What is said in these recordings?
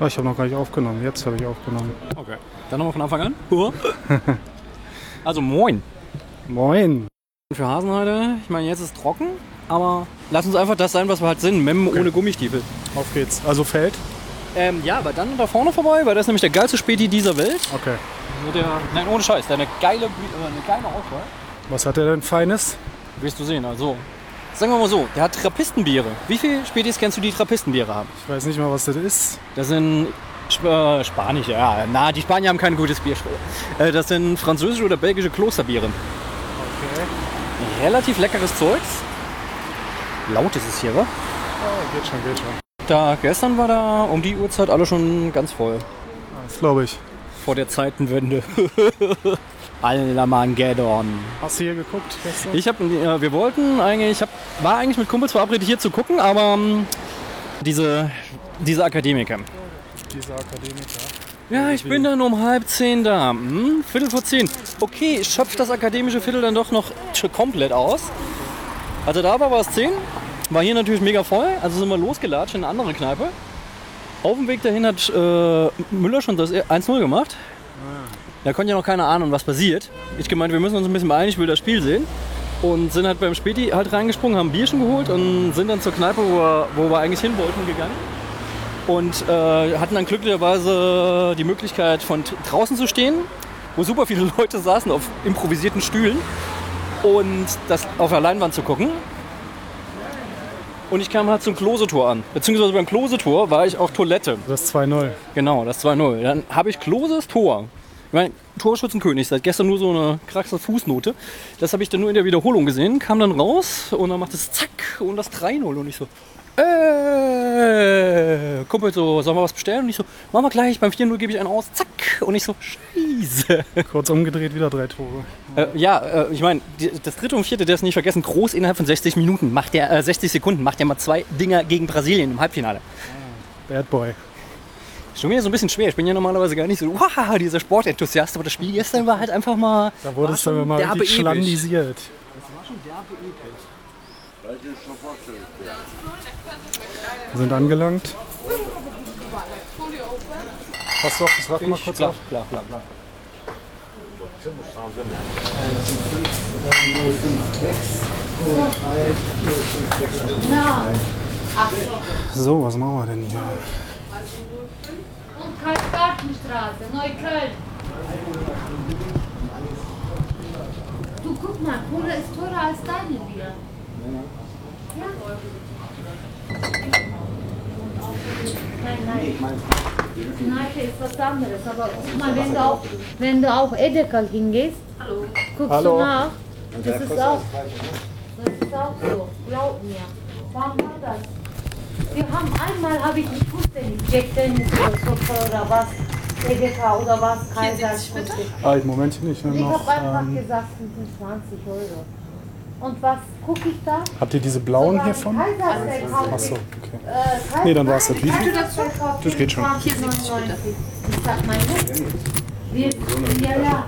Ah, ich habe noch gar nicht aufgenommen. Jetzt habe ich aufgenommen. Okay. Dann nochmal von Anfang an. Also moin. Moin. Für Hasenheide, ich meine, jetzt ist trocken, aber lass uns einfach das sein, was wir halt sind. Memmen ohne Gummistiefel. Auf geht's. Also Feld? Ähm, ja, aber dann da vorne vorbei, weil das ist nämlich der geilste Späti dieser Welt. Okay. Also der, nein, ohne Scheiß, der hat eine geile, äh, eine geile Auswahl. Was hat er denn Feines? Wirst du sehen, also. Sagen wir mal so, der hat Trappistenbiere. Wie viele Spätis kennst du, die Trappistenbiere haben? Ich weiß nicht mal, was das ist. Das sind Sp äh, spanische, ja. Na, die Spanier haben kein gutes Bier. Äh, das sind französische oder belgische Klosterbiere. Okay. Relativ leckeres Zeugs. Laut ist es hier, wa? Oh, geht schon, geht schon. Da, gestern war da um die Uhrzeit alle schon ganz voll. Das glaube ich. Vor der Zeitenwende. Allamangedon. Hast du hier geguckt gestern? Ich habe, äh, wir wollten eigentlich, ich hab, war eigentlich mit Kumpels verabredet hier zu gucken, aber ähm, diese, diese Akademiker. Dieser Akademiker. Ja, ich bin dann um halb zehn da. Hm, Viertel vor zehn. Okay, schöpft das akademische Viertel dann doch noch komplett aus. Also da war war es zehn. War hier natürlich mega voll. Also sind wir losgelatscht in eine andere Kneipe. Auf dem Weg dahin hat äh, Müller schon das 1-0 gemacht. Da konnte ja noch keine Ahnung, was passiert. Ich gemeint, wir müssen uns ein bisschen beeilen, ich will das Spiel sehen. Und sind halt beim Späti halt reingesprungen, haben ein Bierchen geholt und sind dann zur Kneipe, wo wir, wo wir eigentlich hin wollten, gegangen. Und äh, hatten dann glücklicherweise die Möglichkeit, von draußen zu stehen, wo super viele Leute saßen auf improvisierten Stühlen und das auf der Leinwand zu gucken. Und ich kam halt zum Klosetor an. Beziehungsweise beim Klosetor war ich auf Toilette. Das 2-0. Genau, das 2-0. Dann habe ich Kloses Tor. Ich meine, Torschützenkönig, seit gestern nur so eine krasse Fußnote. Das habe ich dann nur in der Wiederholung gesehen, kam dann raus und dann macht es zack und das 3-0 und ich so, äh, Kumpel so, sollen wir was bestellen? Und ich so, machen wir gleich, beim 4-0 gebe ich einen aus, zack. Und ich so, scheiße. Kurz umgedreht, wieder drei Tore. Äh, ja, äh, ich meine, das dritte und vierte, der ist nicht vergessen, groß innerhalb von 60 Minuten, macht der, äh, 60 Sekunden, macht der mal zwei Dinger gegen Brasilien im Halbfinale. Bad Boy. Schon wieder so ein bisschen schwer. Ich bin ja normalerweise gar nicht so, wow, dieser Sportenthusiast, aber das Spiel gestern war halt einfach mal. Da wurde war es dann schon mal derbe richtig episch. schlandisiert. Wir sind angelangt. Pass doch das Rad mal kurz Klar, auf. klar, klar, klar. So, was machen wir denn hier? Karl-Gartenstraße, Neukölln. Du guck mal, Cola ist teurer als deine Bier. Ja. Nein, nein. Kneipe ist was anderes. Aber guck mal, wenn du auch, wenn du auch Edeka hingehst, guckst Hallo. du nach. Das ist auch, das ist auch so. Glaub mir. Wann war das? Wir haben einmal, habe ich nicht wusste nicht, Jack Dennis oder was, Edeka oder was, Kaiser. Ah, im Moment nicht. Nur Ich habe einfach ähm, gesagt, es sind 20 Euro. Und was gucke ich da? habt ihr diese blauen hier von? Kaisersteak kaufe Achso, okay. Äh, Nee, dann war's das. Wie viel? Das geht schon. 20,99. Ich sag mal, ne? wir, ja, ja,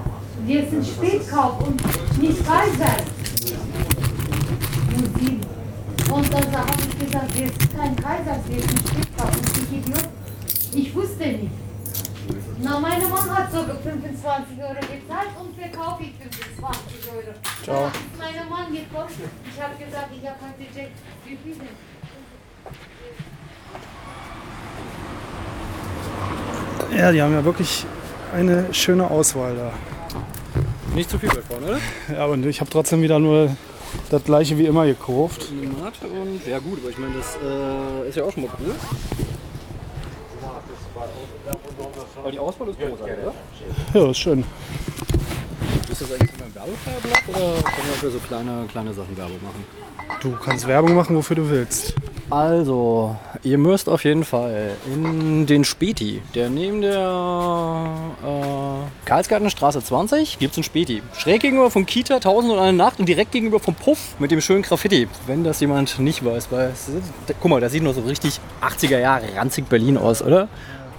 wir sind Spätkauf und nicht Kaiser. Sieben. Und dann habe ich gesagt, wir sind kein Kaiser, wir sind Spätkauf. Und ich Idiot, ich wusste nicht. Na, meine Mama hat so 25 Euro gezahlt und verkaufe ich 25 Euro. Ciao. Da ist mein Mann gekommen. Ich habe gesagt, ich habe heute Jack. Wie viel denn? Ja, die haben ja wirklich eine schöne Auswahl da. Nicht zu viel bei vorne, oder? Ja, aber ich habe trotzdem wieder nur das gleiche wie immer gekauft. Und. Ja, gut, aber ich meine, das äh, ist ja auch schon mal cool. Aber die Auswahl ist großartig, oder? Ja, ist schön. Ist das eigentlich immer ein Werbefeierblatt oder können wir für so kleine, kleine Sachen Werbung machen? Du kannst Werbung machen, wofür du willst. Also, ihr müsst auf jeden Fall in den Späti, der neben der äh, Karlsgartenstraße 20 gibt es einen Späti. Schräg gegenüber vom Kita 1000 und eine Nacht und direkt gegenüber vom Puff mit dem schönen Graffiti. Wenn das jemand nicht weiß, weil es, guck mal, das sieht noch so richtig 80er Jahre ranzig Berlin aus, oder?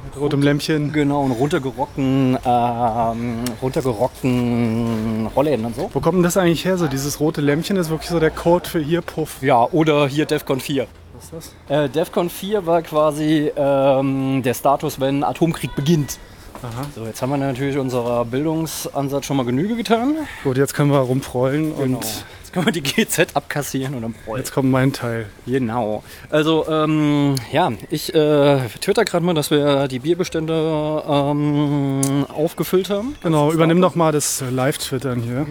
Mit rotem Lämpchen. Genau, und runtergerockten, ähm, runtergerockten Rollläden und so. Wo kommt denn das eigentlich her? So dieses rote Lämpchen ist wirklich so der Code für hier Puff. Ja, oder hier Defcon 4. ist das? Äh, DEFCON 4 war quasi ähm, der Status, wenn Atomkrieg beginnt. Aha. So, jetzt haben wir natürlich unserer Bildungsansatz schon mal Genüge getan. Gut, jetzt können wir rumprollen Genau. und Jetzt können wir die GZ abkassieren und dann freuen. jetzt kommt mein Teil. Genau. Also, ähm, ja, ich äh, twitter gerade mal, dass wir die Bierbestände ähm, aufgefüllt haben. Genau, übernimm doch mal das Live-Twittern hier,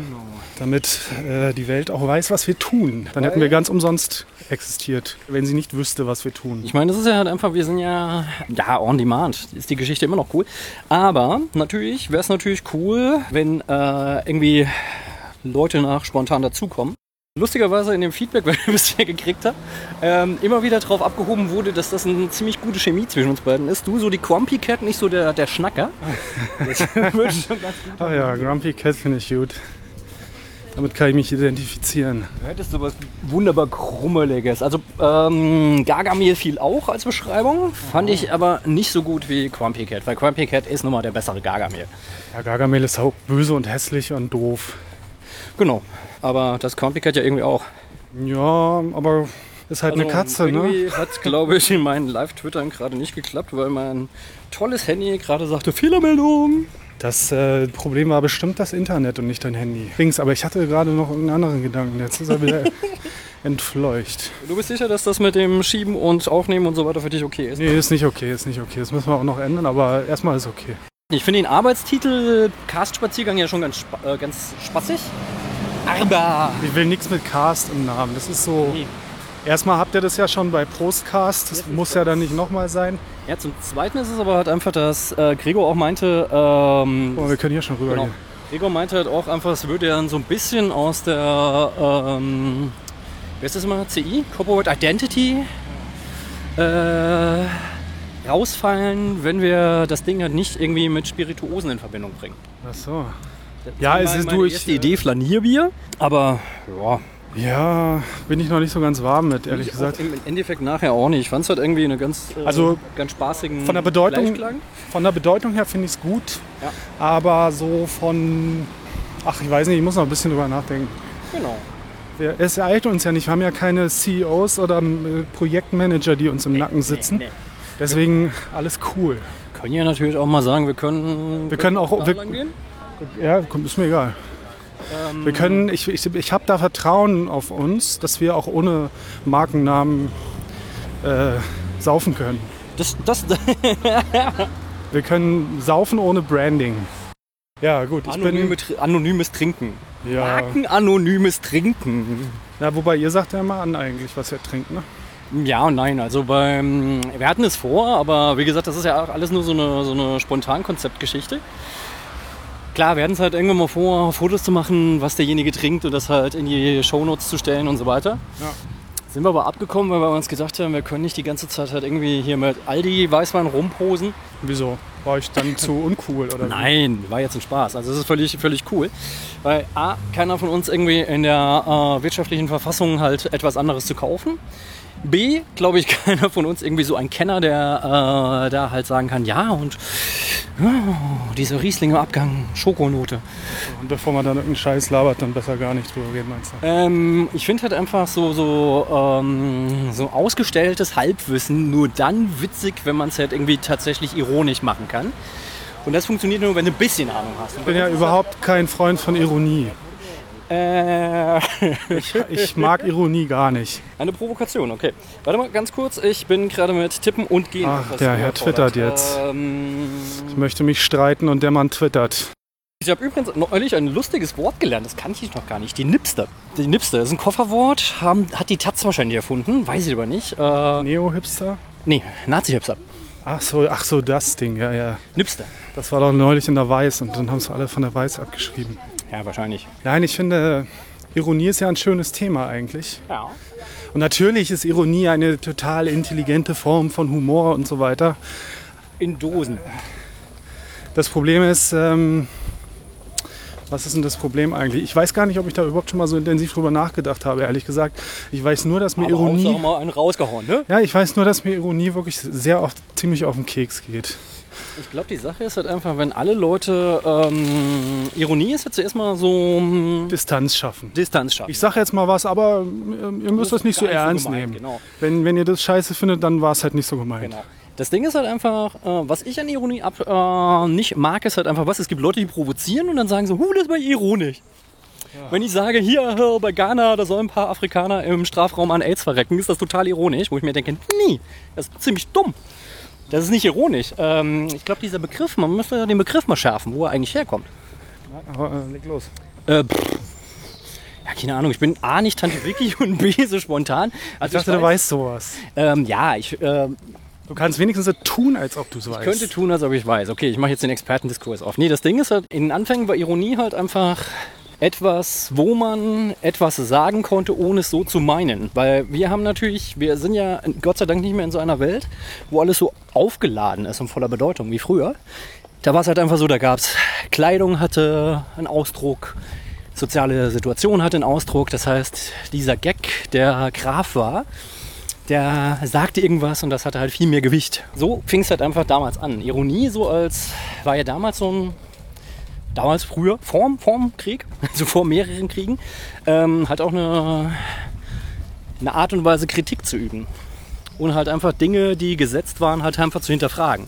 damit äh, die Welt auch weiß, was wir tun. Dann hätten wir ganz umsonst existiert, wenn sie nicht wüsste, was wir tun. Ich meine, das ist ja halt einfach, wir sind ja, ja, on demand. Ist die Geschichte immer noch cool. Aber natürlich wäre es natürlich cool, wenn äh, irgendwie Leute nach spontan dazukommen. Lustigerweise in dem Feedback, was ich bisher gekriegt habe, ähm, immer wieder darauf abgehoben wurde, dass das eine ziemlich gute Chemie zwischen uns beiden ist. Du so die Grumpy Cat, nicht so der, der Schnacker. Das würde schon ganz gut. Ach ja, Grumpy Cat finde ich gut. Damit kann ich mich identifizieren. Du hättest du was wunderbar Krummeliges. Also ähm, Gargamel fiel auch als Beschreibung, fand ich aber nicht so gut wie Grumpy Cat, weil Grumpy Cat ist nun mal der bessere Gargamel. Ja, Gargamel ist auch böse und hässlich und doof. Genau. Aber das Cat ja irgendwie auch. Ja, aber ist halt eine Also, Katze, ne? irgendwie hat, glaube ich, in meinen Live-Twittern gerade nicht geklappt, weil mein tolles Handy gerade sagte, Fehlermeldung. Das äh, Problem war bestimmt das Internet und nicht dein Handy. Dings, aber ich hatte gerade noch irgendeinen anderen Gedanken. Jetzt ist er wieder entfleucht. Du bist sicher, dass das mit dem Schieben und Aufnehmen und so weiter für dich okay ist? Nee, ist nicht okay, ist nicht okay. Das müssen wir auch noch ändern, aber erstmal ist okay. Ich finde den Arbeitstitel Cast-Spaziergang ja schon ganz, äh, ganz spaßig. Aber Ich will nichts mit Cast im Namen. Das ist so. Nee. Erstmal habt ihr das ja schon bei Prostcast. Das muss ja dann nicht nochmal sein. Ja, zum Zweiten ist es aber halt einfach, dass äh, Gregor auch meinte, ähm, Oh, wir können hier schon rüber genau, gehen. Gregor meinte halt auch einfach, es würde dann so ein bisschen aus der, ähm, wie ist das immer, CI, Corporate Identity, äh, rausfallen, wenn wir das Ding halt nicht irgendwie mit Spirituosen in Verbindung bringen. Ach so. Ja, es ist meine durch, erste äh, Idee Flanierbier, aber ja, Ja, bin ich noch nicht so ganz warm mit, ehrlich ich gesagt. im Endeffekt nachher auch nicht. Ich fand es halt irgendwie eine ganz, äh, Also, ganz spaßigen von der Bedeutung-. Von der Bedeutung her finde ich es gut. Ja. Aber so von. Ach, ich weiß nicht, ich muss noch ein bisschen drüber nachdenken. Genau. Wir- Es ereilt uns ja nicht. Wir haben ja keine CEOs oder äh, Projektmanager, die uns im Nacken sitzen. Nee, Deswegen alles cool. nee. Können ja natürlich auch mal sagen, wir können. Wir können auch- wir-. Ja, ist mir egal. Ähm, Wir können, ich, ich, ich habe da Vertrauen auf uns, dass wir auch ohne Markennamen äh, saufen können. Das, das, Wir können saufen ohne Branding. Ja, gut, ich anonyme, bin. Anonymes Trinken. Ja, Marken anonymes Trinken. ja, wobei ihr sagt ja immer an eigentlich, was ihr trinkt, ne? Ja und nein. Also beim, wir hatten es vor, aber wie gesagt, das ist ja auch alles nur so eine, so eine Spontankonzeptgeschichte. Klar, wir hatten es halt irgendwann mal vor, Fotos zu machen, was derjenige trinkt und das halt in die Shownotes zu stellen und so weiter. Ja. Sind wir aber abgekommen, weil wir uns gedacht haben, wir können nicht die ganze Zeit halt irgendwie hier mit Aldi Weißwein rumposen. Wieso? War ich dann zu uncool oder? Nein, war jetzt ein Spaß. Also es ist völlig, völlig cool. Weil A, keiner von uns irgendwie in der äh, wirtschaftlichen Verfassung halt etwas anderes zu kaufen. B, glaube ich, keiner von uns irgendwie so ein Kenner, der äh, da halt sagen kann, ja und oh, dieser Rieslinger Abgang, Schokonote. Und bevor man dann irgendeinen Scheiß labert, dann besser gar nicht drüber reden, meinst du? Ähm, ich finde halt einfach so, so, ähm, so ausgestelltes Halbwissen nur dann witzig, wenn man es halt irgendwie tatsächlich ironisch machen kann. Und das funktioniert nur, wenn du ein bisschen Ahnung hast. Ich bin ja überhaupt kein Freund von Ironie. Äh, Ich, ich mag Ironie gar nicht. eine Provokation, okay. Warte mal ganz kurz, ich bin gerade mit Tippen und Gehen. Ach, der Herr twittert jetzt. Ähm, Ich möchte mich streiten und der Mann twittert. ich habe übrigens neulich ein lustiges Wort gelernt, das kannte ich noch gar nicht. Die Nipster. Die Nipster ist ein Kofferwort, haben, hat die Taz wahrscheinlich erfunden, weiß ich aber nicht. Äh, Neo-Hipster? nee, Nazi-Hipster. Ach so, ach so, das Ding, ja, ja. Nipster. Das war doch neulich in der Weiß und dann haben es alle von der Weiß abgeschrieben. Ja, wahrscheinlich. Nein, ich finde, Ironie ist ja ein schönes Thema eigentlich. Ja. Und natürlich ist Ironie eine total intelligente Form von Humor und so weiter. In Dosen. Das Problem ist, ähm, was ist denn das Problem eigentlich? Ich weiß gar nicht, ob ich da überhaupt schon mal so intensiv drüber nachgedacht habe, ehrlich gesagt. Ich weiß nur, dass mir Aber Ironie. mal einen rausgehauen, ne? Ja, ich weiß nur, dass mir Ironie wirklich sehr oft ziemlich auf den Keks geht. Ich glaube, die Sache ist halt einfach, wenn alle Leute, ähm, Ironie ist jetzt erstmal so ähm, Distanz schaffen. Distanz schaffen. Ich sage jetzt mal was, aber ähm, ihr müsst das nicht so gar nicht so ernst gemeint, nehmen. genau. Wenn, wenn ihr das scheiße findet, dann war es halt nicht so gemeint. Genau. Das Ding ist halt einfach, äh, was ich an Ironie ab, äh, nicht mag, ist halt einfach was. Es gibt Leute, die provozieren und dann sagen so, huh, das war ironisch. Wenn ich sage, hier hör, bei Ghana, da sollen ein paar Afrikaner im Strafraum an AIDS verrecken, ist das total ironisch, wo ich mir denke, nee, das ist ziemlich dumm. Das ist nicht ironisch. Ähm, ich glaube, dieser Begriff, man müsste den Begriff mal schärfen, wo er eigentlich herkommt. Aber, äh, leg los. Äh, pff. ja, keine Ahnung, ich bin A, nicht Tante Vicky und B, so spontan. Ich Also dachte, du weißt sowas. Ähm, ja, ich äh, Du kannst wenigstens so tun, als ob du es weißt. könnte tun, als ob ich weiß. Okay, ich mache jetzt den Expertendiskurs auf. Nee, das Ding ist halt, in den Anfängen war Ironie halt einfach etwas, wo man etwas sagen konnte, ohne es so zu meinen. Weil wir haben natürlich, wir sind ja Gott sei Dank nicht mehr in so einer Welt, wo alles so aufgeladen ist und voller Bedeutung wie früher. Da war es halt einfach so, da gab es Kleidung hatte einen Ausdruck, soziale Situation hatte einen Ausdruck. Das heißt, dieser Gag, der Graf war, der sagte irgendwas und das hatte halt viel mehr Gewicht. So fing es halt einfach damals an. Ironie so als, war ja damals so ein, damals früher, vorm, vorm Krieg, also vor mehreren Kriegen, ähm, halt auch eine, eine Art und Weise Kritik zu üben. Und halt einfach Dinge, die gesetzt waren, halt einfach zu hinterfragen.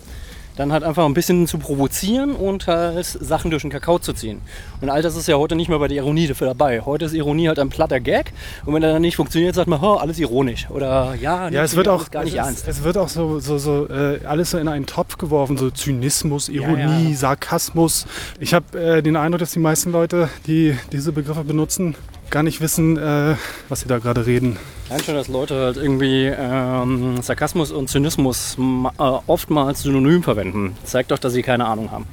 Dann halt einfach ein bisschen zu provozieren und halt Sachen durch den Kakao zu ziehen. Und all das ist ja heute nicht mehr bei der Ironie dafür dabei. Heute ist Ironie halt ein platter Gag und wenn er dann nicht funktioniert, sagt man, "Ha, alles ironisch. Oder ja, Ja, es wird auch gar nicht es, ernst. Es wird auch so, so, so äh, alles so in einen Topf geworfen, so Zynismus, Ironie, ja. Sarkasmus. Ich habe äh, den Eindruck, dass die meisten Leute, die diese Begriffe benutzen, gar nicht wissen, äh, was sie da gerade reden. Allein schon, dass Leute halt irgendwie ähm, Sarkasmus und Zynismus äh, oftmals synonym verwenden. Zeigt doch, dass sie keine Ahnung haben.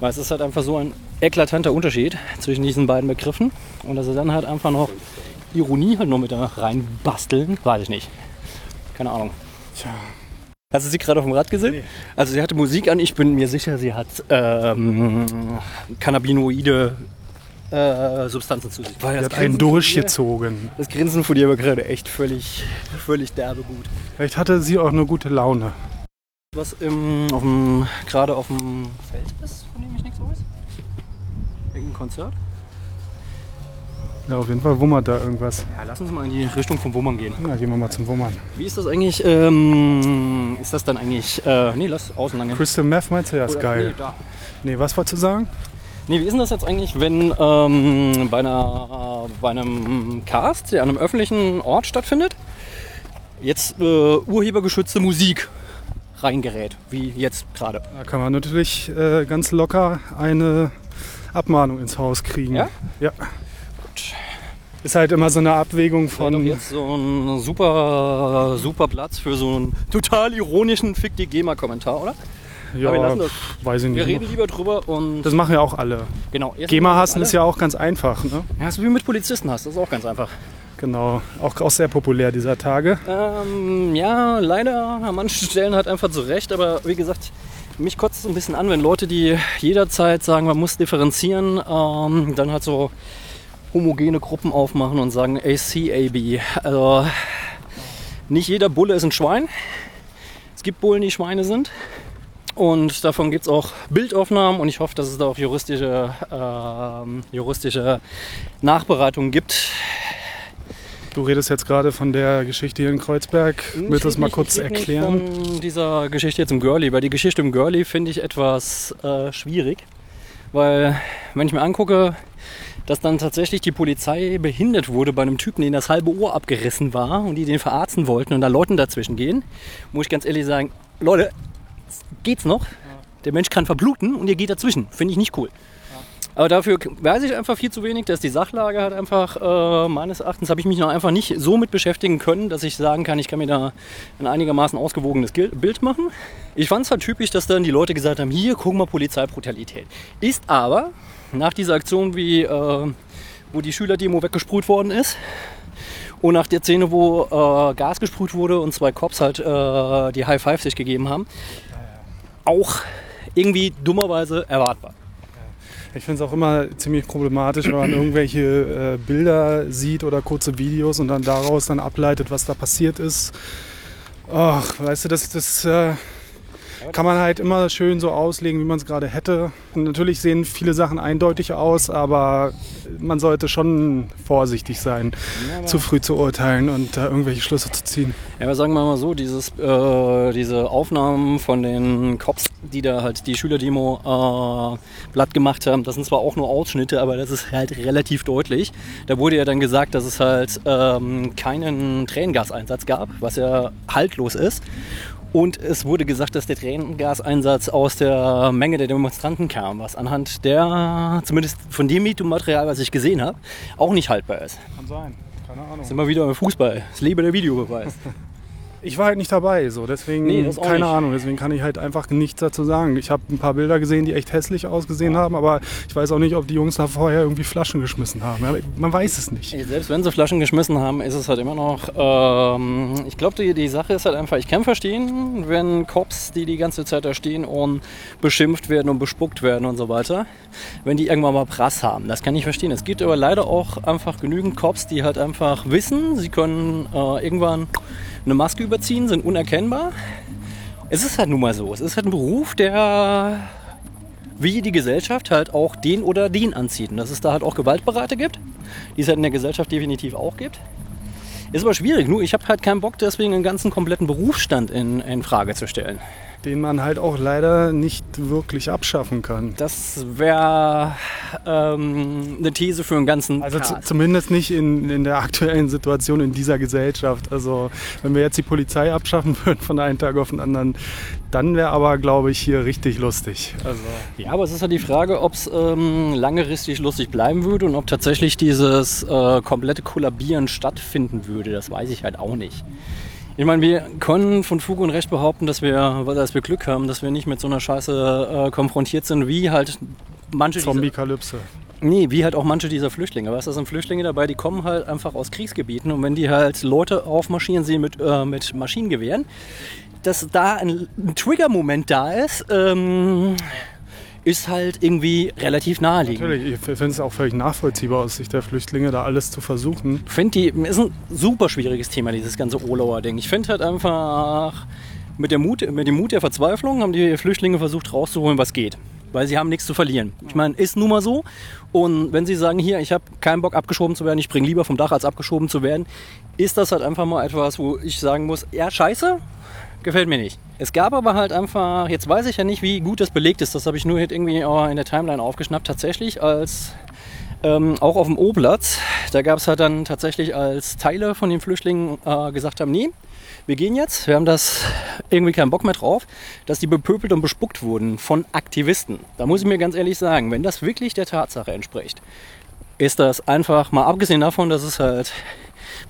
Weil es ist halt einfach so ein eklatanter Unterschied zwischen diesen beiden Begriffen. Und dass sie dann halt einfach noch Ironie halt noch mit da reinbasteln, weiß ich nicht. Keine Ahnung. Tja. Hast du sie gerade auf dem Rad gesehen? Also sie hatte Musik an, ich bin mir sicher, sie hat ähm, Cannabinoide äh, Substanzen zu sich. Weil das hat einen durchgezogen. das Grinsen von dir war gerade echt völlig, völlig derbe gut. Vielleicht hatte sie auch eine gute Laune. Was im, auf dem, gerade auf dem Feld ist, von dem ich nichts weiß? Irgendein Konzert? Ja, auf jeden Fall wummert da irgendwas. Ja, lass uns mal in die Richtung vom Wummern gehen. Na, gehen wir mal zum Wummern. Wie ist das eigentlich, ähm, ist das dann eigentlich, äh, nee, lass außen lang. Crystal Meth meinst du? Ja, ist Oder- geil. Nee. Nee, was wolltest du sagen? Nee, wie ist denn das jetzt eigentlich, wenn ähm, bei, einer, bei einem Cast, der an einem öffentlichen Ort stattfindet, jetzt äh, urhebergeschützte Musik reingerät, wie jetzt gerade? Da kann man natürlich äh, ganz locker eine Abmahnung ins Haus kriegen. Ja? Ja. Ist halt immer so eine Abwägung von. jetzt so ein super, super Platz für so einen total ironischen Fick die GEMA-Kommentar, oder? Ja, Aber wir lassen das. weiß ich Wir nicht. reden lieber drüber und Das machen ja auch alle. genau. erst GEMA mal hassen alle. ist ja auch ganz einfach. Ne? Ja, so wie mit Polizisten hast, das ist auch ganz einfach. Genau. Auch, auch sehr populär dieser Tage. Ähm, ja, leider an manchen Stellen halt einfach zu Recht, aber wie gesagt, mich kotzt es ein bisschen an, wenn Leute, die jederzeit sagen, man muss differenzieren, ähm, dann halt so homogene Gruppen aufmachen und sagen ACAB. Also nicht jeder Bulle ist ein Schwein. Es gibt Bullen, die Schweine sind. Und davon gibt es auch Bildaufnahmen und ich hoffe, dass es da auch juristische, ähm, juristische Nachbereitungen gibt. Du redest jetzt gerade von der Geschichte hier in Kreuzberg. Willst du das mal kurz ich red nicht erklären? Von dieser Geschichte jetzt im Girlie, weil die Geschichte im Girlie finde ich etwas äh, schwierig. Weil, wenn ich mir angucke, dass dann tatsächlich die Polizei behindert wurde bei einem Typen, den das halbe Ohr abgerissen war und die den verarzten wollten und da Leuten dazwischen gehen, muss ich ganz ehrlich sagen, Leute, geht's noch? Der Mensch kann verbluten und ihr geht dazwischen. Finde ich nicht cool. Aber dafür weiß ich einfach viel zu wenig, dass die Sachlage halt einfach, äh, meines Erachtens habe ich mich noch einfach nicht so mit beschäftigen können, dass ich sagen kann, ich kann mir da ein einigermaßen ausgewogenes Bild machen. Ich fand es halt typisch, dass dann die Leute gesagt haben, hier, guck mal, Polizeibrutalität. Ist aber nach dieser Aktion, wie, äh, wo die Schülerdemo weggesprüht worden ist und nach der Szene, wo äh, Gas gesprüht wurde und zwei Cops halt äh, die High Five sich gegeben haben, auch irgendwie dummerweise erwartbar. Ich finde es auch immer ziemlich problematisch, wenn man irgendwelche äh, Bilder sieht oder kurze Videos und dann daraus dann ableitet, was da passiert ist. Ach, weißt du, das, das, äh, kann man halt immer schön so auslegen, wie man es gerade hätte. Und natürlich sehen viele Sachen eindeutig aus, aber man sollte schon vorsichtig sein, zu früh zu urteilen und da irgendwelche Schlüsse zu ziehen. Ja, aber sagen wir mal so, dieses, äh, diese Aufnahmen von den Cops, die da halt die Schülerdemo äh, blatt gemacht haben, das sind zwar auch nur Ausschnitte, aber das ist halt relativ deutlich. Da wurde ja dann gesagt, dass es halt ähm, keinen Tränengaseinsatz gab, was ja haltlos ist. Und es wurde gesagt, dass der Tränengaseinsatz aus der Menge der Demonstranten kam, was anhand der, zumindest von dem Videomaterial, was ich gesehen habe, auch nicht haltbar ist. Kann sein, keine Ahnung. Sind wir wieder im Fußball. Das Leben der Videobeweis. Ich war halt nicht dabei, so deswegen Nee, keine. Ahnung, deswegen kann ich halt einfach nichts dazu sagen. Ich habe ein paar Bilder gesehen, die echt hässlich ausgesehen haben, aber ich weiß auch nicht, ob die Jungs da vorher irgendwie Flaschen geschmissen haben. Man weiß es nicht. Selbst wenn sie Flaschen geschmissen haben, ist es halt immer noch. Ähm, ich glaube, die, die Sache ist halt einfach, ich kann verstehen, wenn Cops, die die ganze Zeit da stehen und beschimpft werden und bespuckt werden und so weiter, wenn die irgendwann mal Prass haben. Das kann ich verstehen. Es gibt aber leider auch einfach genügend Cops, die halt einfach wissen, sie können äh, irgendwann eine Maske überziehen, sind unerkennbar. Es ist halt nun mal so. Es ist halt ein Beruf, der wie die Gesellschaft halt auch den oder den anzieht. Und dass es da halt auch Gewaltberater gibt, die es halt in der Gesellschaft definitiv auch gibt. Ist aber schwierig, nur ich habe halt keinen Bock, deswegen einen ganzen kompletten Berufsstand in, in Frage zu stellen. Den man halt auch leider nicht wirklich abschaffen kann. Das wäre ähm, eine These für einen ganzen Also zumindest nicht in, in der aktuellen Situation in dieser Gesellschaft. Also wenn wir jetzt die Polizei abschaffen würden von einem Tag auf den anderen, dann wäre aber, glaube ich, hier richtig lustig. Also Ja, aber es ist halt die Frage, ob es ähm, langfristig lustig bleiben würde und ob tatsächlich dieses äh, komplette Kollabieren stattfinden würde. Das weiß ich halt auch nicht. Ich meine, wir können von Fug und Recht behaupten, dass wir, dass wir Glück haben, dass wir nicht mit so einer Scheiße äh, konfrontiert sind, wie halt manche dieser, Zombie-Kalypse. Nee, wie halt auch manche dieser Flüchtlinge. Weißt du, da sind Flüchtlinge dabei, die kommen halt einfach aus Kriegsgebieten und wenn die halt Leute aufmarschieren sehen mit, äh, mit Maschinengewehren, dass da ein, ein Trigger-Moment da ist, ähm, ist halt irgendwie relativ naheliegend. Natürlich, ich finde es auch völlig nachvollziehbar aus Sicht der Flüchtlinge, da alles zu versuchen. Ich finde die, ist ein super schwieriges Thema, dieses ganze Olauer-Ding. Ich finde halt einfach, mit, der Mut, mit dem Mut der Verzweiflung haben die Flüchtlinge versucht rauszuholen, was geht. Weil sie haben nichts zu verlieren. Ich meine, ist nun mal so. Und wenn sie sagen, hier, ich habe keinen Bock abgeschoben zu werden, ich springe lieber vom Dach, als abgeschoben zu werden, ist das halt einfach mal etwas, wo ich sagen muss, ja, scheiße, gefällt mir nicht. Es gab aber halt einfach, jetzt weiß ich ja nicht, wie gut das belegt ist, das habe ich nur irgendwie in der Timeline aufgeschnappt, tatsächlich als ähm, auch auf dem O-Platz, da gab es halt dann tatsächlich, als Teile von den Flüchtlingen äh, gesagt haben, nee, wir gehen jetzt, wir haben das irgendwie keinen Bock mehr drauf, dass die bepöbelt und bespuckt wurden von Aktivisten. Da muss ich mir ganz ehrlich sagen, wenn das wirklich der Tatsache entspricht, ist das einfach, mal abgesehen davon, dass es halt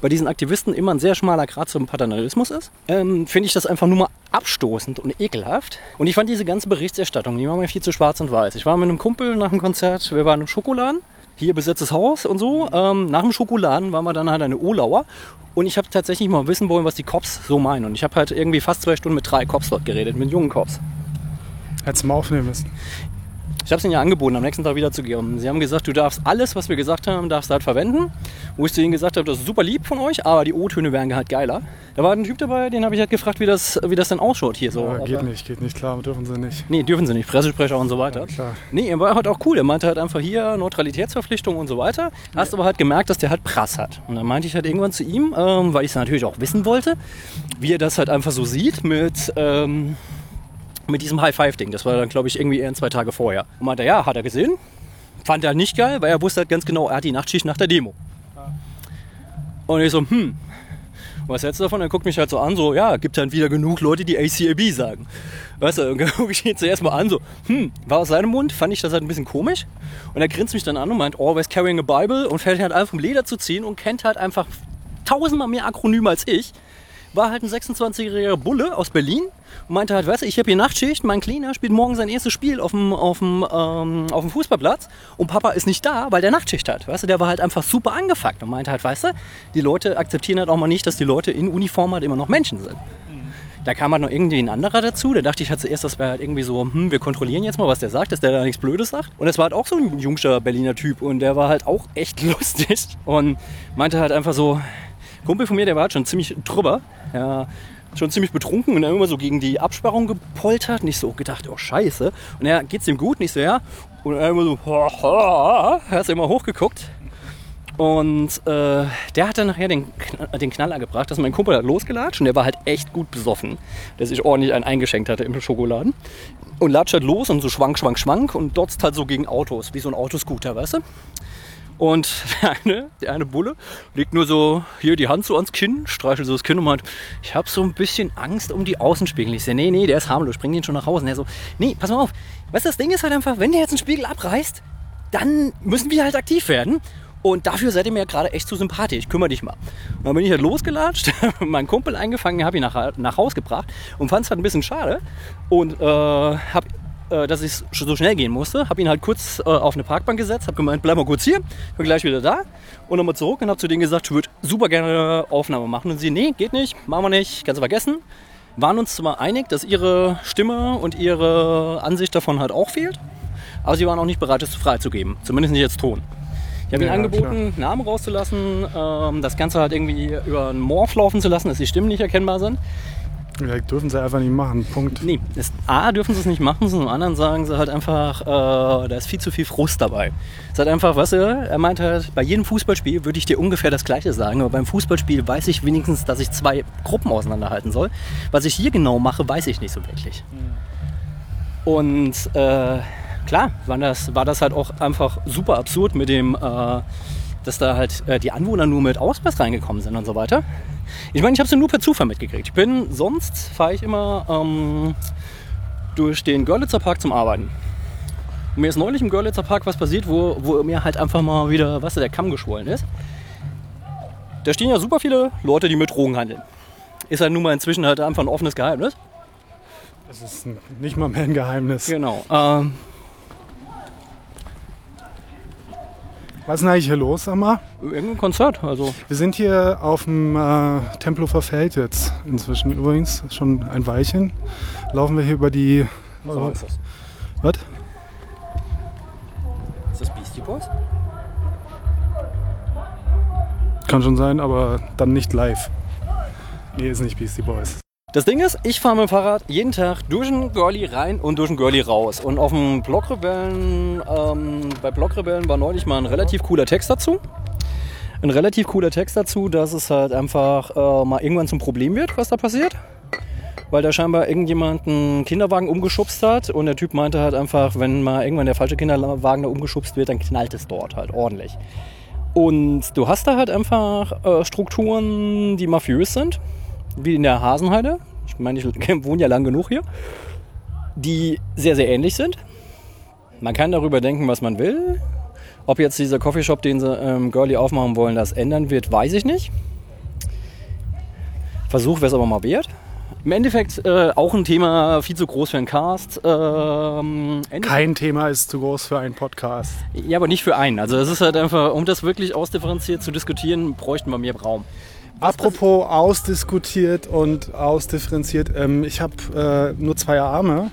bei diesen Aktivisten immer ein sehr schmaler Grad zum Paternalismus ist, ähm, finde ich das einfach nur mal abstoßend und ekelhaft. Und ich fand diese ganze Berichterstattung, die war mir viel zu schwarz und weiß. Ich war mit einem Kumpel nach dem Konzert, wir waren im Schokoladen, hier besetztes Haus und so. Ähm, nach dem Schokoladen waren wir dann halt eine Olauer. Und ich habe tatsächlich mal wissen wollen, was die Cops so meinen. Und ich habe halt irgendwie fast zwei Stunden mit drei Cops dort geredet, mit jungen Cops. Hättest du mal aufnehmen müssen. Ich habe es ihnen ja angeboten, am nächsten Tag wieder zu geben. Sie haben gesagt, du darfst alles, was wir gesagt haben, darfst du halt verwenden. Wo ich zu ihnen gesagt habe, das ist super lieb von euch, aber die O-Töne wären halt geiler. Da war ein Typ dabei, den habe ich halt gefragt, wie das, wie das denn ausschaut hier so. Ja, geht er- nicht, geht nicht, klar, dürfen sie nicht. Nee, dürfen sie nicht. Pressesprecher und so weiter. Ja, klar. Nee, er war halt auch cool. Er meinte halt einfach hier Neutralitätsverpflichtung und so weiter. Hast aber halt gemerkt, dass der halt Prass hat. Und dann meinte ich halt irgendwann zu ihm, ähm, weil ich es natürlich auch wissen wollte, wie er das halt einfach so sieht mit, ähm, mit diesem High-Five-Ding. Das war dann, glaube ich, irgendwie ein, zwei Tage vorher. Und meinte, ja, hat er gesehen. Fand er nicht geil, weil er wusste halt ganz genau, er hat die Nachtschicht nach der Demo. Und ich so, hm, was hältst du davon? Er guckt mich halt so an, so, ja, gibt dann wieder genug Leute, die ACAB sagen. Weißt du, dann gucke ich ihn zuerst mal an, so, hm, war aus seinem Mund, fand ich das halt ein bisschen komisch. Und er grinst mich dann an und meint, always carrying a Bible und fällt halt an vom Leder zu ziehen und kennt halt einfach tausendmal mehr Akronyme als ich. War halt ein 26-jähriger Bulle aus Berlin und meinte halt, weißt du, ich habe hier Nachtschicht, mein Cleaner spielt morgen sein erstes Spiel auf dem, auf dem, ähm, auf dem Fußballplatz und Papa ist nicht da, weil der Nachtschicht hat. Weißt du, der war halt einfach super angefuckt und meinte halt, weißt du, die Leute akzeptieren halt auch mal nicht, dass die Leute in Uniform halt immer noch Menschen sind. Da kam halt noch irgendwie ein anderer dazu. Da dachte ich halt zuerst, das wäre halt irgendwie so, hm, wir kontrollieren jetzt mal, was der sagt, dass der da nichts Blödes sagt. Und es war halt auch so ein jungster Berliner Typ und der war halt auch echt lustig und meinte halt einfach so, Kumpel von mir, der war halt schon ziemlich drüber. Ja, schon ziemlich betrunken und dann immer so gegen die Absperrung gepoltert. Und ich so gedacht, oh Scheiße. Und er geht's ihm gut? Nicht so, ja. Und er immer so, er hat immer hochgeguckt. Und äh, der hat dann nachher den, Kn- den Knaller gebracht, dass mein Kumpel hat losgelatscht und der war halt echt gut besoffen, der sich ordentlich einen eingeschenkt hatte im Schokoladen. Und latscht halt los und so schwank, schwank, schwank und dotzt halt so gegen Autos, wie so ein Autoscooter, weißt du? Und der eine, der eine Bulle legt nur so hier die Hand so ans Kinn, streichelt so das Kinn und meint, ich habe so ein bisschen Angst um die Außenspiegel. Ich sage, nee, nee, der ist harmlos, bring den schon nach Hause. Und er so, nee, pass mal auf. Weißt du, das Ding ist halt einfach, wenn der jetzt einen Spiegel abreißt, dann müssen wir halt aktiv werden. Und dafür seid ihr mir ja gerade echt zu sympathisch. Kümmere dich mal. Und dann bin ich halt losgelatscht, meinen Kumpel eingefangen, habe ihn nach, nach Haus gebracht und fand es halt ein bisschen schade. Und äh, habe äh, dass ich so schnell gehen musste. Habe ihn halt kurz äh, auf eine Parkbank gesetzt, habe gemeint, bleib mal kurz hier, bin gleich wieder da. Und nochmal zurück und habe zu denen gesagt, ich würde super gerne Aufnahme machen. Und sie, nee, geht nicht, machen wir nicht, kannst du vergessen. Waren uns zwar einig, dass ihre Stimme und ihre Ansicht davon halt auch fehlt, aber sie waren auch nicht bereit, es freizugeben. Zumindest nicht jetzt Ton. Ich habe Ja, ihnen angeboten, Namen rauszulassen, ähm, das Ganze halt irgendwie über einen Morph laufen zu lassen, dass die Stimmen nicht erkennbar sind. Ja, dürfen sie einfach nicht machen. Punkt. Nee, das, A, dürfen sie es nicht machen, zum anderen sagen sie halt einfach, äh, da ist viel zu viel Frust dabei. Es ist halt einfach, weißt du, er meint halt, bei jedem Fußballspiel würde ich dir ungefähr das Gleiche sagen, aber beim Fußballspiel weiß ich wenigstens, dass ich zwei Gruppen auseinanderhalten soll. Was ich hier genau mache, weiß ich nicht so wirklich. Und äh, klar, war das, war das halt auch einfach super absurd mit dem, äh, dass da halt äh, die Anwohner nur mit Ausweis reingekommen sind und so weiter. Ich meine, ich habe es nur per Zufall mitgekriegt. Ich bin, sonst fahre ich immer ähm, durch den Görlitzer Park zum Arbeiten. Und mir ist neulich im Görlitzer Park was passiert, wo, wo mir halt einfach mal wieder, was der Kamm geschwollen ist. Da stehen ja super viele Leute, die mit Drogen handeln. Ist halt nun mal inzwischen halt einfach ein offenes Geheimnis. Das ist nicht mal mehr ein Geheimnis. Genau. Ähm, Was ist denn eigentlich hier los, sag mal? irgendein Konzert, also Wir sind hier auf dem äh, Tempelhofer Feld jetzt inzwischen übrigens. Schon ein Weilchen. Laufen wir hier über die. was ist das? Was? Ist das Beastie Boys? Kann schon sein, aber dann nicht live. Nee, ist nicht Beastie Boys. Das Ding ist, ich fahre mit dem Fahrrad jeden Tag durch den Girlie rein und durch den Girlie raus. Und auf dem Blockrebellen, ähm, bei Blockrebellen war neulich mal ein relativ cooler Text dazu. Ein relativ cooler Text dazu, dass es halt einfach äh, mal irgendwann zum Problem wird, was da passiert. Weil da scheinbar irgendjemand einen Kinderwagen umgeschubst hat und der Typ meinte halt einfach, wenn mal irgendwann der falsche Kinderwagen da umgeschubst wird, dann knallt es dort halt ordentlich. Und du hast da halt einfach äh, Strukturen, die mafiös sind wie in der Hasenheide. Ich meine, ich wohne ja lang genug hier. Die sehr, sehr ähnlich sind. Man kann darüber denken, was man will. Ob jetzt dieser Coffeeshop, den sie ähm, Girlie aufmachen wollen, das ändern wird, weiß ich nicht. Versuch wäre es aber mal wert. Im Endeffekt äh, auch ein Thema viel zu groß für einen Cast. Ähm, Kein Thema ist zu groß für einen Podcast. ja, aber nicht für einen. Also es ist halt einfach, um das wirklich ausdifferenziert zu diskutieren, bräuchten wir mehr Raum. Apropos ausdiskutiert und ausdifferenziert. Ähm, ich habe äh, nur zwei Arme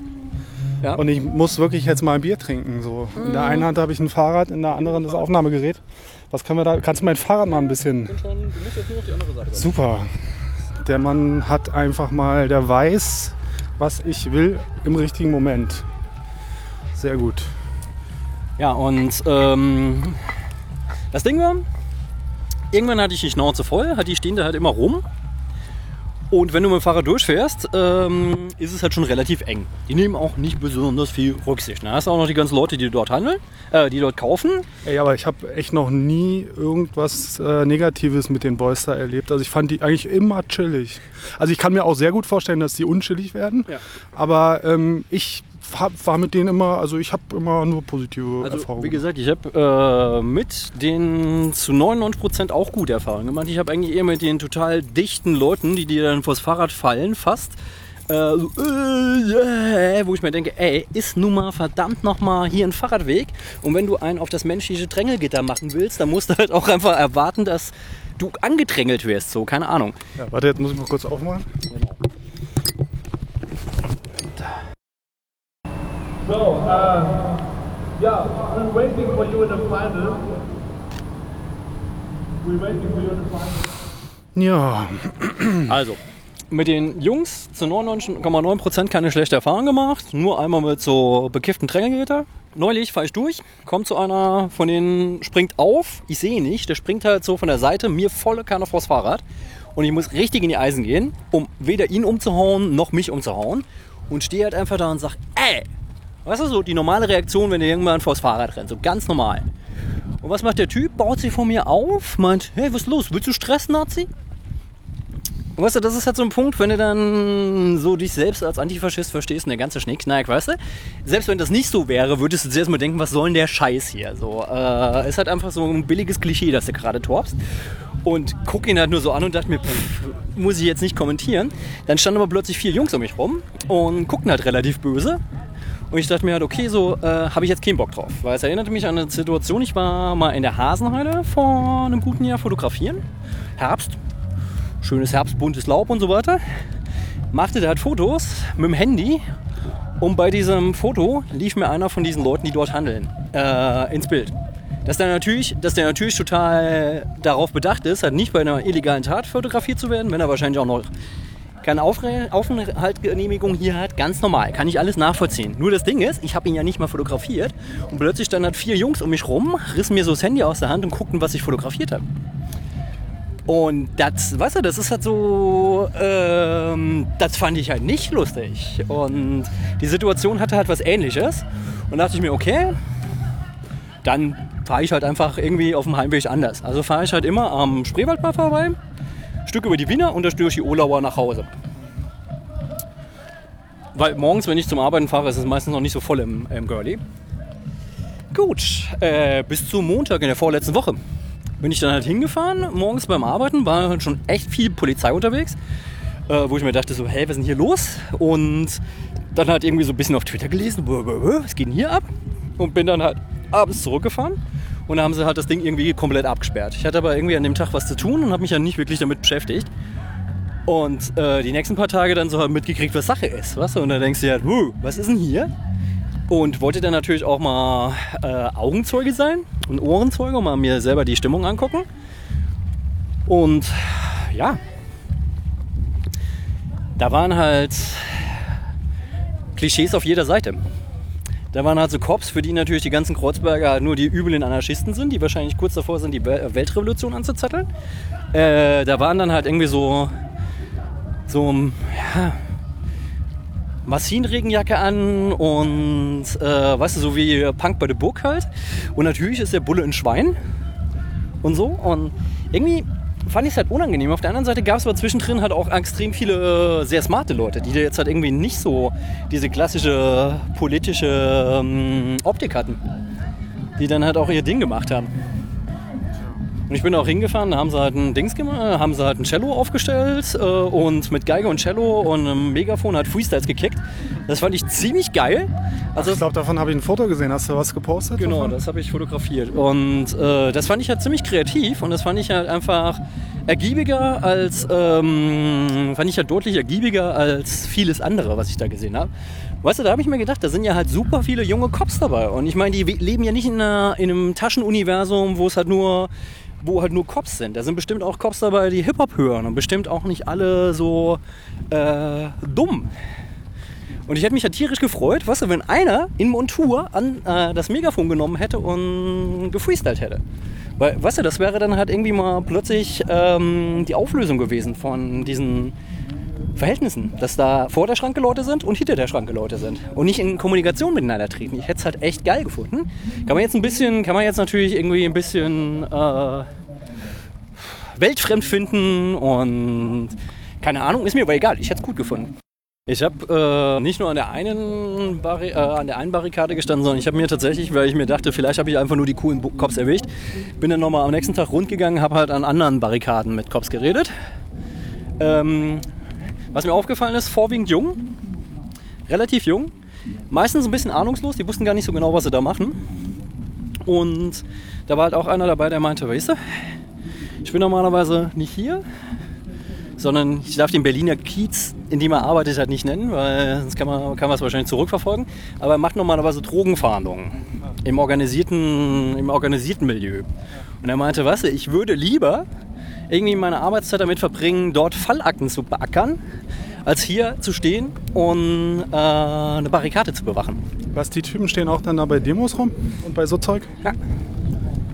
Ja. und ich muss wirklich jetzt mal ein Bier trinken. So. In der einen Hand habe ich ein Fahrrad, in der anderen das Aufnahmegerät. Was können wir da? Kannst du mein Fahrrad mal ein bisschen? Du musst jetzt nur auf die andere Seite. Super. Der Mann hat einfach mal, der weiß, was ich will im richtigen Moment. Sehr gut. Ja, und ähm, das Ding war, irgendwann hatte ich die Schnauze voll, hat die stehen da halt immer rum. Und wenn du mit dem Fahrrad durchfährst, ähm, ist es halt schon relativ eng. Die nehmen auch nicht besonders viel Rücksicht. Da hast du auch noch die ganzen Leute, die dort handeln, äh, die dort kaufen. Ey, aber ich habe echt noch nie irgendwas äh, Negatives mit den Boys da erlebt. Also ich fand die eigentlich immer chillig. Also ich kann mir auch sehr gut vorstellen, dass die unchillig werden. Ja. Aber ähm, ich war mit denen immer, also ich habe immer nur positive Also Erfahrungen. wie gesagt, ich habe äh, mit den zu 99% auch gute Erfahrungen gemacht. Ich habe eigentlich eher mit den total dichten Leuten, die dir dann vors Fahrrad fallen, fast. Äh, so, äh, yeah, wo ich mir denke, ey, ist nun mal verdammt nochmal hier ein Fahrradweg. Und wenn du einen auf das menschliche Drängelgitter machen willst, dann musst du halt auch einfach erwarten, dass du angedrängelt wirst. So, keine Ahnung. ja, warte, jetzt muss ich mal kurz aufmachen. So, uh, yeah, we're waiting for you in the final. We're waiting for you in the final. Ja, Also, mit den Jungs zu 99,9% keine schlechte Erfahrung gemacht. Nur einmal mit so bekifften Drängelgeräten. Neulich fahre ich durch, kommt zu einer von denen, springt auf, ich sehe ihn nicht, der springt halt so von der Seite, mir volle Kanne vors Fahrrad. Und ich muss richtig in die Eisen gehen, um weder ihn umzuhauen, noch mich umzuhauen. Und stehe halt einfach da und sag, ey! Weißt du, so die normale Reaktion, wenn der irgendwann vors Fahrrad rennt, so ganz normal. Und was macht der Typ? Baut sich vor mir auf, meint, hey, was ist los? Willst du Stress, Nazi? Und weißt du, das ist halt so ein Punkt, wenn du dann so dich selbst als Antifaschist verstehst und der ganze Schnickschnack, weißt du? Selbst wenn das nicht so wäre, würdest du zuerst mal denken, was soll denn der Scheiß hier? So, äh, ist halt einfach so ein billiges Klischee, das du gerade torpst. Und guck ihn halt nur so an und dachte mir, pff, muss ich jetzt nicht kommentieren. Dann standen aber plötzlich vier Jungs um mich rum und guckten halt relativ böse. Und ich dachte mir halt, okay, so äh, habe ich jetzt keinen Bock drauf. Weil es erinnerte mich an eine Situation, ich war mal in der Hasenheide vor einem guten Jahr fotografieren. Herbst, schönes herbstbuntes Laub und so weiter. Machte da halt Fotos mit dem Handy und bei diesem Foto lief mir einer von diesen Leuten, die dort handeln, äh, ins Bild. Dass der, natürlich, dass der natürlich total darauf bedacht ist, halt nicht bei einer illegalen Tat fotografiert zu werden, wenn er wahrscheinlich auch noch keine Aufenthaltsgenehmigung hier hat, ganz normal, kann ich alles nachvollziehen. Nur das Ding ist, ich habe ihn ja nicht mal fotografiert und plötzlich standen halt vier Jungs um mich rum, rissen mir so das Handy aus der Hand und guckten, was ich fotografiert habe. Und das, weißt du, das ist halt so, ähm, das fand ich halt nicht lustig. Und die Situation hatte halt was ähnliches. Und da dachte ich mir, okay, dann fahre ich halt einfach irgendwie auf dem Heimweg anders. Also fahre ich halt immer am Spreewaldbach vorbei, Stück über die Wiener und dann durch die Olauer nach Hause. Weil morgens, wenn ich zum Arbeiten fahre, ist es meistens noch nicht so voll im, im Girlie. Gut, äh, bis zum Montag in der vorletzten Woche bin ich dann halt hingefahren. Morgens beim Arbeiten war halt schon echt viel Polizei unterwegs, äh, wo ich mir dachte so, hey, was ist denn hier los? Und dann halt irgendwie so ein bisschen auf Twitter gelesen, "Bö, bö, bö, was geht denn hier ab? Und bin dann halt abends zurückgefahren. Und da haben sie halt das Ding irgendwie komplett abgesperrt. Ich hatte aber irgendwie an dem Tag was zu tun und habe mich ja nicht wirklich damit beschäftigt. Und äh, die nächsten paar Tage dann so halt mitgekriegt, was Sache ist. Was? Und dann denkst du ja, halt, "Huh, was ist denn hier? Und wollte dann natürlich auch mal äh, Augenzeuge sein und Ohrenzeuge und mal mir selber die Stimmung angucken. Und ja, da waren halt Klischees auf jeder Seite. Da waren halt so Cops, für die natürlich die ganzen Kreuzberger halt nur die üblen Anarchisten sind, die wahrscheinlich kurz davor sind, die Wel- Weltrevolution anzuzetteln. Äh, da waren dann halt irgendwie so, so ja, Massinenregenjacke an und äh, weißt du, so wie Punk bei The Book halt. Und natürlich ist der Bulle ein Schwein und so. Und irgendwie fand ich es halt unangenehm. Auf der anderen Seite gab es aber zwischendrin halt auch extrem viele äh, sehr smarte Leute, die jetzt halt irgendwie nicht so diese klassische politische ähm, Optik hatten. Die dann halt auch ihr Ding gemacht haben. Und ich bin auch hingefahren, da haben sie halt ein Dings gemacht, haben sie halt ein Cello aufgestellt äh, und mit Geige und Cello und einem Megafon hat Freestyles gekickt. Das fand ich ziemlich geil. Also Ich glaube, davon habe ich ein Foto gesehen. Hast du was gepostet? Genau, davon? das habe ich fotografiert. Und äh, das fand ich halt ziemlich kreativ und das fand ich halt einfach ergiebiger als, ähm, fand ich halt deutlich ergiebiger als vieles andere, was ich da gesehen habe. Weißt du, da habe ich mir gedacht, da sind ja halt super viele junge Cops dabei. Und ich meine, die leben ja nicht in, einer, in einem Taschenuniversum, wo es halt nur wo halt nur Cops sind. Da sind bestimmt auch Cops dabei, die Hip-Hop hören und bestimmt auch nicht alle so äh, dumm. Und ich hätte mich ja tierisch gefreut, weißt du, wenn einer in Montur an äh, das Megafon genommen hätte und gefreestylt hätte. Weil, weißt du, das wäre dann halt irgendwie mal plötzlich ähm, die Auflösung gewesen von diesen Verhältnissen. Dass da vor der Schranke Leute sind und hinter der Schranke Leute sind. Und nicht in Kommunikation miteinander treten. Ich hätte es halt echt geil gefunden. Kann man jetzt ein bisschen, kann man jetzt natürlich irgendwie ein bisschen äh, weltfremd finden und keine Ahnung, ist mir aber egal. Ich hätte es gut gefunden. Ich habe äh, nicht nur an der, einen Barri äh, an der einen Barrikade gestanden, sondern ich habe mir tatsächlich, weil ich mir dachte, vielleicht habe ich einfach nur die coolen Bu- Cops erwischt, bin dann nochmal am nächsten Tag rundgegangen, habe halt an anderen Barrikaden mit Cops geredet. Ähm, was mir aufgefallen ist, vorwiegend jung, relativ jung, meistens ein bisschen ahnungslos, die wussten gar nicht so genau, was sie da machen. Und da war halt auch einer dabei, der meinte, weißt du, ich bin normalerweise nicht hier, sondern ich darf den Berliner Kiez, in dem er arbeitet, halt nicht nennen, weil sonst kann man, kann man es wahrscheinlich zurückverfolgen. Aber er macht normalerweise Drogenfahndungen im organisierten, im organisierten Milieu. Und er meinte, was, ich würde lieber irgendwie meine Arbeitszeit damit verbringen, dort Fallakten zu beackern, als hier zu stehen und äh, eine Barrikade zu bewachen. Was, die Typen stehen auch dann da bei Demos rum und bei so Zeug?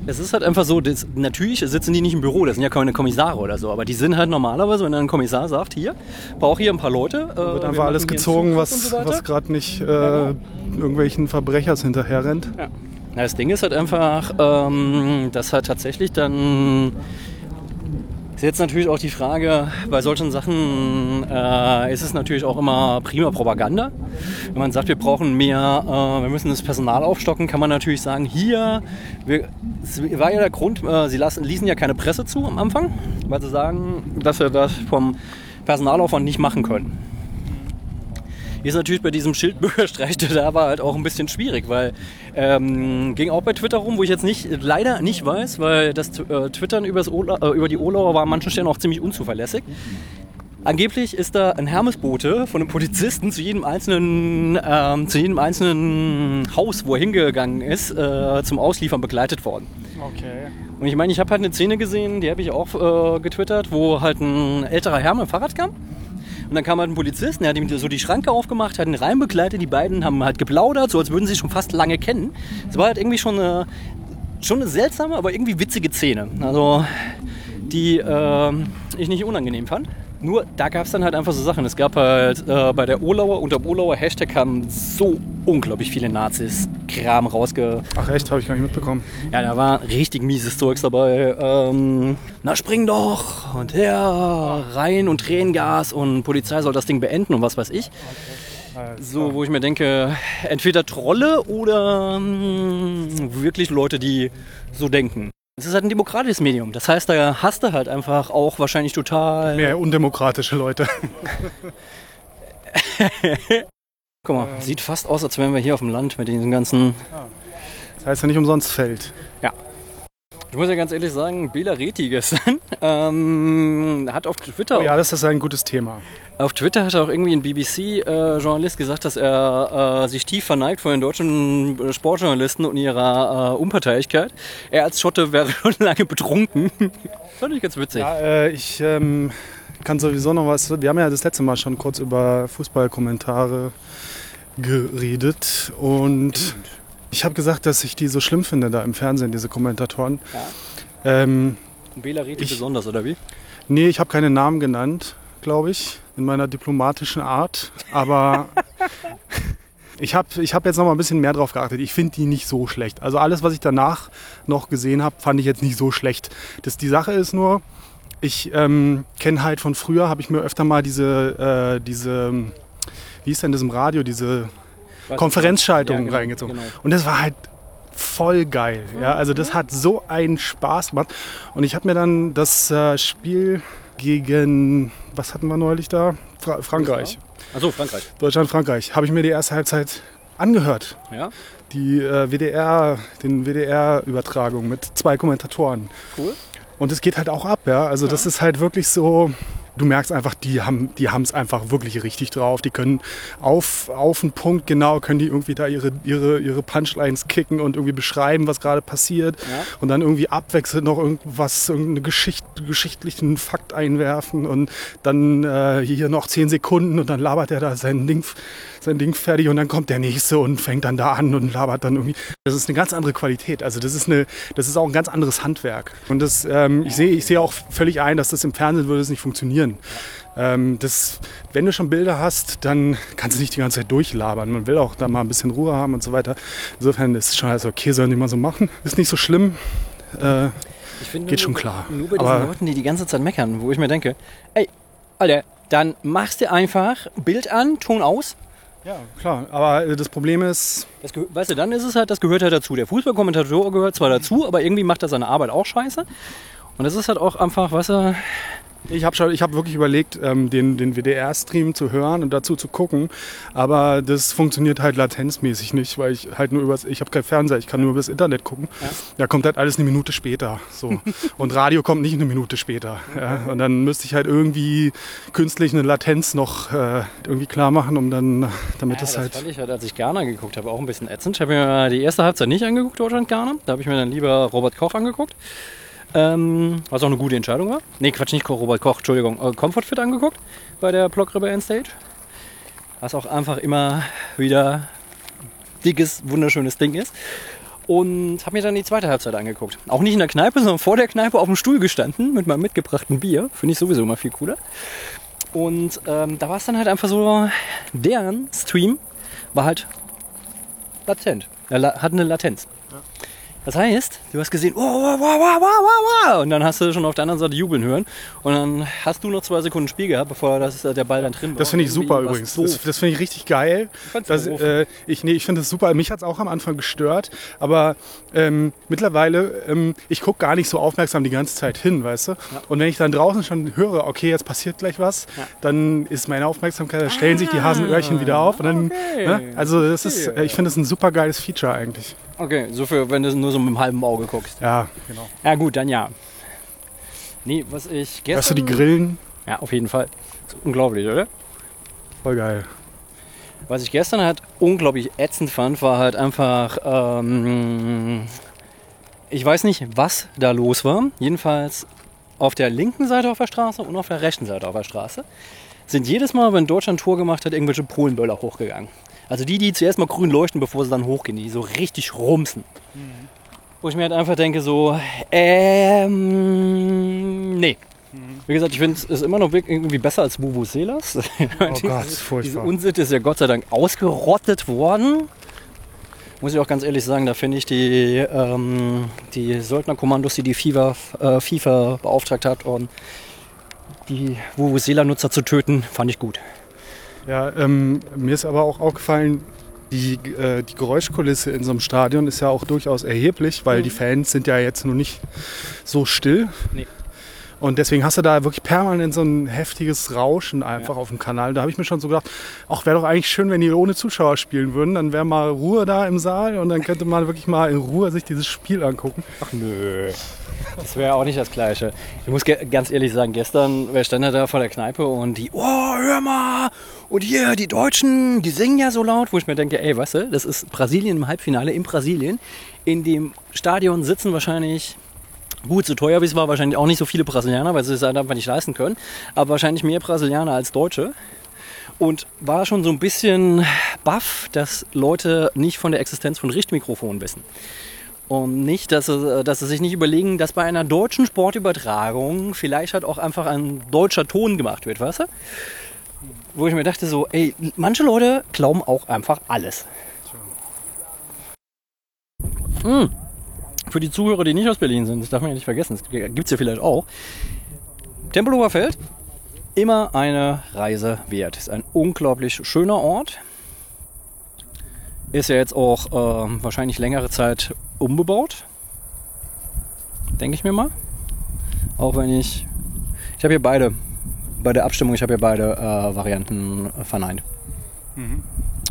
Es ist halt einfach so, das, natürlich sitzen die nicht im Büro, das sind ja keine Kommissare oder so, aber die sind halt normalerweise, wenn ein Kommissar sagt, hier, brauche hier ein paar Leute. Äh, Wird wir einfach alles gezogen, was, so was gerade nicht äh, irgendwelchen Verbrechers hinterher rennt. Ja. Na, das Ding ist halt einfach, ähm, dass halt tatsächlich dann ist jetzt natürlich auch die Frage, bei solchen Sachen äh, ist es natürlich auch immer prima Propaganda. Wenn man sagt, wir brauchen mehr, äh, wir müssen das Personal aufstocken, kann man natürlich sagen, hier, wir, es war ja der Grund, äh, sie lassen, ließen ja keine Presse zu am Anfang, weil sie sagen, dass wir das vom Personalaufwand nicht machen können. Ist natürlich bei diesem Schildbürgerstreich, der da war, halt auch ein bisschen schwierig, weil ähm, ging auch bei Twitter rum, wo ich jetzt nicht leider nicht weiß, weil das äh, Twittern äh, über die Olauer war an manchen Stellen auch ziemlich unzuverlässig. Angeblich ist da ein Hermesbote von einem Polizisten zu jedem einzelnen, ähm, zu jedem einzelnen Haus, wo er hingegangen ist, äh, zum Ausliefern begleitet worden. Okay. Und ich meine, ich habe halt eine Szene gesehen, die habe ich auch äh, getwittert, wo halt ein älterer Herr mit dem Fahrrad kam. Und dann kam halt ein Polizist, der hat ihm so die Schranke aufgemacht, hat ihn reinbegleitet. Die beiden haben halt geplaudert, so als würden sie sich schon fast lange kennen. Es war halt irgendwie schon eine, schon eine seltsame, aber irgendwie witzige Szene. Also, die äh, ich nicht unangenehm fand. Nur da gab es dann halt einfach so Sachen. Es gab halt äh, bei der Olauer, unter dem Olauer Hashtag kamen so unglaublich viele Nazis Kram rausge... Ach echt, habe ich gar nicht mitbekommen. Ja, da war richtig mieses Zeugs dabei. Ähm, na, spring doch! Und her, rein und Tränengas und Polizei soll das Ding beenden und was weiß ich. So, wo ich mir denke, entweder Trolle oder mh, wirklich Leute, die so denken. Es ist halt ein demokratisches Medium. Das heißt, da hast du halt einfach auch wahrscheinlich total. Mehr undemokratische Leute. Guck mal, sieht fast aus, als wären wir hier auf dem Land mit diesen ganzen. Das heißt ja nicht umsonst Feld. Ich muss ja ganz ehrlich sagen, Bela Reti gestern ähm, hat auf Twitter Oh ja, das ist ein gutes Thema. Auf Twitter hat auch irgendwie ein BBC-Journalist gesagt, dass er äh, sich tief verneigt vor den deutschen äh, Sportjournalisten und ihrer äh, Unparteilichkeit. Er als Schotte wäre schon lange betrunken. Fand ich ganz witzig. Ja, äh, ich ähm, kann sowieso noch was. Wir haben ja das letzte Mal schon kurz über Fußballkommentare geredet und ich habe gesagt, dass ich die so schlimm finde da im Fernsehen, diese Kommentatoren. Ähm, Bela Reti ich- besonders, oder wie? nee, ich habe keine Namen genannt, glaube ich, in meiner diplomatischen Art, aber ich habe ich hab jetzt noch mal ein bisschen mehr drauf geachtet. Ich finde die nicht so schlecht. Also alles, was ich danach noch gesehen habe, fand ich jetzt nicht so schlecht. Das, die Sache ist nur, ich ähm, kenne halt von früher, habe ich mir öfter mal diese, äh, diese, wie ist denn das im Radio, diese Konferenzschaltung Ja, genau, reingezogen. genau. Und das war halt voll geil. Ja, also das hat so einen Spaß gemacht. Und ich habe mir dann das äh, Spiel gegen, was hatten wir neulich da? Fra Frankreich. Achso, Frankreich. Deutschland, Frankreich. Habe ich mir die erste Halbzeit angehört. Ja, Die äh, WDR, den WDR-Übertragung mit zwei Kommentatoren. cool. Und es geht halt auch ab, ja. Also das ist halt wirklich so. Du merkst einfach, die haben die es einfach wirklich richtig drauf. Die können auf, auf den Punkt genau, können die irgendwie da ihre, ihre, ihre Punchlines kicken und irgendwie beschreiben, was gerade passiert. Ja. Und dann irgendwie abwechselnd noch irgendwas, irgendeine Geschicht, geschichtlichen Fakt einwerfen und dann äh, hier noch zehn Sekunden und dann labert er da sein Ding, sein Ding fertig und dann kommt der nächste und fängt dann da an und labert dann irgendwie. Das ist eine ganz andere Qualität. Also das ist eine, das ist auch ein ganz anderes Handwerk. Und das, ähm, ich sehe, ich sehe auch völlig ein, dass das im Fernsehen würde es nicht funktionieren. Ähm, das, wenn du schon Bilder hast, dann kannst du nicht die ganze Zeit durchlabern. Man will auch da mal ein bisschen Ruhe haben und so weiter. Insofern ist es schon alles okay, sollen die mal so machen. Ist nicht so schlimm. Äh, Ich finde Geht nur- schon klar. Nur bei diesen Leuten, die die ganze Zeit meckern, wo ich mir denke, ey, Alter, dann machst du einfach Bild an, Ton aus. ja, klar. Aber äh, das Problem ist, Das weißt du, dann ist es halt, das gehört halt dazu. Der Fußballkommentator gehört zwar dazu, aber irgendwie macht er seine Arbeit auch scheiße. Und das ist halt auch einfach, weißt du, Ich habe schon, ich habe wirklich überlegt, ähm, den, den WDR-Stream zu hören und dazu zu gucken, aber das funktioniert halt latenzmäßig nicht, weil ich halt nur übers, ich habe keinen Fernseher, ich kann nur übers Internet gucken. Da kommt halt alles eine Minute später, so und Radio kommt nicht eine Minute später. Ja? Und dann müsste ich halt irgendwie künstlich eine Latenz noch äh, irgendwie klar machen, um dann, damit Ja, das das halt. fand ich halt, als ich Ghana geguckt habe, auch ein bisschen ätzend. Ich habe mir die erste Halbzeit nicht angeguckt, Deutschland-Ghana. Da habe ich mir dann lieber Robert Koch angeguckt. Ähm, was auch eine gute Entscheidung war. Nee, Quatsch, nicht Robert Koch, Entschuldigung. Äh, Comfort Fit angeguckt bei der Block Rebellion Stage. Was auch einfach immer wieder dickes, wunderschönes Ding ist. Und habe mir dann die zweite Halbzeit angeguckt. Auch nicht in der Kneipe, sondern vor der Kneipe auf dem Stuhl gestanden mit meinem mitgebrachten Bier. Finde ich sowieso immer viel cooler. Und ähm, da war es dann halt einfach so, deren Stream war halt latent. Er hat eine Latenz. Das heißt, du hast gesehen, wow, wow, wow, wow, wow, wow, und dann hast du schon auf der anderen Seite jubeln hören und dann hast du noch zwei Sekunden Spiel gehabt, bevor das, äh, der Ball dann drin war. Das finde ich super übrigens. war's Das, doof. das finde ich richtig geil. fand's Das, doof. äh, ich nee, ich finde das super. Mich hat es auch am Anfang gestört, aber ähm, mittlerweile, ähm, ich gucke gar nicht so aufmerksam die ganze Zeit hin, weißt du? Und wenn ich dann draußen schon höre, okay, jetzt passiert gleich was, dann ist meine Aufmerksamkeit, da stellen sich die Hasenöhrchen wieder auf. Und dann, okay. ne? Also das ist, äh, ich finde das ein super geiles Feature eigentlich. Okay, so für, wenn du nur so mit einem halben Auge guckst. Ja, genau. Ja gut, dann ja. Nee, was ich gestern... Weißt du, die Grillen, Ja, auf jeden Fall. Ist unglaublich, oder? voll geil. Was ich gestern halt unglaublich ätzend fand, war halt einfach, ähm, ich weiß nicht, was da los war. Jedenfalls auf der linken Seite auf der Straße und auf der rechten Seite auf der Straße sind jedes Mal, wenn Deutschland Tour gemacht hat, irgendwelche Polenböller hochgegangen. Also die, die zuerst mal grün leuchten, bevor sie dann hochgehen, die so richtig rumsen. Wo ich mir halt einfach denke, so, ähm, nee. Wie gesagt, ich finde es immer noch irgendwie besser als Bubu Selas. Oh Gott, Diese furchtbar. Unsitte ist ja Gott sei Dank ausgerottet worden. Muss ich auch ganz ehrlich sagen, da finde ich die, ähm, die Söldnerkommandos, die die FIFA, äh, FIFA beauftragt hat, um die Vuvuzela-Nutzer zu töten, fand ich gut. Ja, ähm, mir ist aber auch aufgefallen, die, äh, die Geräuschkulisse in so einem Stadion ist ja auch durchaus erheblich, weil die Fans sind ja jetzt noch nicht so still. Nee. Und deswegen hast du da wirklich permanent so ein heftiges Rauschen einfach auf dem Kanal. Da habe ich mir schon so gedacht, ach, wäre doch eigentlich schön, wenn die ohne Zuschauer spielen würden. Dann wäre mal Ruhe da im Saal und dann könnte man wirklich mal in Ruhe sich dieses Spiel angucken. Ach nö. Das wäre auch nicht das Gleiche. Ich muss ganz ehrlich sagen, gestern stand da vor der Kneipe und die, oh, hör mal, und hier, die Deutschen, die singen ja so laut, wo ich mir denke, ey, weißt du, das ist Brasilien im Halbfinale in Brasilien. In dem Stadion sitzen wahrscheinlich, gut, so teuer wie es war, wahrscheinlich auch nicht so viele Brasilianer, weil sie es halt einfach nicht leisten können, aber wahrscheinlich mehr Brasilianer als Deutsche. Und war schon so ein bisschen baff, dass Leute nicht von der Existenz von Richtmikrofonen wissen. Und nicht, dass sie, dass sie sich nicht überlegen, dass bei einer deutschen Sportübertragung vielleicht halt auch einfach ein deutscher Ton gemacht wird, weißt du? Wo ich mir dachte so, ey, manche Leute glauben auch einfach alles. Hm. Für die Zuhörer, die nicht aus Berlin sind, das darf man ja nicht vergessen, das gibt es ja vielleicht auch. Tempelhofer Feld, immer eine Reise wert. Ist ein unglaublich schöner Ort. Ist ja jetzt auch ähm, wahrscheinlich längere Zeit umgebaut. Denke ich mir mal. Auch wenn ich. Ich habe hier beide. Bei der Abstimmung, ich habe hier beide äh, Varianten äh, verneint.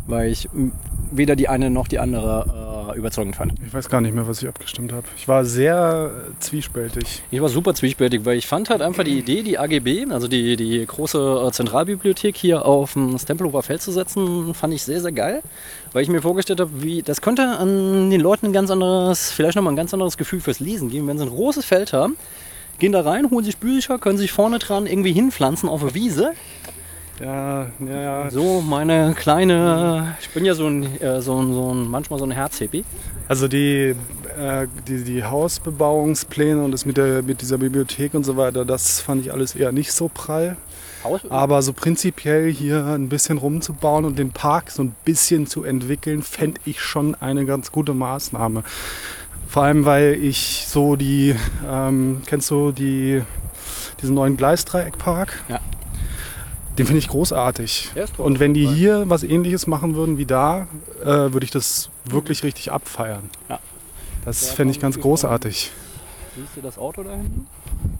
Weil ich m, weder die eine noch die andere äh, überzeugend fand. Ich weiß gar nicht mehr, was ich abgestimmt habe. Ich war sehr äh, zwiespältig. Ich war super zwiespältig, weil ich fand halt einfach die Idee, die AGB, also die, die große äh, Zentralbibliothek hier auf das Tempelhofer Feld zu setzen, fand ich sehr, sehr geil. Weil ich mir vorgestellt habe, wie das könnte an den Leuten ein ganz anderes, vielleicht nochmal ein ganz anderes Gefühl fürs Lesen geben, wenn sie ein großes Feld haben. Gehen da rein, holen sich Bücher, können sich vorne dran irgendwie hinpflanzen auf eine Wiese. Ja, ja, ja. So meine kleine, ich bin ja so ein, äh, so ein, so ein manchmal so ein Herzhippie. Also die, äh, die, die Hausbebauungspläne und das mit, der, mit dieser Bibliothek und so weiter, das fand ich alles eher nicht so prall. Haus, Aber so prinzipiell hier ein bisschen rumzubauen und den Park so ein bisschen zu entwickeln, fände ich schon eine ganz gute Maßnahme. Vor allem, weil ich so die, ähm, kennst du die, diesen neuen Gleisdreieckpark? Ja. Den finde ich großartig. Und wenn die hier was ähnliches machen würden wie da, äh, würde ich das wirklich richtig abfeiern. Ja. Das fände ich ganz großartig. Siehst du das Auto da hinten?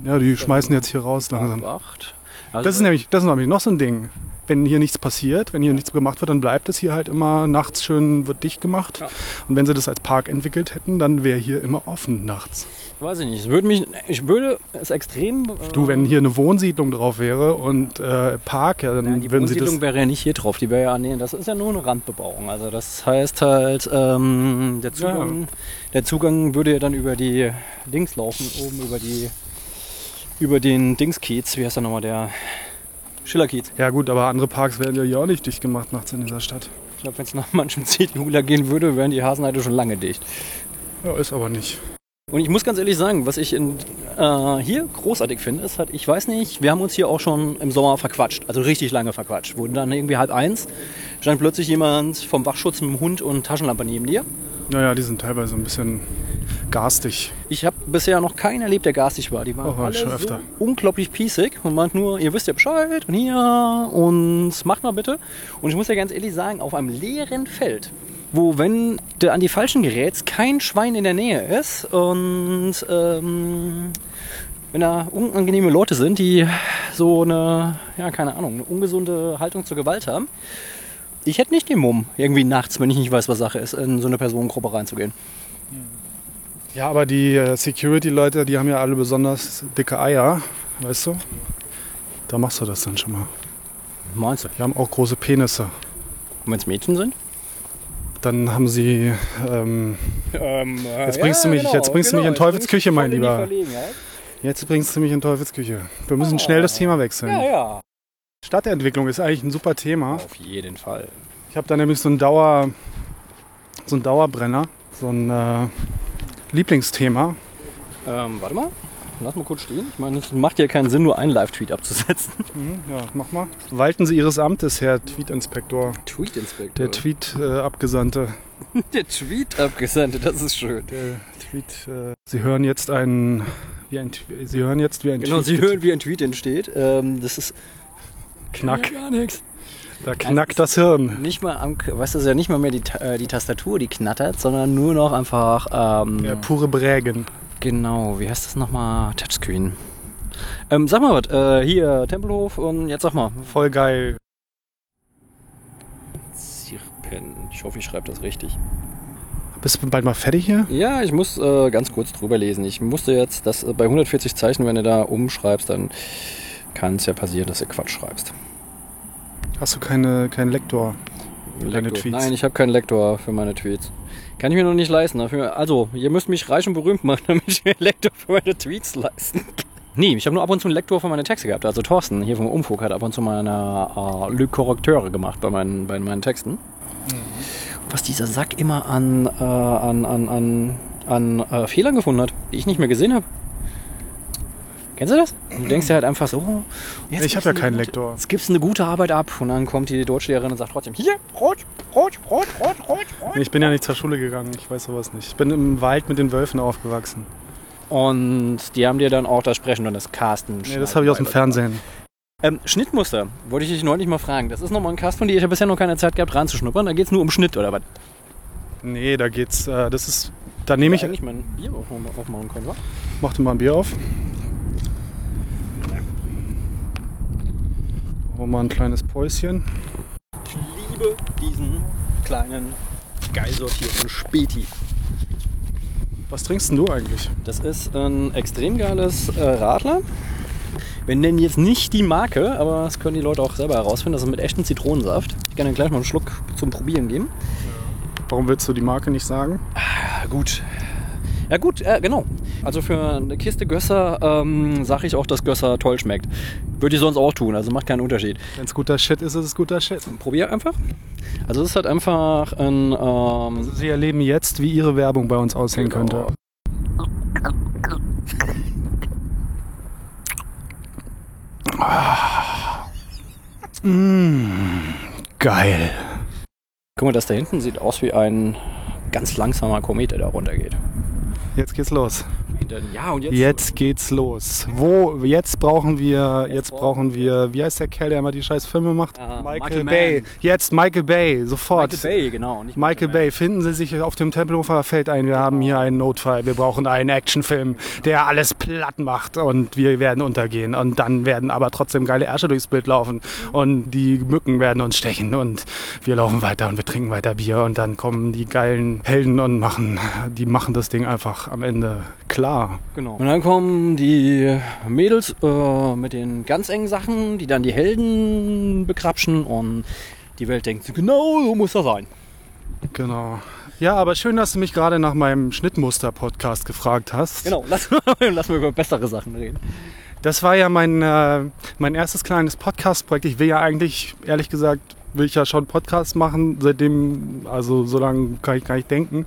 Ja, die schmeißen jetzt hier raus langsam. Acht. Also Das ist nämlich, das ist nämlich noch so ein Ding. wenn hier nichts passiert, wenn hier nichts gemacht wird, dann bleibt es hier halt immer nachts schön, wird dicht gemacht. Und wenn sie das als Park entwickelt hätten, dann wäre hier immer offen nachts. Weiß ich nicht. Es würde mich, ich würde es extrem. Äh, Du, wenn hier eine Wohnsiedlung drauf wäre und äh, Park, ja, dann Nein, die würden sie Wohnsiedlung das. wäre ja nicht hier drauf, die wäre ja, nee, das ist ja nur eine Randbebauung. Also das heißt halt, ähm, der, Zugang, der Zugang würde ja dann über die Dings laufen, oben über die, über den Dingskiez, wie heißt der nochmal, der Schillerkiez. Ja gut, aber andere Parks werden ja hier auch nicht dicht gemacht nachts in dieser Stadt. Ich glaube, wenn es nach manchem CDUler gehen würde, wären die Hasenheide schon lange dicht. Ja, ist aber nicht. Und ich muss ganz ehrlich sagen, was ich in, äh, hier großartig finde, ist halt, ich weiß nicht, wir haben uns hier auch schon im Sommer verquatscht, also richtig lange verquatscht. Wurden dann irgendwie halb eins, stand plötzlich jemand vom Wachschutz mit dem Hund und Taschenlampe neben dir. Naja, die sind teilweise ein bisschen garstig. Ich habe bisher noch keinen erlebt, der garstig war. Die waren Oh, alle schon so öfter. unglaublich piesig und meint nur, ihr wisst ja Bescheid und hier und macht mal bitte. Und ich muss ja ganz ehrlich sagen, auf einem leeren Feld, wo wenn du an die Falschen gerätst, kein Schwein in der Nähe ist und ähm, wenn da unangenehme Leute sind, die so eine, ja keine Ahnung, eine ungesunde Haltung zur Gewalt haben. Ich hätte nicht den Mumm, irgendwie nachts, wenn ich nicht weiß, was Sache ist, in so eine Personengruppe reinzugehen. Ja, aber die äh, Security-Leute, die haben ja alle besonders dicke Eier, weißt du? Da machst du das dann schon mal. Meinst du? Die haben auch große Penisse. Und wenn es Mädchen sind? Dann haben sie. Ähm, Ähm, Jetzt bringst du mich- jetzt bringst du mich in Teufels Küche, mein Lieber. Ja, jetzt bringst du mich in Teufels Küche. Wir müssen schnell das Thema wechseln. ja. Stadtentwicklung ist eigentlich ein super Thema. Auf jeden Fall. Ich habe da nämlich so einen Dauer, so einen Dauerbrenner, so ein äh, Lieblingsthema. Ähm, warte mal. Lass mal kurz stehen. Ich meine, es macht ja keinen Sinn, nur einen Live-Tweet abzusetzen. Mhm, ja, mach mal. Walten Sie Ihres Amtes, Herr Tweet-Inspektor. Tweet-Inspektor. Der Tweet-Abgesandte. Der Tweet-Abgesandte, das ist schön. Der Tweet. Äh, Sie hören jetzt einen. Wie ein, Sie hören jetzt wie ein Genau, Tweet Sie hören, wie ein Tweet entsteht. Ähm, das ist Knack. gar nichts. Da knackt das Hirn. Nicht mal am, weißt du, es ist ja nicht mal mehr die, äh, die Tastatur, die knattert, sondern nur noch einfach, ähm, Der pure Brägen. Genau, wie heißt das nochmal? Touchscreen. Ähm, sag mal was, äh, hier, Tempelhof und jetzt sag mal. Voll geil. Sirpen. Ich hoffe, ich schreibe das richtig. Bist du bald mal fertig hier? Ja, ich muss äh, ganz kurz drüber lesen. Ich musste jetzt, das äh, bei 140 Zeichen, wenn du da umschreibst, dann kann es ja passieren, dass du Quatsch schreibst. Hast du keine, keinen Lektor? für Deine Lektor. Tweets? Nein, ich habe keinen Lektor für meine Tweets. Kann ich mir noch nicht leisten. Dafür, also, ihr müsst mich reich und berühmt machen, damit ich mir einen Lektor für meine Tweets leisten kann. Nee, ich habe nur ab und zu einen Lektor für meine Texte gehabt. Also Thorsten hier vom Umfug hat ab und zu meine äh, Le Korrekteure gemacht bei meinen, bei meinen Texten. Was dieser Sack immer an, äh, an, an, an, an äh, Fehlern gefunden hat, die ich nicht mehr gesehen habe. Kennst du das? Du denkst dir halt einfach so, oh, Ich habe ja du eine keinen gute- Lektor. Jetzt gibst du eine gute Arbeit ab und dann kommt die Deutschlehrerin und sagt trotzdem, hier, rot, rot, rot, rot, rot, rot. Nee, Ich bin ja nicht zur Schule gegangen, ich weiß sowas nicht. Ich bin im Wald mit den Wölfen aufgewachsen. Und die haben dir dann auch das Sprechen und das Casten. Nee, das habe ich aus dem Fernsehen. Ähm, Schnittmuster, wollte ich dich neulich mal fragen. Das ist nochmal ein Cast von dir. Ich habe bisher noch keine Zeit gehabt, reinzuschnuppern. Da geht es nur um Schnitt oder was? Nee, da geht's. Äh, das ist. Da nehme ich. eigentlich mein Bier aufmachen aufmachen können, wa? Mach dir mal ein Bier auf. Oh, mal ein kleines Päuschen. Ich liebe diesen kleinen, geil sortierten Späti. Was trinkst denn du eigentlich? Das ist ein extrem geiles äh, Radler. Wir nennen jetzt nicht die Marke, aber das können die Leute auch selber herausfinden. Das ist mit echtem Zitronensaft. Ich kann dir gleich mal einen Schluck zum Probieren geben. Warum willst du die Marke nicht sagen? Ja, gut. Ja gut, äh, genau. Also für eine Kiste Gösser ähm, sage ich auch, dass Gösser toll schmeckt. Würde ich sonst auch tun, also macht keinen Unterschied. Wenn es guter Shit ist, ist es guter Shit. Probier einfach. Also es ist halt einfach ein... Ähm, Sie erleben jetzt, wie Ihre Werbung bei uns aussehen Genau. könnte. Mmh, geil. guck mal, das da hinten sieht aus wie ein ganz langsamer Komet, der da runtergeht. Jetzt geht's los. Ja, und jetzt? Jetzt geht's los. Wo? Jetzt brauchen wir, jetzt brauchen wir, wie heißt der Kerl, der immer die scheiß Filme macht? Ah, Michael, Michael Bay. Jetzt Michael Bay, sofort. Michael Bay, genau. Nicht Michael Bay, finden Sie sich auf dem Tempelhofer Feld ein. Wir haben hier einen Notfall. Wir brauchen einen Actionfilm, der alles platt macht und wir werden untergehen. Und dann werden aber trotzdem geile Ärsche durchs Bild laufen und die Mücken werden uns stechen und wir laufen weiter und wir trinken weiter Bier und dann kommen die geilen Helden und machen, die machen das Ding einfach am Ende klar. Genau. Und dann kommen die Mädels äh, mit den ganz engen Sachen, die dann die Helden bekrapschen und die Welt denkt, genau so muss das sein. Genau. Ja, aber schön, dass du mich gerade nach meinem Schnittmuster-Podcast gefragt hast. Genau, lass, lass mal über bessere Sachen reden. Das war ja mein, äh, mein erstes kleines Podcast-Projekt. Ich will ja eigentlich, ehrlich gesagt, will ich ja schon Podcasts machen. Seitdem, also so lange kann ich gar nicht denken.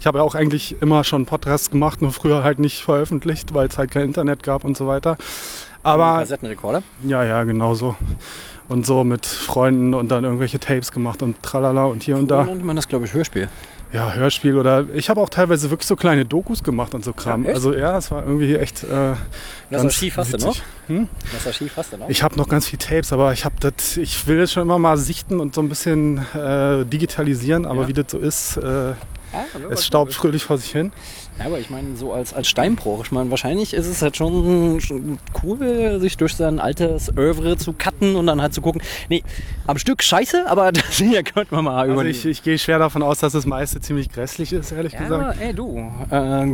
Ich habe ja auch eigentlich immer schon Podcasts gemacht, nur früher halt nicht veröffentlicht, weil es halt kein Internet gab und so weiter. Aber Kassettenrekorder. ja, ja, genau so. Und so mit Freunden und dann irgendwelche Tapes gemacht und tralala und hier und Da nennt man das, glaube ich, Hörspiel. Ja, Hörspiel oder ich habe auch teilweise wirklich so kleine Dokus gemacht und so Kram. Ja, also ja, es war irgendwie echt. Äh, Das Archiv hast du noch? Hm? Das Archiv hast du noch? Ich habe noch ganz viel Tapes, aber ich habe das, ich will das schon immer mal sichten und so ein bisschen äh, digitalisieren, aber Ja. wie das so ist, äh, Ja, es staubt fröhlich vor sich hin. Ja, aber ich meine, so als, als Steinbruch, ich meine, wahrscheinlich ist es halt schon, schon cool, sich durch sein altes Oeuvre zu cutten und dann halt zu gucken. Nee, am Stück scheiße, aber das hier könnte man mal Also überlegen. ich, ich gehe schwer davon aus, dass das meiste ziemlich grässlich ist, ehrlich ja, gesagt. aber ey du, äh,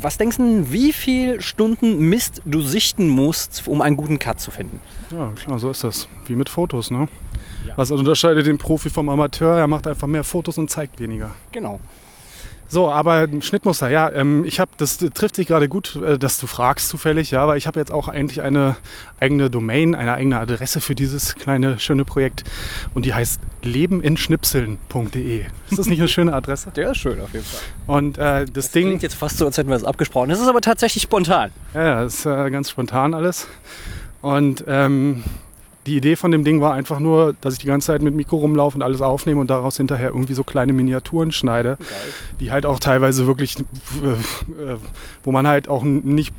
was denkst du, wie viel Stunden Mist du sichten musst, um einen guten Cut zu finden? Ja, klar, so ist das. Wie mit Fotos, ne? Was unterscheidet den Profi vom Amateur? Er macht einfach mehr Fotos und zeigt weniger. Genau. So, aber Schnittmuster, ja, ähm, ich habe, das trifft sich gerade gut, äh, dass du fragst zufällig, ja, weil ich habe jetzt auch eigentlich eine eigene Domain, eine eigene Adresse für dieses kleine schöne Projekt und die heißt lebeninschnipseln.de. Ist das nicht eine schöne Adresse? Der ist schön auf jeden Fall. Und äh, das, Ding, Klingt jetzt fast so, als hätten wir es abgesprochen. Das ist aber tatsächlich spontan. ja, ja, ist äh, ganz spontan alles. Und ähm, die Idee von dem Ding war einfach nur, dass ich die ganze Zeit mit Mikro rumlaufe und alles aufnehme und daraus hinterher irgendwie so kleine Miniaturen schneide, die halt auch teilweise wirklich, äh, äh, wo man halt auch nicht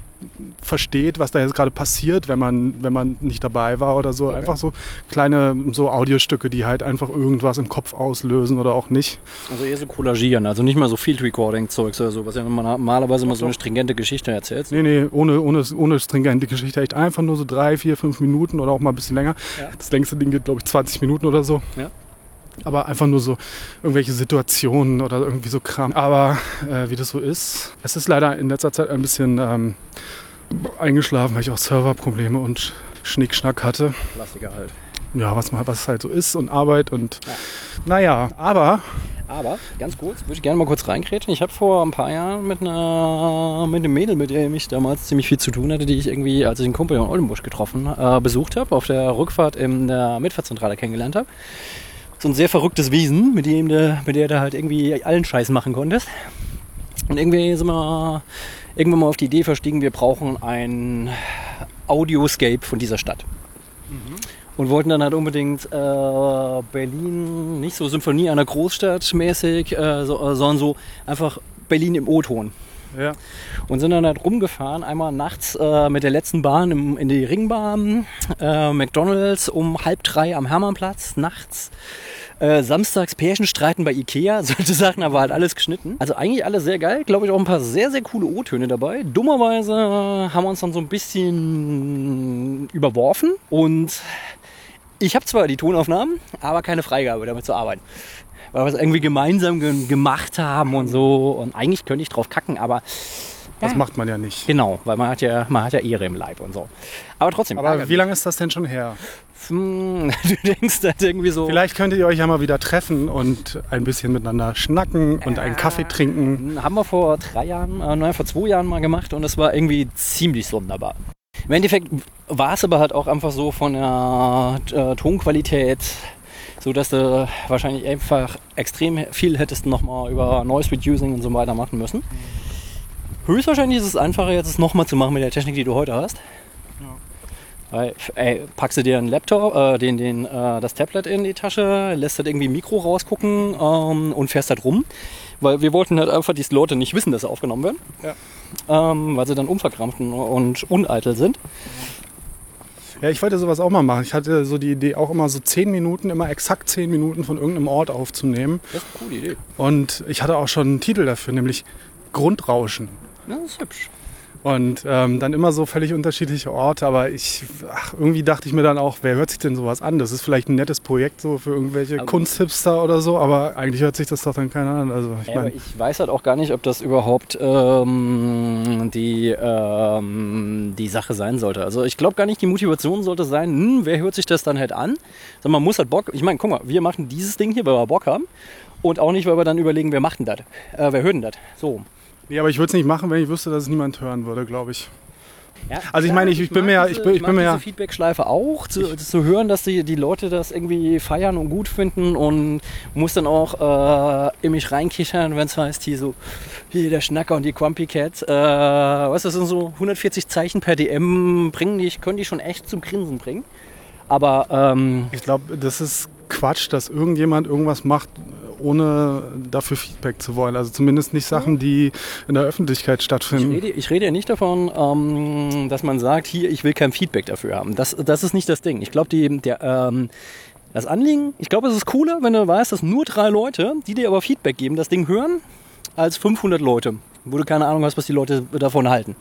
versteht, was da jetzt gerade passiert, wenn man, wenn man nicht dabei war oder so. Einfach so kleine so Audiostücke, die halt einfach irgendwas im Kopf auslösen oder auch nicht. Also eher so collagieren, also nicht mal so Field Recording Zeugs oder so, was ja normalerweise immer so eine stringente Geschichte erzählt. Nee, nee, ohne, ohne, ohne stringente Geschichte. Echt einfach nur so drei, vier, fünf Minuten oder auch mal ein bisschen länger. Ja. Das längste Ding geht, glaube ich, 20 Minuten oder so. Ja. Aber einfach nur so irgendwelche Situationen oder irgendwie so Kram. Aber äh, wie das so ist, es ist leider in letzter Zeit ein bisschen ähm, eingeschlafen, weil ich auch Serverprobleme und Schnickschnack hatte. Klassiker halt. Ja, was, mal, was halt so ist und Arbeit und naja, aber Aber, ganz kurz, würde ich gerne mal kurz reinkrätschen. Ich habe vor ein paar Jahren mit, einer, mit einem Mädel, mit dem ich damals ziemlich viel zu tun hatte, die ich irgendwie, als ich einen Kumpel in Oldenbusch getroffen, äh, besucht habe, auf der Rückfahrt in der Mitfahrzentrale kennengelernt habe. So ein sehr verrücktes Wesen, mit dem du, mit der du halt irgendwie allen Scheiß machen konntest. Und irgendwie sind wir irgendwann mal auf die Idee verstiegen, wir brauchen ein Audioscape von dieser Stadt. Und wollten dann halt unbedingt äh, Berlin, nicht so Symphonie einer Großstadt mäßig, äh, so, sondern so einfach Berlin im O-Ton. Ja, Und sind dann halt rumgefahren, einmal nachts äh, mit der letzten Bahn im, in die Ringbahn, äh, McDonalds um halb drei am Hermannplatz, nachts. Äh, samstags Pärchenstreiten bei Ikea, solche Sachen, aber halt alles geschnitten. Also eigentlich alles sehr geil, glaube ich auch ein paar sehr, sehr coole O-Töne dabei. Dummerweise haben wir uns dann so ein bisschen überworfen und ich habe zwar die Tonaufnahmen, aber keine Freigabe damit zu arbeiten. Weil wir es irgendwie gemeinsam ge gemacht haben und so. Und eigentlich könnte ich drauf kacken, aber das Ja. macht man ja nicht. Genau, weil man hat ja, man hat ja Ehre im Leib und so. Aber trotzdem. Aber ärgerlich. wie lange ist das denn schon her? Hm, Du denkst halt irgendwie so. Vielleicht könntet ihr euch ja mal wieder treffen und ein bisschen miteinander schnacken und einen Kaffee trinken. Haben wir vor drei Jahren, äh, nein, vor zwei Jahren mal gemacht und es war irgendwie ziemlich sonderbar. Im Endeffekt war es aber halt auch einfach so von der äh, Tonqualität, so dass du wahrscheinlich einfach extrem viel hättest nochmal über Noise Reducing und so weiter machen müssen. Höchstwahrscheinlich ist es einfacher, jetzt es nochmal zu machen mit der Technik, die du heute hast. Weil, ey, packst du dir einen Laptop, äh, den, den, äh, das Tablet in die Tasche, lässt halt irgendwie Mikro rausgucken ähm, und fährst halt rum. Weil wir wollten halt einfach, die Leute nicht wissen, dass sie aufgenommen werden. Ähm, weil sie dann unverkrampft und uneitel sind. Ja, ich wollte sowas auch mal machen. Ich hatte so die Idee, auch immer so zehn Minuten, immer exakt zehn Minuten von irgendeinem Ort aufzunehmen. Das ist eine coole Idee. Und ich hatte auch schon einen Titel dafür, nämlich Grundrauschen. Ja, das ist hübsch. Und ähm, dann immer so völlig unterschiedliche Orte. Aber ich, ach, irgendwie dachte ich mir dann auch, wer hört sich denn sowas an? Das ist vielleicht ein nettes Projekt so für irgendwelche Aber- Kunsthipster oder so, aber eigentlich hört sich das doch dann keiner an. Also ich meine, ich weiß halt auch gar nicht, ob das überhaupt ähm, die, ähm, die Sache sein sollte. Also ich glaube gar nicht, die Motivation sollte sein, hm, wer hört sich das dann halt an? Sondern man muss halt Bock, ich meine, guck mal, wir machen dieses Ding hier, weil wir Bock haben. Und auch nicht, weil wir dann überlegen, wer macht denn das? Äh, wer hört denn das? So. Nee, aber ich würde es nicht machen, wenn ich wüsste, dass es niemand hören würde, glaube ich. Ja, Also ich meine, ich- ich bin mir ja- ich bin- ich bin mir ja- Feedback-Schleife auch, zu, zu hören, dass die, die Leute das irgendwie feiern und gut finden und muss dann auch äh, in mich reinkichern, wenn es heißt, hier so, hier der Schnacker und die Crumpy Cat, äh, was das sind so 140 Zeichen per DM, bringen die, können die schon echt zum Grinsen bringen. Aber ähm, Ich glaube, das ist Quatsch, dass irgendjemand irgendwas macht, ohne dafür Feedback zu wollen. Also zumindest nicht Sachen, die in der Öffentlichkeit Ich stattfinden. rede, ich rede ja nicht davon, ähm, dass man sagt, hier, ich will kein Feedback dafür haben. Das, das ist nicht das Ding. Ich glaube, die, der, ähm, das Anliegen, ich glaube, es ist cooler, wenn du weißt, dass nur drei Leute, die dir aber Feedback geben, das Ding hören, als 500 Leute, wo du keine Ahnung hast, was die Leute davon halten.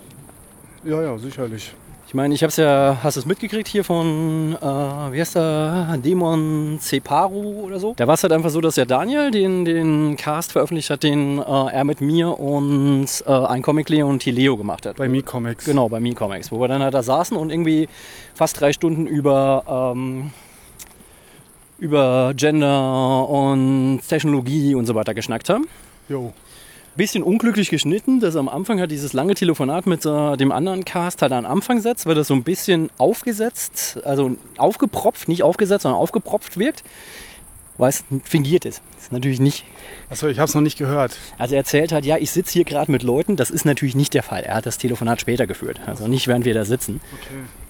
Ja, ja, sicherlich. Ich meine, ich habe es ja, hast du es mitgekriegt hier von, äh, wie heißt der, Demon Ceparu oder so? Da war es halt einfach so, dass der Daniel den, den Cast veröffentlicht hat, den äh, er mit mir und äh, ein Comic Leo und Tileo gemacht hat. Bei Me Comics. Genau, bei Me Comics, wo wir dann halt da saßen und irgendwie fast drei Stunden über, ähm, über Gender und Technologie und so weiter geschnackt haben. Jo. Bisschen unglücklich geschnitten, dass am Anfang halt dieses lange Telefonat mit äh, dem anderen Cast halt am Anfang setzt, weil das so ein bisschen aufgesetzt, also aufgepropft, nicht aufgesetzt, sondern aufgepropft wirkt, weil es fingiert ist. Das ist natürlich nicht Achso, ich habe es noch nicht gehört. also er erzählt hat, ja, ich sitze hier gerade mit Leuten. Das ist natürlich nicht der Fall. Er hat das Telefonat später geführt. Also nicht, während wir da sitzen.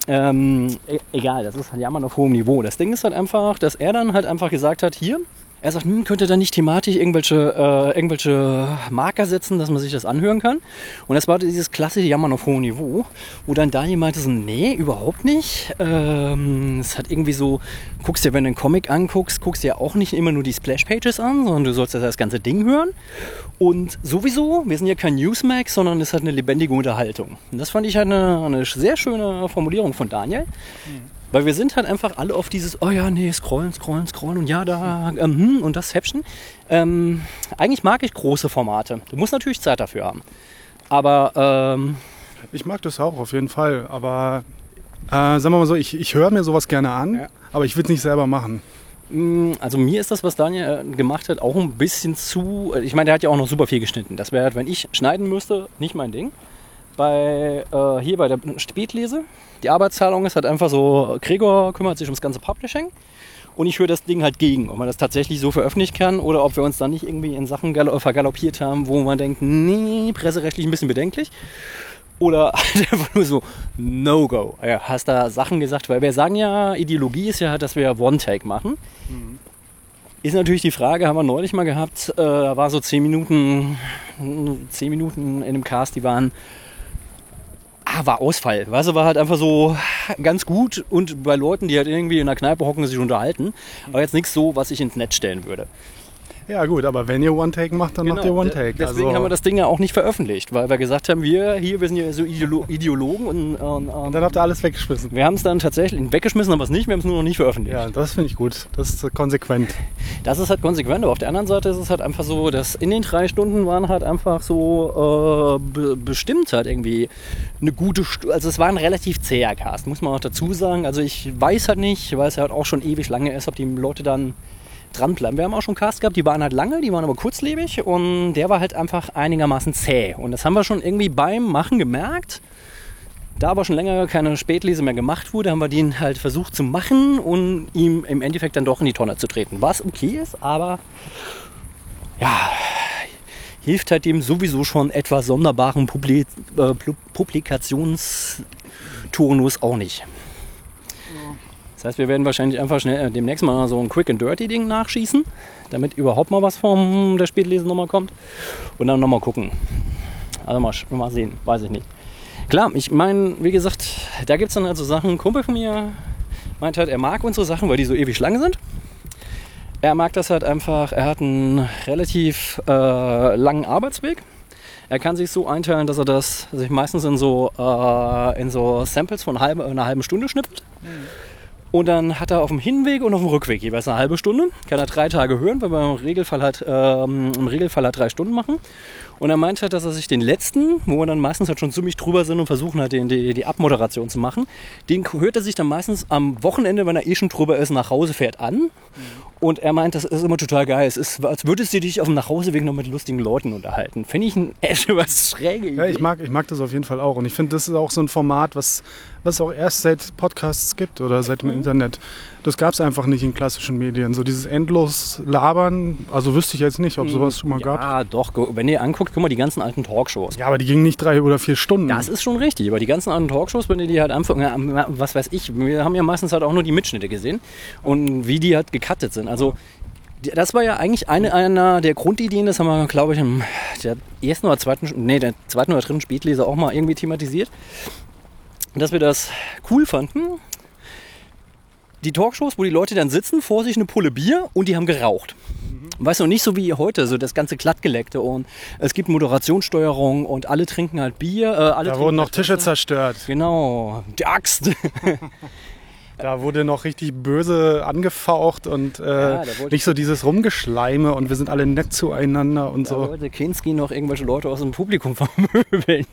Ähm, e egal, das ist halt Jammern auf hohem Niveau. Das Ding ist halt einfach, dass er dann halt einfach gesagt hat, hier, er sagt, hm, könnte da nicht thematisch irgendwelche, äh, irgendwelche Marker setzen, dass man sich das anhören kann. Und das war dieses klassische Jammern auf hohem Niveau, wo dann Daniel meinte so, nee, überhaupt nicht. Ähm, es hat irgendwie so, guckst dir, wenn du einen Comic anguckst, guckst dir ja auch nicht immer nur die Splash-Pages an, sondern du sollst das ganze Ding hören. Und sowieso, wir sind ja kein Newsmax, sondern es hat eine lebendige Unterhaltung. Und das fand ich halt eine, eine sehr schöne Formulierung von Daniel. Weil wir sind halt einfach alle auf dieses, oh ja, nee, scrollen, scrollen, scrollen und ja, da, ähm, hm, und das Häppchen. Ähm, eigentlich mag ich große Formate. Du musst natürlich Zeit dafür haben. Aber ähm, Ich mag das auch auf jeden Fall, aber äh, sagen wir mal so, ich, ich höre mir sowas gerne an, Ja. aber ich will es nicht selber machen. mh, also mir ist das, was Daniel äh, gemacht hat, auch ein bisschen zu. Ich meine, der hat ja auch noch super viel geschnitten. Das wäre, halt, wenn ich schneiden müsste, nicht mein Ding. Bei, äh, hier bei der Spätlese, die Arbeitsteilung ist halt einfach so, Gregor kümmert sich ums ganze Publishing und ich höre das Ding halt gegen, ob man das tatsächlich so veröffentlichen kann oder ob wir uns dann nicht irgendwie in Sachen galo- vergaloppiert haben, wo man denkt, nee, presserechtlich ein bisschen bedenklich. Oder halt einfach nur so, No-Go. Ja, hast da Sachen gesagt, weil wir sagen ja, Ideologie ist ja, dass wir One-Take machen. Ist natürlich die Frage, haben wir neulich mal gehabt, äh, da war so 10 Minuten, 10 Minuten in einem Cast, die waren, ah, war Ausfall. Weißt du, war halt einfach so ganz gut und bei Leuten, die halt irgendwie in der Kneipe hocken, sich unterhalten. Aber jetzt nichts so, was ich ins Netz stellen würde. Ja gut, aber wenn ihr One-Take macht, dann macht ihr One-Take. Genau. Deswegen also, haben wir das Ding ja auch nicht veröffentlicht, weil wir gesagt haben, wir hier, wir sind ja so Ideolo Ideologen und, und, und dann habt ihr alles weggeschmissen. wir haben es dann tatsächlich weggeschmissen, haben wir es nicht, wir haben es nur noch nicht veröffentlicht. Ja, das finde ich gut. Das ist konsequent. Das ist halt konsequent, aber auf der anderen Seite ist es halt einfach so, dass in den drei Stunden waren halt einfach so äh, be bestimmt halt irgendwie eine gute Stunde. Also es war ein relativ zäher Cast, muss man auch dazu sagen. Also ich weiß halt nicht, weil es halt auch schon ewig lange ist, ob die Leute dann dranbleiben. Wir haben auch schon Cast gehabt, die waren halt lange, die waren aber kurzlebig und der war halt einfach einigermaßen zäh. Und das haben wir schon irgendwie beim Machen gemerkt. Da aber schon länger keine Spätlese mehr gemacht wurde, haben wir den halt versucht zu machen und ihm im Endeffekt dann doch in die Tonne zu treten. Was okay ist, aber ja, hilft halt dem sowieso schon etwas sonderbaren Publi äh, Pu- Publikationsturnus auch nicht. Das heißt, wir werden wahrscheinlich einfach schnell äh, demnächst mal so ein Quick and Dirty Ding nachschießen, damit überhaupt mal was vom der Spätlesen nochmal kommt. Und dann nochmal gucken. Also mal, mal sehen, weiß ich nicht. Klar, ich meine, wie gesagt, da gibt es dann halt so Sachen. Ein Kumpel von mir meint halt, er mag unsere Sachen, weil die so ewig lang sind. Er mag das halt einfach, er hat einen relativ äh, langen Arbeitsweg. Er kann sich so einteilen, dass er das sich meistens in so, äh, in so Samples von halbe, einer halben Stunde schnippt. Und dann hat er auf dem Hinweg und auf dem Rückweg jeweils eine halbe Stunde. Kann er drei Tage hören, weil wir im Regelfall halt, ähm, im Regelfall halt drei Stunden machen. Und er meint halt, dass er sich den letzten, wo wir dann meistens halt schon ziemlich drüber sind und versuchen halt den, die, die Abmoderation zu machen, den hört er sich dann meistens am Wochenende, wenn er eh schon drüber ist, nach Hause fährt an. Und er meint, das ist immer total geil. Es ist, als würdest du dich auf dem Nachhauseweg noch mit lustigen Leuten unterhalten. Finde ich ein echt was schräge Idee. Ja, ich mag, ich mag das auf jeden Fall auch. Und ich finde, das ist auch so ein Format, was, was auch erst seit Podcasts gibt oder seit dem Mhm. Internet. Das gab es einfach nicht in klassischen Medien. So dieses endlos Labern, also wüsste ich jetzt nicht, ob sowas schon mal gab. Ja, doch. Wenn ihr anguckt, guck mal, die ganzen alten Talkshows. Ja, aber die gingen nicht drei oder vier Stunden. Das ist schon richtig, aber die ganzen alten Talkshows, wenn ihr die halt anfangen, ja, was weiß ich, wir haben ja meistens halt auch nur die Mitschnitte gesehen und wie die halt gecuttet sind. Also das war ja eigentlich eine einer der Grundideen, das haben wir, glaube ich, im der ersten oder zweiten, nee, der zweiten oder dritten Spätleser auch mal irgendwie thematisiert, dass wir das cool fanden. Die Talkshows, wo die Leute dann sitzen, vor sich eine Pulle Bier und die haben geraucht. Weißt du, nicht so wie heute, so das ganze glattgeleckte und es gibt Moderationssteuerung und alle trinken halt Bier. Äh, alle da wurden noch halt Tische Wasser. zerstört. Genau, die Axt. Da wurde noch richtig böse angefaucht und äh, da wollte nicht so dieses Rumgeschleime und wir sind alle nett zueinander und Da so. wollte Kinski noch irgendwelche Leute aus dem Publikum vermöbeln.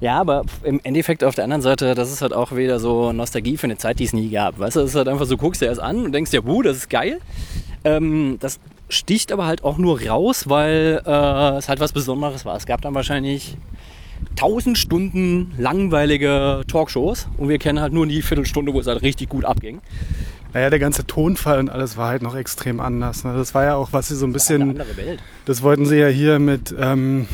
Ja, aber im Endeffekt auf der anderen Seite, das ist halt auch wieder so Nostalgie für eine Zeit, die es nie gab. Weißt du, es ist halt einfach so, guckst dir das an und denkst dir, wuh, das ist geil. Ähm, das sticht aber halt auch nur raus, weil äh, es halt was Besonderes war. Es gab dann wahrscheinlich tausend Stunden langweilige Talkshows und wir kennen halt nur die Viertelstunde, wo es halt richtig gut abging. Naja, der ganze Tonfall und alles war halt noch extrem anders. Ne? Das war ja auch, was sie so ein Eine bisschen, andere Welt. das wollten sie ja hier mit, ähm,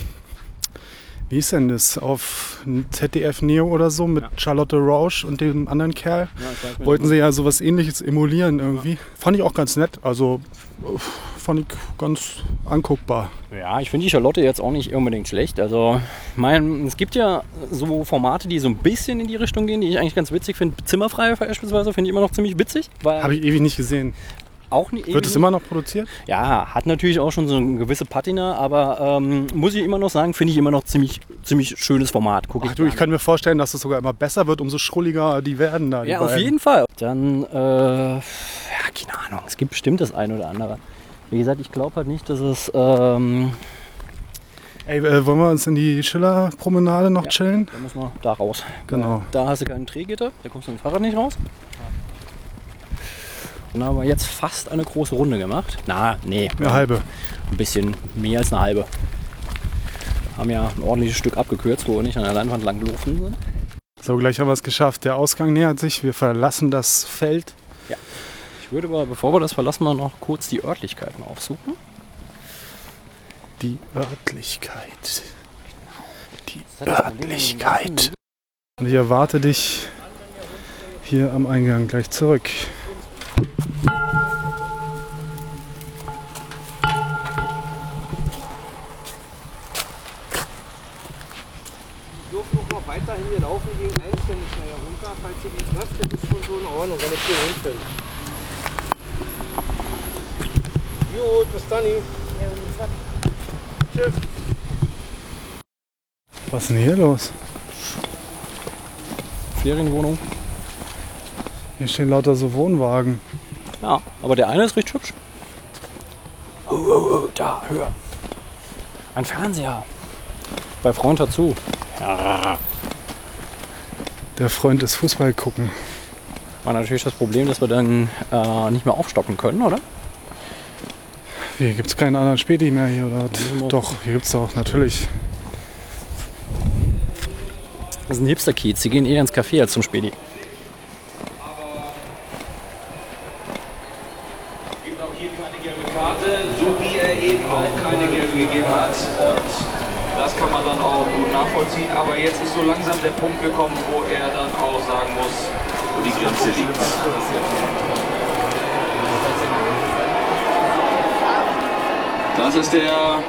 wie ist denn das, auf ZDF Neo oder so, mit Charlotte Rausch und dem anderen Kerl. Wollten sie ja sowas ähnliches emulieren irgendwie. Fand ich auch ganz nett. Also fand ich ganz anguckbar. Ja, ich finde die Charlotte jetzt auch nicht unbedingt schlecht. Also, mein, es gibt ja so Formate, die so ein bisschen in die Richtung gehen, die ich eigentlich ganz witzig finde. Zimmerfrei beispielsweise finde ich immer noch ziemlich witzig. Habe ich ewig nicht gesehen. Auch nie, Wird es immer noch produziert? Ja, hat natürlich auch schon so eine gewisse Patina, aber ähm, muss ich immer noch sagen, finde ich immer noch ziemlich, ziemlich schönes Format. Guck Ach ich du, ich kann mir vorstellen, dass es sogar immer besser wird, umso schrulliger die werden da. die Ja, auf jeden Fall. Dann, äh, ja, keine Ahnung, es gibt bestimmt das eine oder andere. Wie gesagt, ich glaube halt nicht, dass es, ähm, Ey, äh, wollen wir uns in die Schiller-Promenade noch chillen? da müssen wir da raus. Genau. Da hast du keinen Drehgitter, da kommst du mit dem Fahrrad nicht raus. Dann haben wir jetzt fast eine große Runde gemacht. Na, nee, Eine halbe. ein bisschen mehr als eine halbe. Haben ja ein ordentliches Stück abgekürzt, wo wir nicht an der Leinwand lang gelaufen sind. So, gleich haben wir es geschafft. Der Ausgang nähert sich. Wir verlassen das Feld. Ich würde aber, bevor wir das verlassen, mal noch kurz die Örtlichkeiten aufsuchen. Die Örtlichkeit. Die Örtlichkeit. Und ich erwarte dich hier am Eingang gleich zurück. Dürfen noch mal weiterhin hier laufen gegen einständig schnell runter. Falls ihr die trefft, das ist schon so in Ordnung, wenn ich hier hinfinde. Gut, bis dann. Tschüss. Was ist denn hier los? Ferienwohnung. Hier stehen lauter so Wohnwagen. Ja, aber der eine ist recht hübsch. Oh, oh, oh, da, hör. Ein Fernseher. Bei Freund dazu. Der Freund ist Fußball gucken. War natürlich das Problem, dass wir dann äh, nicht mehr aufstocken können, oder? Hier gibt es keinen anderen Späti mehr hier, oder? Doch, hier gibt es doch, natürlich. Das sind Hipster-Kids, die gehen eher ins Café als zum Späti. gibt auch hier keine gelbe Karte, so wie er eben auch keine gelbe gegeben hat. Und das kann man dann auch gut nachvollziehen. Aber jetzt ist so langsam der Punkt gekommen, wo er dann auch sagen muss, wo die Grenze liegt. Das ist der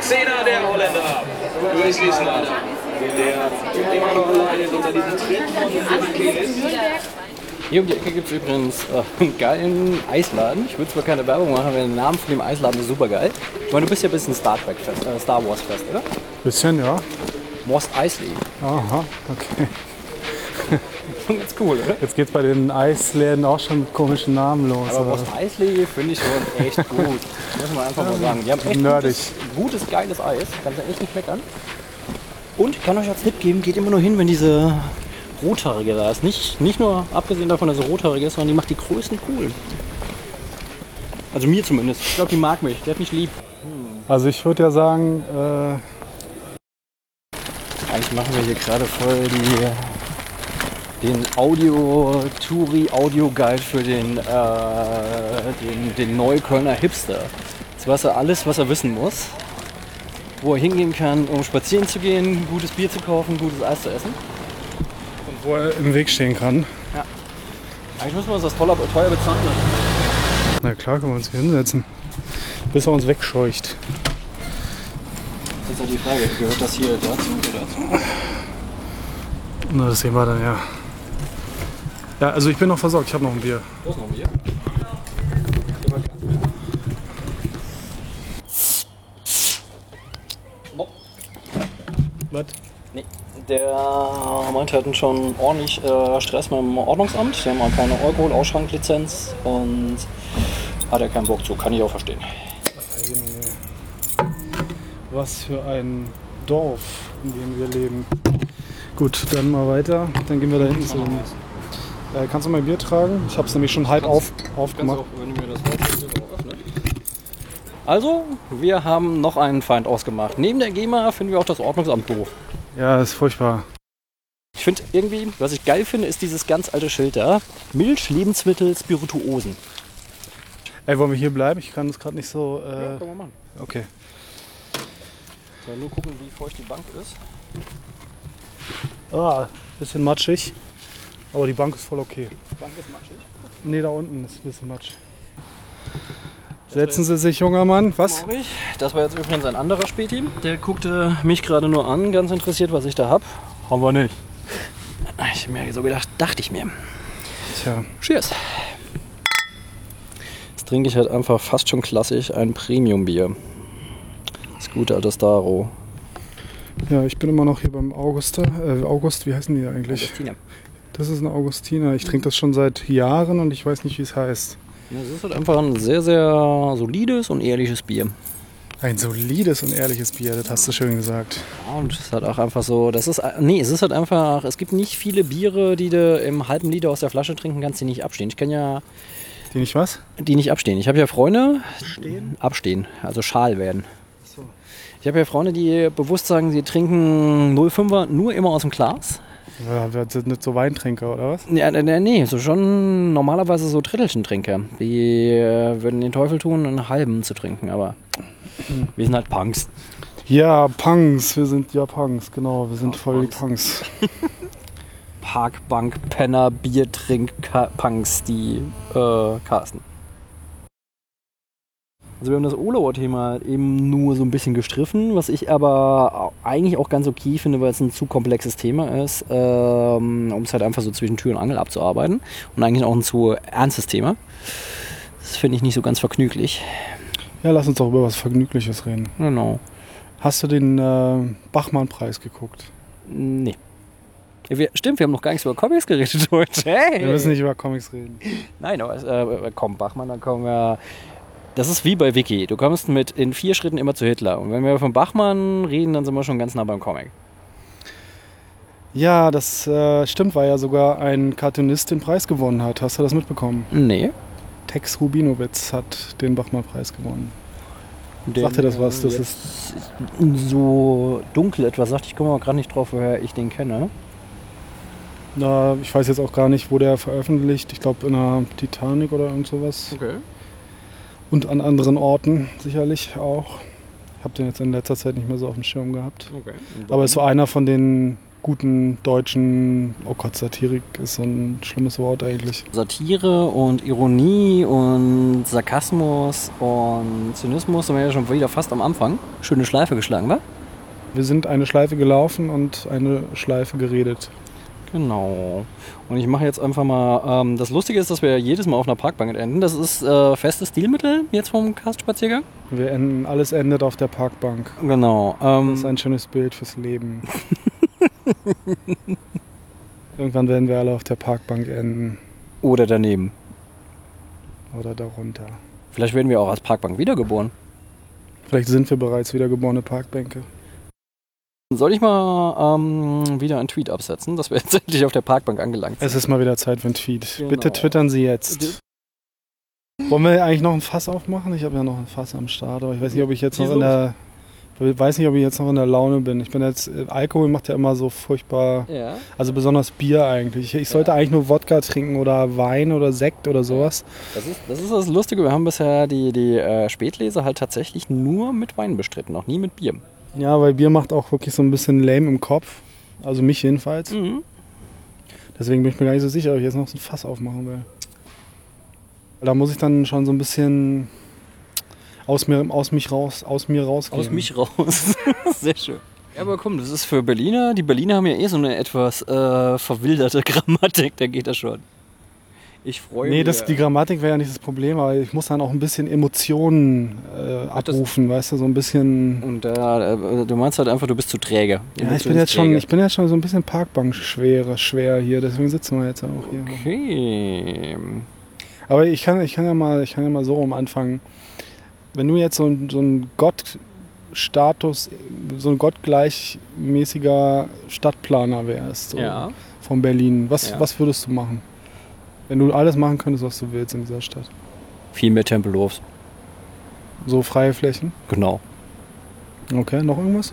Zehner der Holländer, Luis Wiesner, der immer noch alleine unter diesem Tritt von Uli ist. Hier um die Ecke gibt es übrigens äh, einen geilen Eisladen. Ich würde zwar keine Werbung machen, aber der Name von dem Eisladen ist super geil. Ich meine, du bist ja ein bisschen Star Trek fest, äh, Star Wars fest, oder? Bisschen, ja. Mos Eisley. Aha, okay. Schon ganz cool, oder? Jetzt geht's bei den Eisläden auch schon mit komischen Namen los. Aber oder? Mos Eisley finde ich schon echt gut. Muss man einfach mal sagen. Die haben echt Nerdig. gutes, gutes, geiles Eis. Kannst du echt nicht meckern. Und ich kann euch als Tipp geben, geht immer nur hin, wenn diese Rothaarige da ist. Nicht, nicht nur abgesehen davon, dass sie rothaarig ist, sondern die macht die größten cool. Also mir zumindest. Ich glaube, die mag mich. Die hat mich lieb. Also ich würde ja sagen, äh, Eigentlich machen wir hier gerade voll die, den Audio-Touri-Audio-Guide für den, äh, den, den Neuköllner Hipster. Jetzt weiß er alles, was er wissen muss. Wo er hingehen kann, um spazieren zu gehen, gutes Bier zu kaufen, gutes Eis zu essen. Wo er im Weg stehen kann. Eigentlich müssen wir uns das teuer, teuer bezahlen. Na klar, können wir uns hier hinsetzen. Bis er uns wegscheucht. Das ist ja die Frage, gehört das hier dazu oder dazu? Na, das sehen wir dann ja. Ja, also ich bin noch versorgt, ich habe noch ein Bier. Wo ist noch ein Bier? Was? Der meinte, hatten schon ordentlich äh, Stress mit dem Ordnungsamt. Die haben auch keine Alkohol-Ausschranklizenz und hat er keinen Bock zu. Kann ich auch verstehen. Was für ein Dorf, in dem wir leben. Gut, dann mal weiter. Dann gehen wir da hinten zu. den- Äh, kannst du mein Bier tragen? Ich habe es nämlich schon halb auf, aufgemacht. wenn du mir das öffnen. Also, wir haben noch einen Feind ausgemacht. Neben der GEMA finden wir auch das Ordnungsamt doof. Ja, ist furchtbar. Ich finde irgendwie, was ich geil finde, ist dieses ganz alte Schild da. Milch, Lebensmittel, Spirituosen. Ey, wollen wir hier bleiben? Ich kann das gerade nicht so. Äh, Können wir machen. okay. So, nur gucken, wie feucht die Bank ist. Ah, bisschen matschig. Aber die Bank ist voll okay. Die Bank ist matschig. Nee, da unten ist ein bisschen Matsch. Setzen Sie sich, junger Mann. Was? Das war jetzt übrigens ein anderer Späti. Der guckte mich gerade nur an, ganz interessiert, was ich da hab. Haben wir nicht. Ich hab mir so gedacht, dachte ich mir. Tja. Cheers. Jetzt trinke ich halt einfach fast schon klassisch ein Premium-Bier. Das gute alte Staro. Ja, ich bin immer noch hier beim Augusta. Äh, August, wie heißen die eigentlich? Augustiner. Das ist ein Augustiner. Ich trinke das schon seit Jahren und ich weiß nicht, wie es heißt. Das ist halt einfach ein sehr, sehr solides und ehrliches Bier. Ein solides und ehrliches Bier, das hast du schön gesagt. Ja, und es ist halt auch einfach so, das ist, nee, es ist halt einfach, es gibt nicht viele Biere, die du im halben Liter aus der Flasche trinken kannst, die nicht abstehen. Ich kann ja, Die nicht was? die nicht abstehen. Ich habe ja Freunde, abstehen, also schal werden. Ich habe ja Freunde, die bewusst sagen, sie trinken 05er nur immer aus dem Glas. Ja, wir sind nicht so Weintrinker, oder was? Ja, nee, nee, so schon normalerweise so Drittelchen-Trinker. Die äh, würden den Teufel tun, einen halben zu trinken, aber wir sind halt Punks. Ja, Punks. Wir sind ja Punks, genau. Wir sind voll die Punks. Parkbank, Penner, Biertrink, Punks, die äh, Carsten. Also wir haben das Olauer-Thema eben nur so ein bisschen gestriffen, was ich aber eigentlich auch ganz okay finde, weil es ein zu komplexes Thema ist, ähm, um es halt einfach so zwischen Tür und Angel abzuarbeiten und eigentlich auch ein zu ernstes Thema. Das finde ich nicht so ganz vergnüglich. Ja, lass uns doch über was Vergnügliches reden. Genau. Hast du den äh, Bachmann-Preis geguckt? Nee. Wir, stimmt, wir haben noch gar nichts über Comics geredet heute. Hey. Wir müssen nicht über Comics reden. Nein, aber äh, komm, Bachmann, dann kommen wir. Das ist wie bei Wiki. Du kommst mit in vier Schritten immer zu Hitler. Und wenn wir von Bachmann reden, dann sind wir schon ganz nah beim Comic. Ja, das äh, stimmt, weil ja sogar ein Cartoonist den Preis gewonnen hat. Hast du das mitbekommen? Nee. Tex Rubinowitz hat den Bachmann-Preis gewonnen. Den, Sagt dir das was? Das äh, ist jetzt so dunkel etwas sagt. Ich komme aber gerade nicht drauf, woher ich den kenne. Na, ich weiß jetzt auch gar nicht, wo der veröffentlicht. Ich glaube in der Titanic oder irgend sowas. Okay. Und an anderen Orten sicherlich auch. Ich habe den jetzt in letzter Zeit nicht mehr so auf dem Schirm gehabt. okay. Aber ist so einer von den guten deutschen, oh Gott, Satirik ist so ein schlimmes Wort eigentlich. Satire und Ironie und Sarkasmus und Zynismus sind wir ja schon wieder fast am Anfang. Schöne Schleife geschlagen, wa? Wir sind eine Schleife gelaufen und eine Schleife geredet. Genau. Und ich mache jetzt einfach mal. Ähm, das Lustige ist, dass wir jedes Mal auf einer Parkbank enden. Das ist äh, festes Stilmittel jetzt vom Cast-Spaziergang. Wir enden, alles endet auf der Parkbank. Genau. Ähm, Das ist ein schönes Bild fürs Leben. Irgendwann werden wir alle auf der Parkbank enden oder daneben. oder darunter. Vielleicht werden wir auch als Parkbank wiedergeboren. Vielleicht sind wir bereits wiedergeborene Parkbänke. Soll ich mal ähm, wieder einen Tweet absetzen, dass wir jetzt endlich auf der Parkbank angelangt sind? Es ist mal wieder Zeit für einen Tweet. Genau. Bitte twittern Sie jetzt. Wollen wir eigentlich noch ein Fass aufmachen? Ich habe ja noch ein Fass am Start, aber ich weiß nicht, ob ich jetzt noch in der ich weiß nicht, ob ich jetzt noch in der Laune bin. Ich bin jetzt äh, Alkohol macht ja immer so furchtbar, Ja. also besonders Bier eigentlich. Ich sollte eigentlich nur Wodka trinken oder Wein oder Sekt oder sowas. Das ist, das ist das Lustige. Wir haben bisher die, die äh, Spätlese halt tatsächlich nur mit Wein bestritten, noch nie mit Bier. Ja, weil Bier macht auch wirklich so ein bisschen lame im Kopf. Also mich jedenfalls. Mhm. Deswegen bin ich mir gar nicht so sicher, ob ich jetzt noch so ein Fass aufmachen will. Da muss ich dann schon so ein bisschen aus mir, aus mich raus, aus mir rausgehen. Aus mich raus. Sehr schön. Ja, aber komm, das ist für Berliner. Die Berliner haben ja eh so eine etwas äh, verwilderte Grammatik, da geht das schon. Ich freue Nee, mich. das, die Grammatik wäre ja nicht das Problem, aber ich muss dann auch ein bisschen Emotionen äh, abrufen, weißt du, so ein bisschen. Und da, äh, du meinst halt einfach, du bist zu träge. Ja, ich bin jetzt schon, träge. ich bin jetzt schon so ein bisschen Parkbank schwer, schwer hier, deswegen sitzen wir jetzt auch hier. Okay. Aber ich kann, ich kann ja mal, ich kann ja mal so rum anfangen. Wenn du jetzt so ein, so ein Gottstatus, so ein gottgleichmäßiger Stadtplaner wärst, so Ja. von Berlin, was, Ja. was würdest du machen? Wenn du alles machen könntest, was du willst in dieser Stadt. Viel mehr Tempelhofs. So freie Flächen. Genau. Okay, noch irgendwas?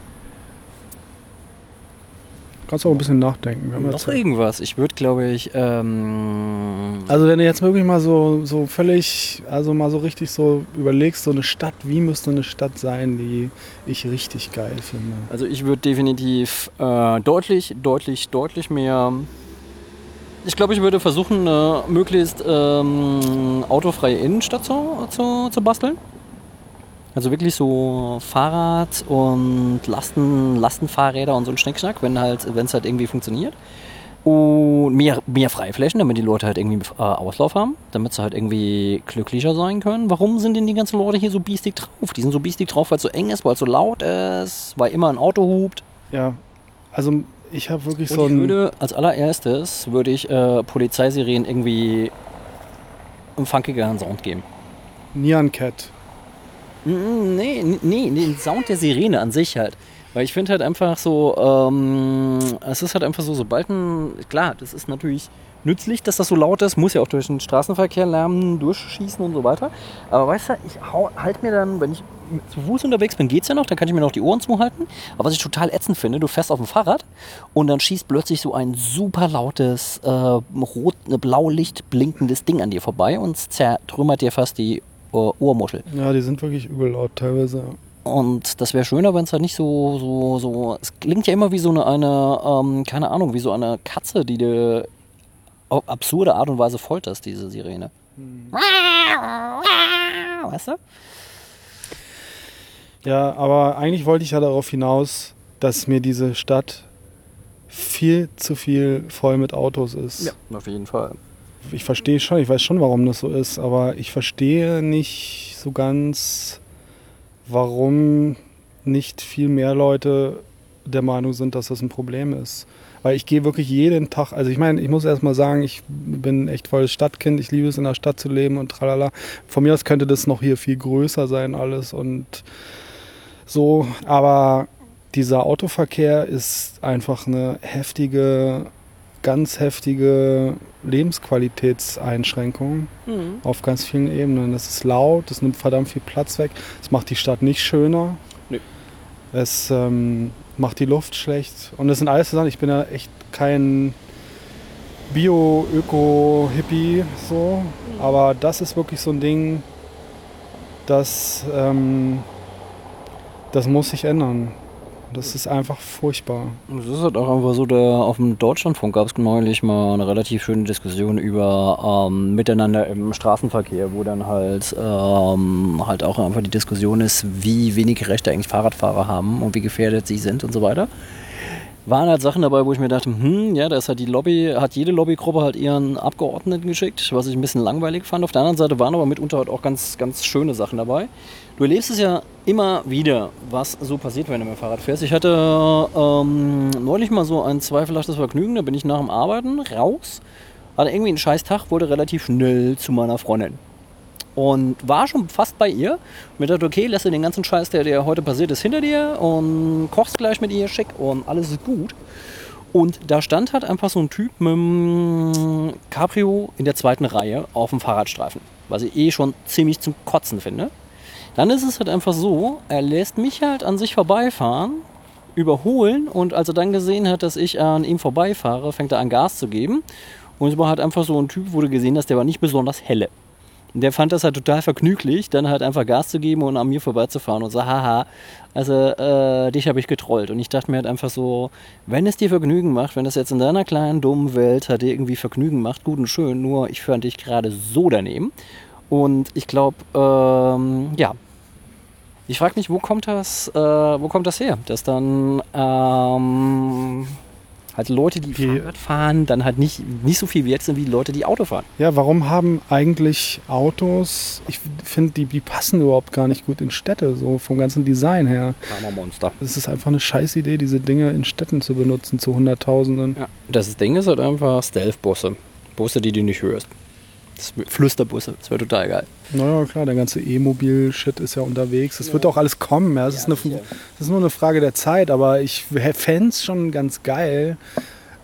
Kannst auch ein bisschen nachdenken. Wir Noch irgendwas. Ich würde, glaube ich, ähm, Also wenn du jetzt wirklich mal so, so völlig, also mal so richtig so überlegst, so eine Stadt, wie müsste eine Stadt sein, die ich richtig geil finde? Also ich würde definitiv äh, deutlich, deutlich, deutlich mehr. Ich glaube, ich würde versuchen, eine möglichst ähm, autofreie Innenstadt zu, zu, zu basteln. Also wirklich so Fahrrad und Lasten, Lastenfahrräder und so ein Schnickschnack, wenn halt, es halt irgendwie funktioniert. Und mehr, mehr Freiflächen, damit die Leute halt irgendwie äh, Auslauf haben, damit sie halt irgendwie glücklicher sein können. Warum sind denn die ganzen Leute hier so biestig drauf? Die sind so biestig drauf, weil es so eng ist, weil es so laut ist, weil immer ein Auto hupt. Ja, also ich habe wirklich Und so ich ein... würde als allererstes würde ich äh, Polizeisirenen irgendwie einen funkigeren Sound geben. Nyan Cat. Mm, Nee, nee, nee, den Sound der Sirene an sich halt. Weil ich finde halt einfach so, ähm, es ist halt einfach so, sobald ein, klar, das ist natürlich nützlich, dass das so laut ist, muss ja auch durch den Straßenverkehr Lärm durchschießen und so weiter. Aber weißt du, ich hau, halt mir dann, wenn ich zu Fuß unterwegs bin, geht's ja noch, dann kann ich mir noch die Ohren zuhalten. Aber was ich total ätzend finde, du fährst auf dem Fahrrad und dann schießt plötzlich so ein super lautes, äh, rot, ne, blaulicht blinkendes Ding an dir vorbei und zertrümmert dir fast die äh, Ohrmuschel. Ja, die sind wirklich übel laut teilweise. Und das wäre schöner, wenn es halt nicht so, so, so. Es klingt ja immer wie so eine, eine ähm, keine Ahnung, wie so eine Katze, die du auf absurde Art und Weise folterst, diese Sirene. Weißt du? Ja, aber eigentlich wollte ich ja darauf hinaus, dass mir diese Stadt viel zu viel voll mit Autos ist. auf jeden Fall. Ich verstehe schon, ich weiß schon, warum das so ist, aber ich verstehe nicht so ganz, warum nicht viel mehr Leute der Meinung sind, dass das ein Problem ist. Weil ich gehe wirklich jeden Tag, also ich meine, ich muss erst mal sagen, ich bin echt volles Stadtkind, ich liebe es in der Stadt zu leben und tralala. Von mir aus könnte das noch hier viel größer sein alles und so, aber dieser Autoverkehr ist einfach eine heftige, ganz heftige Lebensqualitätseinschränkung auf ganz vielen Ebenen. Es ist laut, es nimmt verdammt viel Platz weg, es macht die Stadt nicht schöner. Nö. Es ähm, macht die Luft schlecht. Und das sind alles Sachen, ich bin ja echt kein Bio-Öko-Hippie so, aber das ist wirklich so ein Ding, das, ähm, das muss sich ändern. Das ist einfach furchtbar. Es ist halt auch einfach so, der, auf dem Deutschlandfunk gab es neulich mal eine relativ schöne Diskussion über ähm, Miteinander im Straßenverkehr, wo dann halt, ähm, halt auch einfach die Diskussion ist, wie wenig Rechte eigentlich Fahrradfahrer haben und wie gefährdet sie sind und so weiter. Waren halt Sachen dabei, wo ich mir dachte, hm, ja, da ist halt die Lobby, hat jede Lobbygruppe halt ihren Abgeordneten geschickt, was ich ein bisschen langweilig fand. Auf der anderen Seite waren aber mitunter halt auch ganz, ganz schöne Sachen dabei. Du erlebst es ja immer wieder, was so passiert, wenn du mit dem Fahrrad fährst. Ich hatte ähm, neulich mal so ein zweifelhaftes Vergnügen, da bin ich nach dem Arbeiten raus, hatte irgendwie einen scheiß Tag, wollte relativ schnell zu meiner Freundin. Und war schon fast bei ihr. Mir dachte, okay, lässt du den ganzen Scheiß, der dir heute passiert ist, hinter dir und kochst gleich mit ihr schick und alles ist gut. Und da stand halt einfach so ein Typ mit einem Cabrio in der zweiten Reihe auf dem Fahrradstreifen, was ich eh schon ziemlich zum Kotzen finde. Dann ist es halt einfach so, er lässt mich halt an sich vorbeifahren, überholen und als er dann gesehen hat, dass ich an ihm vorbeifahre, fängt er an Gas zu geben. Und es war halt einfach so ein Typ, du gesehen hast, der war nicht besonders helle. Und der fand das halt total vergnüglich, dann halt einfach Gas zu geben und an mir vorbeizufahren und so, haha, also äh, dich habe ich getrollt. Und ich dachte mir halt einfach so, wenn es dir Vergnügen macht, wenn das jetzt in deiner kleinen, dummen Welt halt irgendwie Vergnügen macht, gut und schön, nur ich fand dich gerade so daneben. Und ich glaube, ähm, ja, ich frage mich, wo kommt das, äh, wo kommt das her? Dass dann ähm, halt Leute, die Die- Fahrrad fahren, dann halt nicht, nicht so viel wert sind wie Leute, die Auto fahren. Ja, warum haben eigentlich Autos, ich finde, die, die passen überhaupt gar nicht gut in Städte, so vom ganzen Design her. Monster. Es ist einfach eine scheiß Idee, diese Dinge in Städten zu benutzen zu Hunderttausenden. Ja. Das Ding ist halt einfach Stealth-Busse. Busse, die du nicht hörst. Das Flüsterbusse, das wäre total geil. Naja, klar, der ganze E-Mobil-Shit ist ja unterwegs. Es wird auch alles kommen. Ja. Es ist, eine, das ist nur eine Frage der Zeit, aber ich fände es schon ganz geil,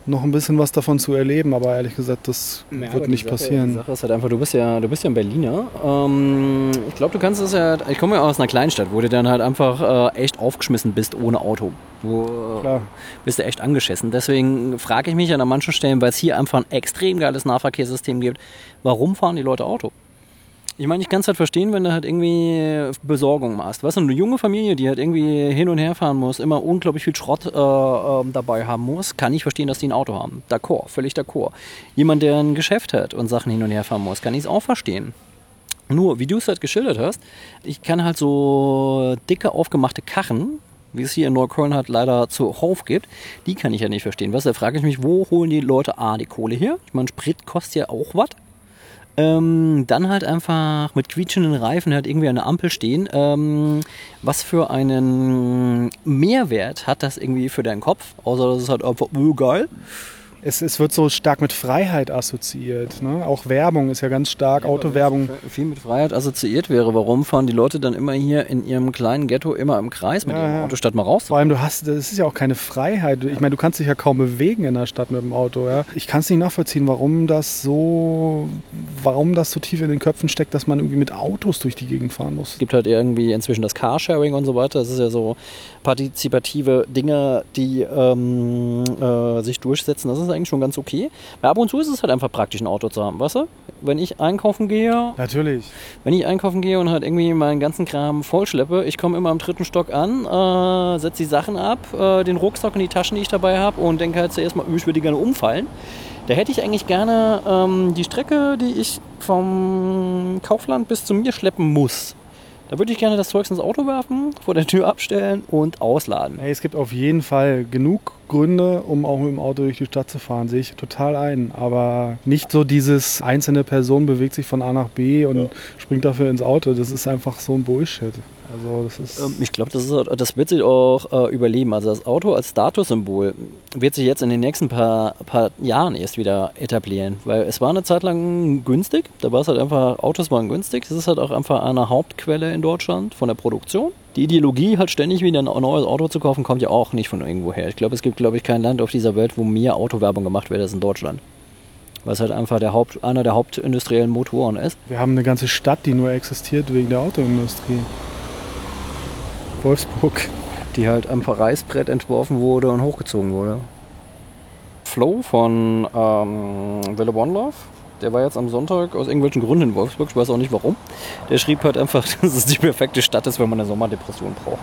noch ein bisschen was davon zu erleben. Aber ehrlich gesagt, das Ja, wird nicht Sache, passieren. Die Sache ist halt einfach, du bist ja, du bist ja ein Berliner. Ähm, ich glaube, du kannst es ja, ich komme ja aus einer Kleinstadt, wo du dann halt einfach äh, echt aufgeschmissen bist ohne Auto. Wo, äh, Klar. bist du echt angeschissen. Deswegen frage ich mich an manchen Stellen, weil es hier einfach ein extrem geiles Nahverkehrssystem gibt, warum fahren die Leute Auto? Ich meine, ich kann es halt verstehen, wenn du halt irgendwie Besorgung machst. Weißt du, eine junge Familie, die halt irgendwie hin und her fahren muss, immer unglaublich viel Schrott äh, ähm, dabei haben muss, kann ich verstehen, dass die ein Auto haben. D'accord, völlig d'accord. Jemand, der ein Geschäft hat und Sachen hin und her fahren muss, kann ich es auch verstehen. Nur, wie du es halt geschildert hast, ich kann halt so dicke, aufgemachte Karren, wie es hier in Neukölln halt leider zuhauf gibt, die kann ich ja nicht verstehen. Was, da frage ich mich, wo holen die Leute A, die Kohle her? Ich meine, Sprit kostet ja auch was. Ähm, dann halt einfach mit quietschenden Reifen halt irgendwie an der Ampel stehen. Ähm, was für einen Mehrwert hat das irgendwie für deinen Kopf? Außer dass es halt einfach, oh, geil. Es, es wird so stark mit Freiheit assoziiert. Ne? Auch Werbung ist ja ganz stark, Autowerbung. Viel mit Freiheit assoziiert wäre. Warum fahren die Leute dann immer hier in ihrem kleinen Ghetto immer im Kreis mit Ja, ihrem ja. Auto, statt mal raus? Vor allem, du hast, das ist ja auch keine Freiheit. Ich meine, du kannst dich ja kaum bewegen in der Stadt mit dem Auto. Ja? Ich kann es nicht nachvollziehen, warum das so, warum das so tief in den Köpfen steckt, dass man irgendwie mit Autos durch die Gegend fahren muss. Es gibt halt irgendwie inzwischen das Carsharing und so weiter. Das ist ja so partizipative Dinge, die ähm, äh, sich durchsetzen. Das ist eigentlich schon ganz okay. Weil ab und zu ist es halt einfach praktisch, ein Auto zu haben, weißt du? Wenn ich einkaufen gehe, Natürlich. wenn ich einkaufen gehe und halt irgendwie meinen ganzen Kram vollschleppe, ich komme immer am dritten Stock an, äh, setze die Sachen ab, äh, den Rucksack und die Taschen, die ich dabei habe und denke halt zuerst mal, ich würde gerne umfallen. Da hätte ich eigentlich gerne ähm, die Strecke, die ich vom Kaufland bis zu mir schleppen muss. Da würde ich gerne das Zeug ins Auto werfen, vor der Tür abstellen und ausladen. Hey, es gibt auf jeden Fall genug Gründe, um auch mit dem Auto durch die Stadt zu fahren, sehe ich total ein. Aber nicht so dieses einzelne Person bewegt sich von A nach B und springt dafür ins Auto. Das ist einfach so ein Bullshit. Also das ist. Ähm, Ich glaube, das, ist- das wird sich auch äh, überleben. Also das Auto als Statussymbol wird sich jetzt in den nächsten paar, paar Jahren erst wieder etablieren. Weil es war eine Zeit lang günstig. Da war es halt einfach, Autos waren günstig. Das ist halt auch einfach eine Hauptquelle in Deutschland von der Produktion. Die Ideologie, halt ständig wieder ein neues Auto zu kaufen, kommt ja auch nicht von irgendwo her. Ich glaube, es gibt, glaube ich, kein Land auf dieser Welt, wo mehr Autowerbung gemacht wird als in Deutschland. Was halt einfach der Haupt, einer der hauptindustriellen Motoren ist. Wir haben eine ganze Stadt, die nur existiert wegen der Autoindustrie. Wolfsburg. die halt am Reißbrett entworfen wurde und hochgezogen wurde. Flo von ähm, Wille One Love, der war jetzt am Sonntag aus irgendwelchen Gründen in Wolfsburg, ich weiß auch nicht warum. Der schrieb halt einfach, dass es die perfekte Stadt ist, wenn man eine Sommerdepression braucht.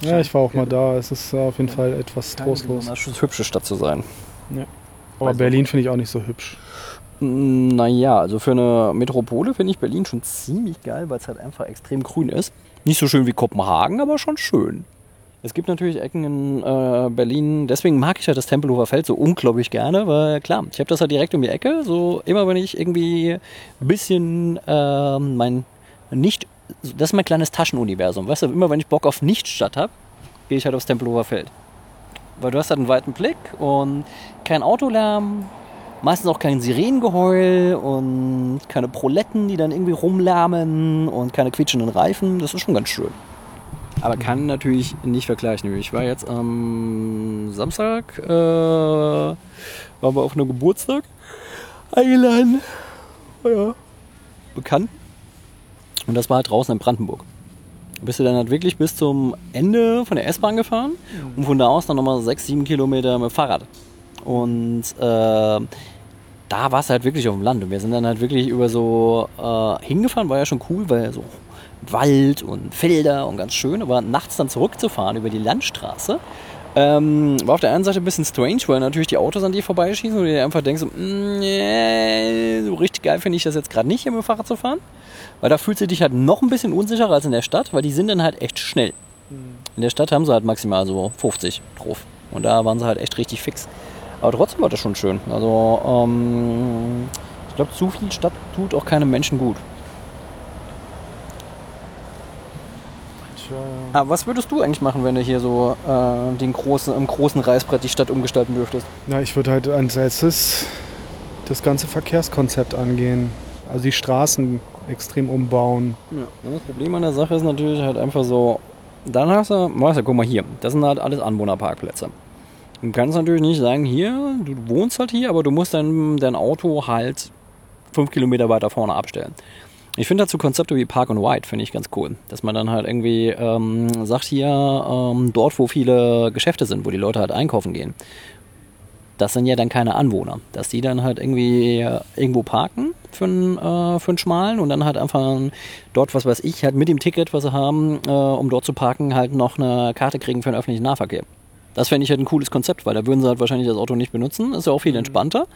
Ja, ich war auch mal da. Es ist auf jeden Fall etwas trostlos. Das scheint eine hübsche Stadt zu sein. Aber Berlin finde ich auch nicht so hübsch. Naja, also für eine Metropole finde ich Berlin schon ziemlich geil, weil es halt einfach extrem grün ist. Nicht so schön wie Kopenhagen, aber schon schön. Es gibt natürlich Ecken in äh, Berlin, deswegen mag ich halt das Tempelhofer Feld so unglaublich gerne, weil klar, ich habe das halt direkt um die Ecke. So immer wenn ich irgendwie ein bisschen äh, mein nicht, das ist mein kleines Taschenuniversum. Weißt du, immer wenn ich Bock auf Nichtstadt habe, gehe ich halt aufs Tempelhofer Feld. Weil du hast halt einen weiten Blick und kein Autolärm, meistens auch kein Sirenengeheul und keine Proletten, die dann irgendwie rumlärmen und keine quietschenden Reifen. Das ist schon ganz schön. Aber kann natürlich nicht vergleichen. Ich war jetzt am Samstag, äh, waren wir auf einem Geburtstag eingeladen. Ja. Bekannt. Und das war halt draußen in Brandenburg. Bist du dann halt wirklich bis zum Ende von der S-Bahn gefahren und von da aus dann nochmal 6, 7 Kilometer mit dem Fahrrad. Und äh, da war es halt wirklich auf dem Land. Und wir sind dann halt wirklich über so äh, hingefahren, war ja schon cool, weil so Wald und Felder und ganz schön. Aber nachts dann zurückzufahren über die Landstraße, ähm, war auf der einen Seite ein bisschen strange, weil natürlich die Autos an dir vorbeischießen und du dir einfach denkst, so, mm, so richtig geil finde ich das jetzt gerade nicht, hier mit dem Fahrrad zu fahren. Weil da fühlst du dich halt noch ein bisschen unsicherer als in der Stadt, weil die sind dann halt echt schnell. In der Stadt haben sie halt maximal so 50 drauf. Und da waren sie halt echt richtig fix. Aber trotzdem war das schon schön. Also, ähm, ich glaube, zu viel Stadt tut auch keinem Menschen gut. Aber was würdest du eigentlich machen, wenn du hier so äh, den großen, im großen Reißbrett die Stadt umgestalten dürftest? Na, ich würde halt als erstes das ganze Verkehrskonzept angehen. Also die Straßen extrem umbauen. Ja. Das Problem an der Sache ist natürlich halt einfach so, dann hast du, weißt du, guck mal hier, das sind halt alles Anwohnerparkplätze. Du kannst natürlich nicht sagen, hier, du wohnst halt hier, aber du musst dein, dein Auto halt fünf Kilometer weiter vorne abstellen. Ich finde dazu Konzepte wie Park and Ride finde ich ganz cool. Dass man dann halt irgendwie ähm, sagt hier, ähm, dort wo viele Geschäfte sind, wo die Leute halt einkaufen gehen. Das sind ja dann keine Anwohner. Dass die dann halt irgendwie äh, irgendwo parken für einen, äh, für einen Schmalen und dann halt einfach dort, was weiß ich, halt mit dem Ticket, was sie haben, äh, um dort zu parken, halt noch eine Karte kriegen für den öffentlichen Nahverkehr. Das fände ich halt ein cooles Konzept, weil da würden sie halt wahrscheinlich das Auto nicht benutzen. Ist ja auch viel entspannter,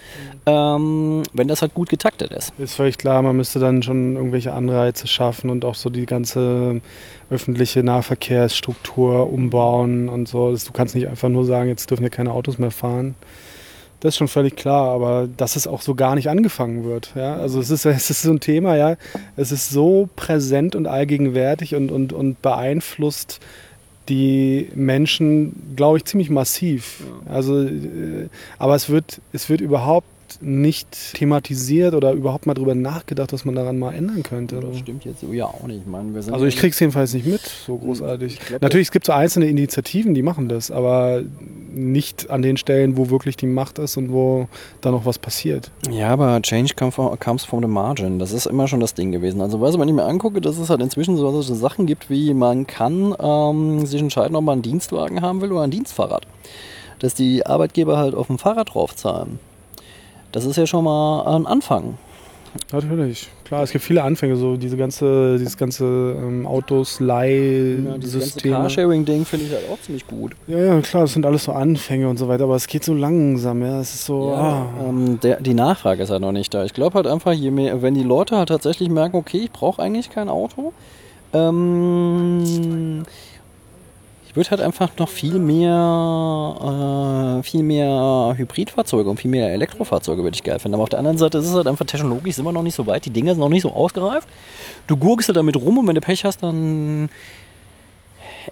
ähm, wenn das halt gut getaktet ist. Ist völlig klar, man müsste dann schon irgendwelche Anreize schaffen und auch so die ganze öffentliche Nahverkehrsstruktur umbauen und so. Du kannst nicht einfach nur sagen, jetzt dürfen ja keine Autos mehr fahren. Das ist schon völlig klar, aber dass es auch so gar nicht angefangen wird. Ja? Also es ist, es ist so ein Thema, ja. Es ist so präsent und allgegenwärtig und, und, und beeinflusst die Menschen, glaube ich, ziemlich massiv. Also, äh, aber es wird, es wird überhaupt nicht thematisiert oder überhaupt mal drüber nachgedacht, was man daran mal ändern könnte. Das stimmt jetzt so ja auch nicht. Ich meine, Also ich krieg's jedenfalls nicht mit, so großartig. Natürlich, es gibt so einzelne Initiativen, die machen das, aber nicht an den Stellen, wo wirklich die Macht ist und wo da noch was passiert. Ja, aber Change comes from the margin. Das ist immer schon das Ding gewesen. Also, weißt du, wenn ich mir angucke, dass es halt inzwischen so solche Sachen gibt, wie man kann ähm, sich entscheiden, ob man einen Dienstwagen haben will oder ein Dienstfahrrad. Dass die Arbeitgeber halt auf dem Fahrrad draufzahlen. Das ist ja schon mal ein Anfang. Natürlich, klar, es gibt viele Anfänge, so diese ganze, dieses ganze ähm, Autos, Leih-System. Carsharing-Ding finde ich halt auch ziemlich gut. Ja, ja, klar, das sind alles so Anfänge und so weiter, aber es geht so langsam, ja. Es ist so, ah. Ähm, der, die Nachfrage ist halt noch nicht da. Ich glaube halt einfach, je mehr, wenn die Leute halt tatsächlich merken, okay, ich brauche eigentlich kein Auto, ähm, würde halt einfach noch viel mehr, äh, viel mehr Hybridfahrzeuge und viel mehr Elektrofahrzeuge würde ich geil finden. Aber auf der anderen Seite ist es halt einfach technologisch wir noch nicht so weit. Die Dinger sind noch nicht so ausgereift. Du gurkst halt damit rum und wenn du Pech hast, dann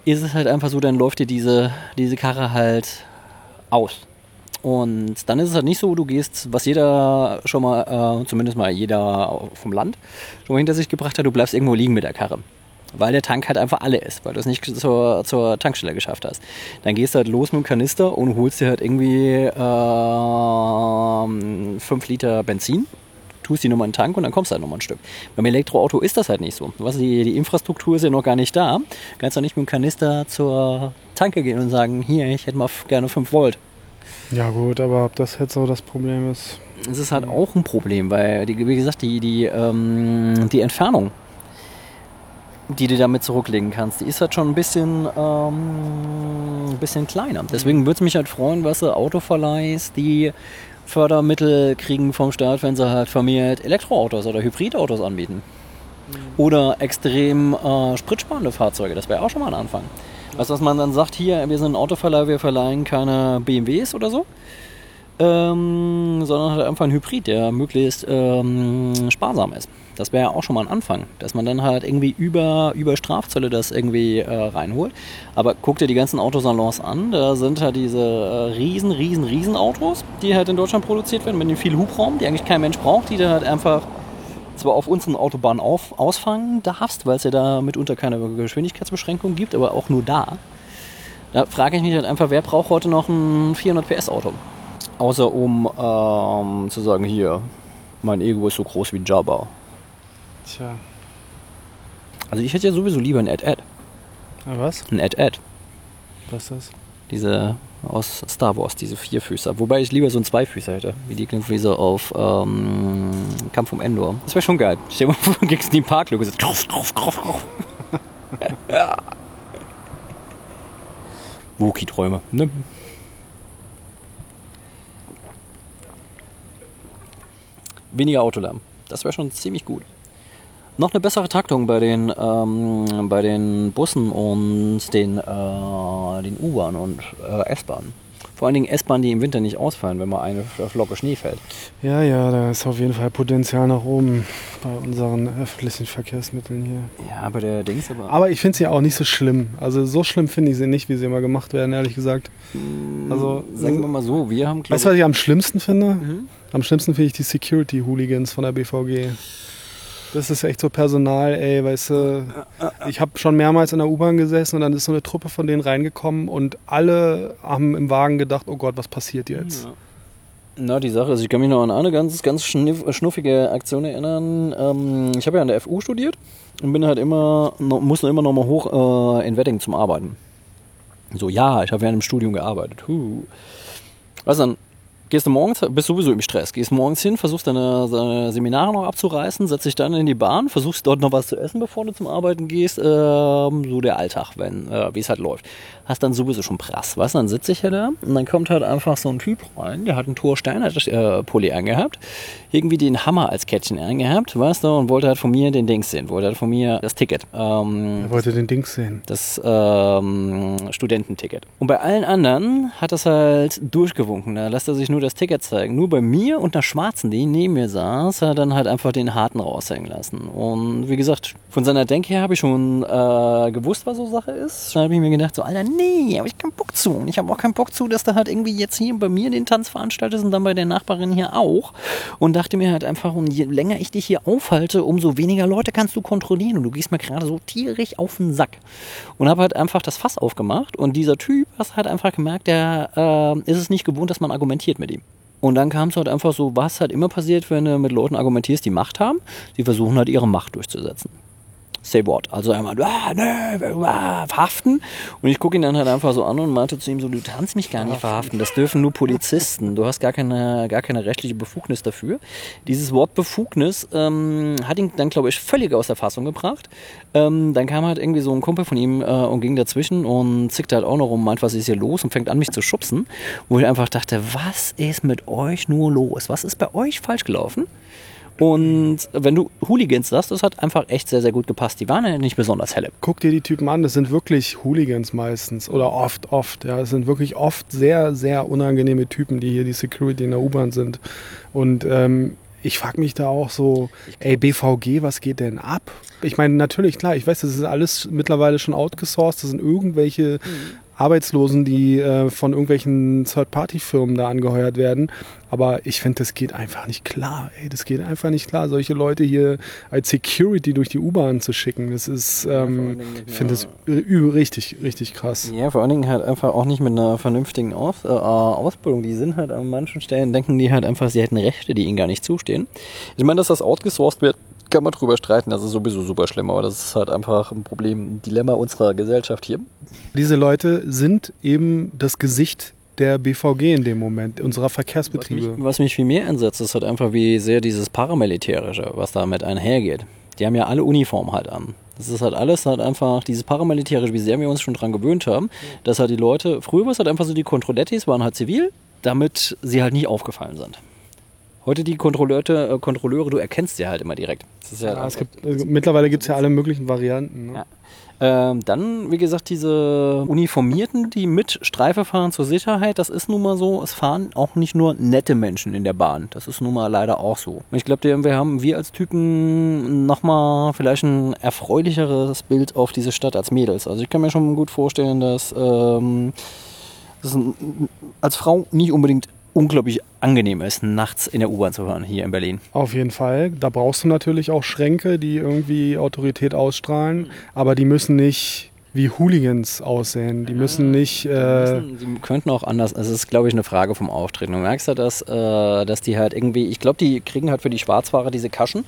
ist es halt einfach so, dann läuft dir diese, diese Karre halt aus. Und dann ist es halt nicht so, du gehst, was jeder schon mal, äh, zumindest mal jeder vom Land, schon mal hinter sich gebracht hat, du bleibst irgendwo liegen mit der Karre. Weil der Tank halt einfach alle ist, weil du es nicht zur, zur Tankstelle geschafft hast. Dann gehst du halt los mit dem Kanister und holst dir halt irgendwie ähm, 5 Liter Benzin, tust die nochmal in den Tank und dann kommst du halt nochmal ein Stück. Beim Elektroauto ist das halt nicht so. Was, die, die Infrastruktur ist ja noch gar nicht da. Kannst du nicht mit dem Kanister zur Tanke gehen und sagen, hier, ich hätte mal gerne 5 Volt. Ja gut, aber ob das jetzt so das Problem ist. Es ist halt auch ein Problem, weil, die, wie gesagt, die, die, ähm, die Entfernung die du damit zurücklegen kannst, die ist halt schon ein bisschen, ähm, ein bisschen kleiner. Deswegen würde es mich halt freuen, was du Autoverleihs, die Fördermittel kriegen vom Staat, wenn sie halt vermehrt Elektroautos oder Hybridautos anbieten. Oder extrem äh, spritsparende Fahrzeuge, das wäre auch schon mal ein Anfang. Also dass man dann sagt, hier, wir sind ein Autoverleih, wir verleihen keine BMWs oder so, ähm, sondern halt einfach ein Hybrid, der möglichst ähm, sparsam ist. Das wäre ja auch schon mal ein Anfang, dass man dann halt irgendwie über, über Strafzölle das irgendwie äh, reinholt. Aber guck dir die ganzen Autosalons an, da sind halt diese äh, riesen, riesen, riesen Autos, die halt in Deutschland produziert werden, mit dem viel Hubraum, die eigentlich kein Mensch braucht, die da halt einfach zwar auf unseren Autobahnen auf, ausfangen darfst, weil es ja da mitunter keine Geschwindigkeitsbeschränkung gibt, aber auch nur da. Da frage ich mich halt einfach, wer braucht heute noch ein 400 PS Auto? Außer um ähm, zu sagen, hier, mein Ego ist so groß wie Jabba. Tja. Also ich hätte ja sowieso lieber ein Ed-Ed. Na was? Ein Ed-Ed. Was ist das? Diese aus Star Wars, diese Vierfüßer. Wobei ich lieber so einen Zweifüßer hätte, wie die so auf ähm, Kampf um Endor. Das wäre schon geil. Stell dir mal vor, du gehst in die Parklücke und so, drauf, drauf, drauf, drauf. ja. Wookie-Träume, ne? Weniger Autolärm. Das wäre schon ziemlich gut. Noch eine bessere Taktung bei den, ähm, bei den Bussen und den, äh, den U-Bahn und äh, S-Bahnen. Vor allen Dingen S-Bahnen, die im Winter nicht ausfallen, wenn mal eine Flocke Schnee fällt. Ja, ja, da ist auf jeden Fall Potenzial nach oben bei unseren öffentlichen Verkehrsmitteln hier. Ja, aber der Dings aber. Aber ich finde sie ja auch nicht so schlimm. Also so schlimm finde ich sie nicht, wie sie immer gemacht werden, ehrlich gesagt. Also Sagen wir mal so, wir haben, Weißt du, was ich am schlimmsten finde? Am schlimmsten finde ich die Security-Hooligans von der BVG. Das ist echt so Personal, ey, weißt du. Ich habe schon mehrmals in der U-Bahn gesessen und dann ist so eine Truppe von denen reingekommen und alle haben im Wagen gedacht, oh Gott, was passiert jetzt? Na, die Sache ist, ich kann mich noch an eine ganz, ganz schnuffige Aktion erinnern. Ähm, ich habe ja an der FU studiert und bin halt immer, noch, immer noch mal hoch äh, in Wedding zum Arbeiten. So, ja, ich habe während dem Studium gearbeitet. Huh. Was dann? Gehst du morgens, bist sowieso im Stress, gehst morgens hin, versuchst deine, deine Seminare noch abzureißen, setzt dich dann in die Bahn, versuchst dort noch was zu essen, bevor du zum Arbeiten gehst. Ähm, so der Alltag, wenn, äh, wie es halt läuft. Hast dann sowieso schon Prass, weißt du? Dann sitze ich ja da und dann kommt halt einfach so ein Typ rein, der hat einen Thor Steiner äh, angehabt, irgendwie den Hammer als Kettchen angehabt, weißt du, und wollte halt von mir den Dings sehen, wollte halt von mir das Ticket. Ähm, Er wollte den Dings sehen. das ähm, Studententicket. Und bei allen anderen hat das halt durchgewunken. Da lässt er sich nur das Ticket zeigen. Nur bei mir und einer Schwarzen, die neben mir saß, hat er dann halt einfach den Harten raushängen lassen. Und wie gesagt, von seiner Denke her habe ich schon äh, gewusst, was so Sache ist. Dann habe ich mir gedacht, so, Alter, nee, habe ich keinen Bock zu. Und ich habe auch keinen Bock zu, dass da halt irgendwie jetzt hier bei mir den Tanz veranstaltet und dann bei der Nachbarin hier auch. Und dachte mir halt einfach, und je länger ich dich hier aufhalte, umso weniger Leute kannst du kontrollieren. Und du gehst mir gerade so tierisch auf den Sack. Und habe halt einfach das Fass aufgemacht. Und dieser Typ, hast halt einfach gemerkt, der äh, ist es nicht gewohnt, dass man argumentiert mit ihm. Und dann kam es halt einfach so, was halt immer passiert, wenn du mit Leuten argumentierst, die Macht haben. Die versuchen halt ihre Macht durchzusetzen. Say what. Also einmal, ah, nee, ah, verhaften. Und ich gucke ihn dann halt einfach so an und meinte zu ihm so, du kannst mich gar nicht verhaften. Das dürfen nur Polizisten. Du hast gar keine, gar keine rechtliche Befugnis dafür. Dieses Wort Befugnis ähm, hat ihn dann, glaube ich, völlig aus der Fassung gebracht. Ähm, dann kam halt irgendwie so ein Kumpel von ihm äh, und ging dazwischen und zickte halt auch noch rum, meint, was ist hier los und fängt an, mich zu schubsen. Wo ich einfach dachte, was ist mit euch nur los? Was ist bei euch falsch gelaufen? Und wenn du Hooligans sagst, das hat einfach echt sehr, sehr gut gepasst. Die waren ja nicht besonders helle. Guck dir die Typen an, das sind wirklich Hooligans meistens. Oder oft, oft. Ja, es sind wirklich oft sehr, sehr unangenehme Typen, die hier die Security in der U-Bahn sind. Und ähm, ich frage mich da auch so, ey, BVG, was geht denn ab? Ich meine, natürlich, klar, ich weiß, das ist alles mittlerweile schon outgesourced. Das sind irgendwelche Arbeitslosen, die äh, von irgendwelchen Third-Party-Firmen da angeheuert werden. Aber ich finde, das geht einfach nicht klar. Ey, das geht einfach nicht klar, solche Leute hier als Security durch die U-Bahn zu schicken. Das ist, ähm, ich finde das richtig, richtig krass. Ja, vor allen Dingen halt einfach auch nicht mit einer vernünftigen Aus äh, Ausbildung. Die sind halt an manchen Stellen, denken die halt einfach, sie hätten Rechte, die ihnen gar nicht zustehen. Ich meine, dass das outgesourced wird, kann man drüber streiten. Das ist sowieso super schlimm, aber das ist halt einfach ein Problem, ein Dilemma unserer Gesellschaft hier. Diese Leute sind eben das Gesicht der BVG in dem Moment, unserer Was mich, Verkehrsbetriebe. was mich viel mehr entsetzt, ist halt einfach, wie sehr dieses Paramilitärische, was damit einhergeht. Die haben ja alle Uniform halt an. Das ist halt alles halt einfach dieses paramilitärische, wie sehr wir uns schon dran gewöhnt haben, dass halt die Leute, früher war es halt einfach so, die Kontrollettis waren halt zivil, damit sie halt nie aufgefallen sind. Heute die Kontrolleure, äh, Kontrolleure, du erkennst sie halt immer direkt. Das ist ja, Ja, es gibt, äh, mittlerweile gibt es ja alle möglichen Varianten. Ne? Ja. Ähm, dann, wie gesagt, diese Uniformierten, die mit Streife fahren zur Sicherheit, das ist nun mal so, es fahren auch nicht nur nette Menschen in der Bahn. Das ist nun mal leider auch so. Ich glaube, wir haben, wir als Typen nochmal vielleicht ein erfreulicheres Bild auf diese Stadt als Mädels. Also ich kann mir schon gut vorstellen, dass ähm, das ein, als Frau nicht unbedingt unglaublich angenehm ist, nachts in der U-Bahn zu hören hier in Berlin. Auf jeden Fall. Da brauchst du natürlich auch Schränke, die irgendwie Autorität ausstrahlen, aber die müssen nicht wie Hooligans aussehen. Die müssen nicht. Äh, Die könnten auch anders. Also es ist, glaube ich, eine Frage vom Auftreten. Du merkst ja, dass, äh, dass die halt irgendwie, ich glaube, die kriegen halt für die Schwarzfahrer diese Kaschen,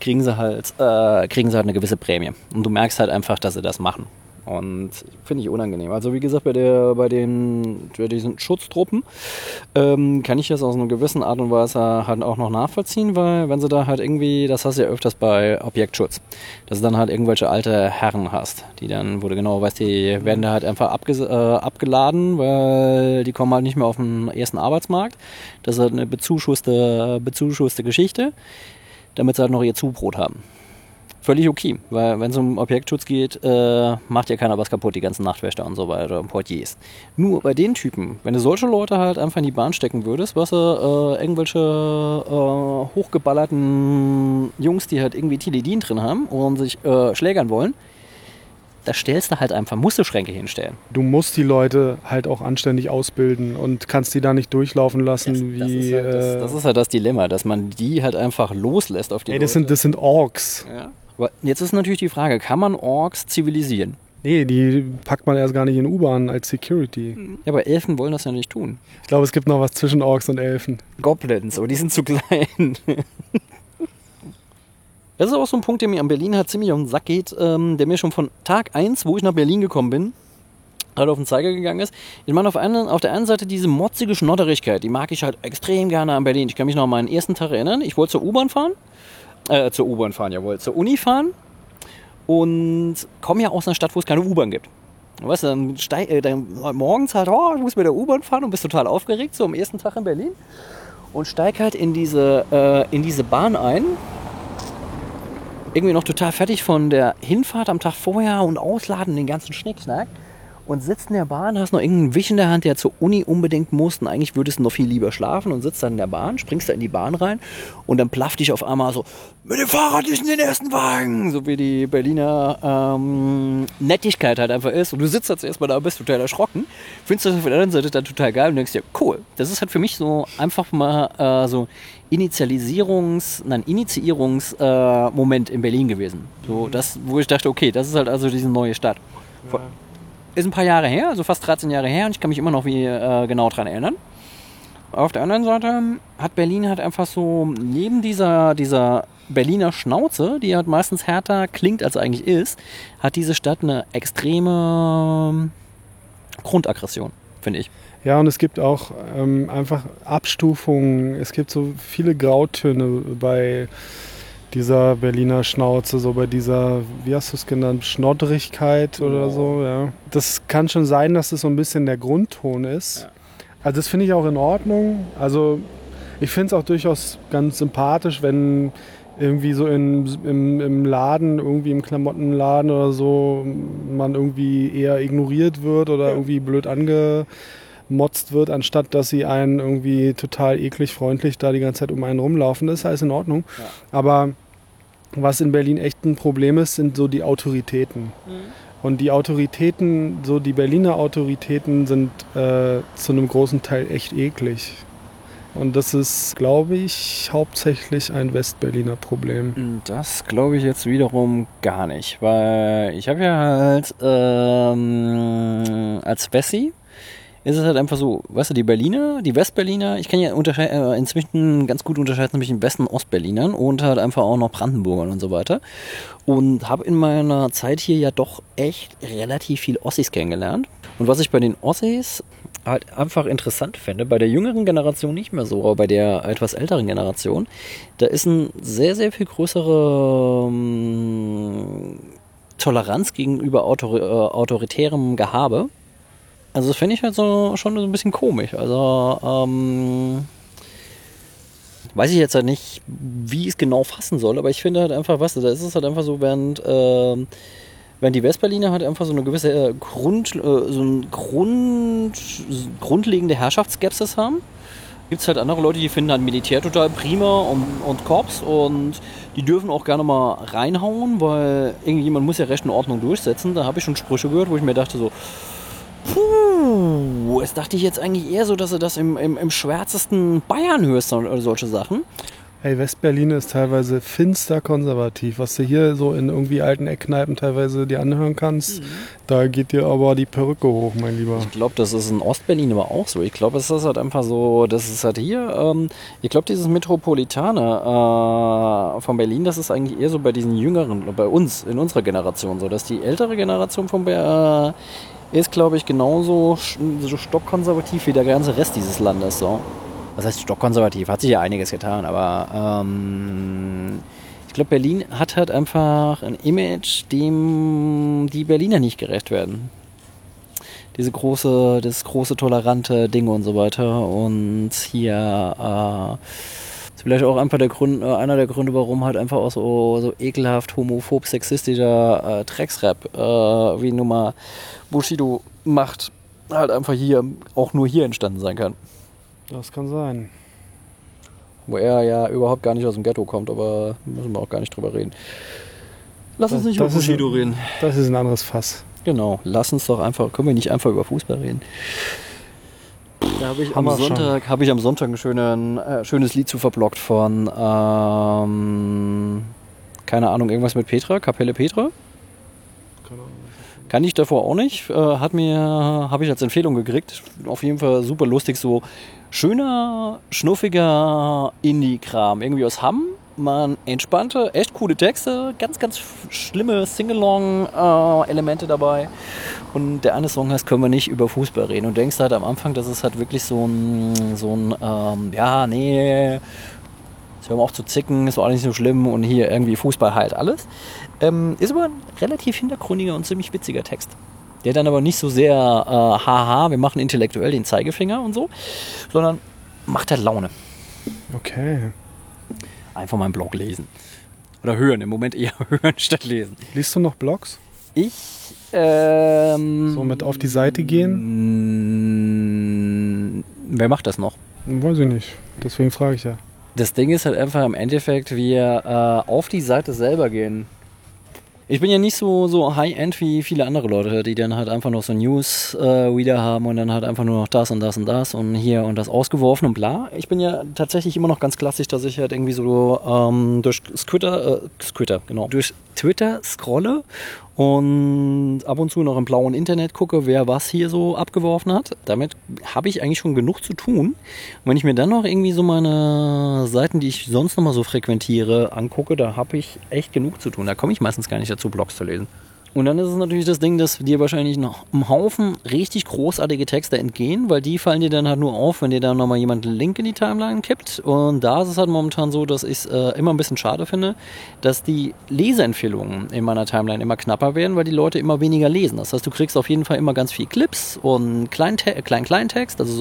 kriegen sie halt, äh, kriegen sie halt eine gewisse Prämie. Und du merkst halt einfach, dass sie das machen. Und finde ich unangenehm. Also wie gesagt, bei, der, bei, den, bei diesen Schutztruppen ähm, kann ich das aus einer gewissen Art und Weise halt auch noch nachvollziehen, weil wenn sie da halt irgendwie, das hast du ja öfters bei Objektschutz, dass du dann halt irgendwelche alte Herren hast, die dann, wo du genau weißt, die werden da halt einfach abges äh, abgeladen, weil die kommen halt nicht mehr auf den ersten Arbeitsmarkt. Das ist halt eine bezuschusste, bezuschusste Geschichte, damit sie halt noch ihr Zubrot haben völlig okay, weil wenn es um Objektschutz geht, äh, macht ja keiner was kaputt, die ganzen Nachtwächter und so weiter und Portiers. Nur bei den Typen, wenn du solche Leute halt einfach in die Bahn stecken würdest, was du, äh, irgendwelche äh, hochgeballerten Jungs, die halt irgendwie Tilidin drin haben und sich äh, schlägern wollen, da stellst du halt einfach, musst du Schränke hinstellen. du musst die Leute halt auch anständig ausbilden und kannst die da nicht durchlaufen lassen Das, wie. ist halt das, äh, das ist halt das Dilemma, dass man die halt einfach loslässt auf die ey, das Leute. sind, das sind Orks. ja. Aber jetzt ist natürlich die Frage, kann man Orks zivilisieren? Nee, die packt man erst gar nicht in U-Bahn als Security. Ja, aber Elfen wollen das ja nicht tun. Ich glaube, es gibt noch was zwischen Orks und Elfen. Goblins, aber die sind zu klein. Das ist auch so ein Punkt, der mir an Berlin halt ziemlich auf den Sack geht, ähm, der mir schon von Tag 1, wo ich nach Berlin gekommen bin, halt auf den Zeiger gegangen ist. Ich meine, auf, einen, auf der einen Seite diese motzige Schnodderigkeit, die mag ich halt extrem gerne an Berlin. Ich kann mich noch an meinen ersten Tag erinnern. Ich wollte zur U-Bahn fahren, äh, zur U-Bahn fahren, jawohl, zur Uni fahren und komme ja aus einer Stadt, wo es keine U-Bahn gibt. Weißt du, dann, steig, äh, dann morgens halt, oh, ich muss mit der U-Bahn fahren und bist total aufgeregt, so am ersten Tag in Berlin. Und steig halt in diese, äh, in diese Bahn ein. Irgendwie noch total fertig von der Hinfahrt am Tag vorher und Ausladen, den ganzen Schnickschnack. Und sitzt in der Bahn, hast noch irgendeinen Wisch in der Hand, der zur Uni unbedingt muss. Und eigentlich würdest du noch viel lieber schlafen und sitzt dann in der Bahn, springst da in die Bahn rein und dann plafft dich auf einmal so, mit dem Fahrrad nicht in den ersten Wagen. So wie die Berliner ähm, Nettigkeit halt einfach ist. Und du sitzt jetzt erstmal da und bist total erschrocken. Findest das auf der anderen Seite dann total geil und denkst dir, cool. Das ist halt für mich so einfach mal äh, so Initialisierungs-, nein, Initiierungsmoment äh, in Berlin gewesen. So das, wo ich dachte, okay, das ist halt also diese neue Stadt. Vor- Ist ein paar Jahre her, also fast 13 Jahre her und ich kann mich immer noch wie, äh, genau dran erinnern. Auf der anderen Seite hat Berlin halt einfach so neben dieser, dieser Berliner Schnauze, die halt meistens härter klingt als eigentlich ist, hat diese Stadt eine extreme Grundaggression, finde ich. Ja, und es gibt auch ähm, einfach Abstufungen. Es gibt so viele Grautöne bei dieser Berliner Schnauze, so bei dieser, wie hast du es genannt, Schnodderigkeit oder so. Ja. Das kann schon sein, dass es so ein bisschen der Grundton ist. Also das finde ich auch in Ordnung. Also ich finde es auch durchaus ganz sympathisch, wenn irgendwie so in, im, im Laden, irgendwie im Klamottenladen oder so, man irgendwie eher ignoriert wird oder irgendwie blöd angemotzt wird, anstatt dass sie einen irgendwie total eklig freundlich da die ganze Zeit um einen rumlaufen. Das ist alles in Ordnung. Aber was in Berlin echt ein Problem ist, sind so die Autoritäten. Und die Autoritäten, so die Berliner Autoritäten sind äh, zu einem großen Teil echt eklig. Und das ist, glaube ich, hauptsächlich ein Westberliner Problem. Das glaube ich jetzt wiederum gar nicht, weil ich habe ja halt ähm, als Wessi ist es halt einfach so, weißt du, die Berliner, die Westberliner, ich kann ja äh, inzwischen ganz gut unterscheiden zwischen West- und Ostberlinern und halt einfach auch noch Brandenburgern und so weiter. Und habe in meiner Zeit hier ja doch echt relativ viel Ossis kennengelernt. Und was ich bei den Ossis halt einfach interessant fände, bei der jüngeren Generation nicht mehr so, aber bei der etwas älteren Generation, da ist ein sehr, sehr viel größere ähm, Toleranz gegenüber autor äh, autoritärem Gehabe. Also das finde ich halt so schon so ein bisschen komisch. Also ähm, weiß ich jetzt halt nicht, wie ich es genau fassen soll, aber ich finde halt einfach, was, da ist es halt einfach so, während, äh, während die Westberliner halt einfach so eine gewisse äh, Grund, äh, so ein Grund, grundlegende Herrschaftsskepsis haben, gibt es halt andere Leute, die finden halt Militär total prima und, und Korps und die dürfen auch gerne mal reinhauen, weil irgendjemand muss ja Recht und Ordnung durchsetzen. Da habe ich schon Sprüche gehört, wo ich mir dachte so, Puh, es dachte ich jetzt eigentlich eher so, dass du das im, im, im schwärzesten Bayern hörst oder solche Sachen. Hey, Westberlin ist teilweise finster konservativ. Was du hier so in irgendwie alten Eckkneipen teilweise dir anhören kannst, da geht dir aber die Perücke hoch, mein Lieber. Ich glaube, das ist in Ostberlin aber auch so. Ich glaube, es ist halt einfach so, das ist halt hier, ähm, ich glaube, dieses Metropolitane äh, von Berlin, das ist eigentlich eher so bei diesen Jüngeren, bei uns, in unserer Generation so, dass die ältere Generation von Berlin äh, ist, glaube ich, genauso stockkonservativ wie der ganze Rest dieses Landes. So. Was heißt stockkonservativ? Hat sich ja einiges getan, aber ähm, ich glaube, Berlin hat halt einfach ein Image, dem die Berliner nicht gerecht werden diese große, das große tolerante Ding und so weiter. Und hier äh, ist vielleicht auch einfach der Grund, äh, einer der Gründe, warum halt einfach auch so, so ekelhaft homophob sexistischer äh, Drecksrap, äh, wie nun mal Bushido macht, halt einfach hier, auch nur hier entstanden sein kann. Das kann sein. Wo er ja überhaupt gar nicht aus dem Ghetto kommt, aber müssen wir auch gar nicht drüber reden. Lass uns nicht Das über ist- Bushido reden. Das ist ein anderes Fass. Genau, lass uns doch einfach, können wir nicht einfach über Fußball reden? Da habe ich, am Haben wir schon. Sonntag, hab ich am Sonntag ein schönen, äh, schönes Lied zu verblockt von, ähm, keine Ahnung, irgendwas mit Petra, Kapelle Petra. Kann ich davor auch nicht. Äh, hat mir, habe ich als Empfehlung gekriegt. Auf jeden Fall super lustig, so schöner, schnuffiger Indie-Kram. Irgendwie aus Hamm. Man entspannte, echt coole Texte, ganz, ganz schlimme Sing-Along-Elemente dabei. Und der eine Song heißt, können wir nicht über Fußball reden. Und denkst halt am Anfang, das ist halt wirklich so ein, so ein ähm, ja, nee, Sie hören auf zu zicken, ist auch nicht so schlimm und hier irgendwie Fußball halt alles. Ähm, ist aber ein relativ hintergründiger und ziemlich witziger Text. Der dann aber nicht so sehr, äh, haha, wir machen intellektuell den Zeigefinger und so, sondern macht halt Laune. Okay. Einfach mal einen Blog lesen. Oder hören, im Moment eher hören statt lesen. Liest du noch Blogs? Ich, ähm, So mit auf die Seite gehen? Mm, Wer macht das noch? Weiß ich nicht. Deswegen frage ich ja. Das Ding ist halt einfach im Endeffekt, wir äh, auf die Seite selber gehen. Ich bin ja nicht so, so high-end wie viele andere Leute, die dann halt einfach noch so News äh, wieder haben und dann halt einfach nur noch das und das und das und hier und das ausgeworfen und bla. Ich bin ja tatsächlich immer noch ganz klassisch, dass ich halt irgendwie so ähm, durch Twitter, äh, Twitter, genau, durch Twitter scrolle und ab und zu noch im blauen Internet gucke, wer was hier so abgeworfen hat. Damit habe ich eigentlich schon genug zu tun. Und wenn ich mir dann noch irgendwie so meine Seiten, die ich sonst noch mal so frequentiere, angucke, da habe ich echt genug zu tun. Da komme ich meistens gar nicht dazu, Blogs zu lesen. Und dann ist es natürlich das Ding, dass dir wahrscheinlich noch ein Haufen richtig großartige Texte entgehen, weil die fallen dir dann halt nur auf, wenn dir dann nochmal jemand einen Link in die Timeline kippt. Und da ist es halt momentan so, dass ich es äh, immer ein bisschen schade finde, dass die Leseempfehlungen in meiner Timeline immer knapper werden, weil die Leute immer weniger lesen. Das heißt, du kriegst auf jeden Fall immer ganz viel Clips und Kleinte klein Kleintext, also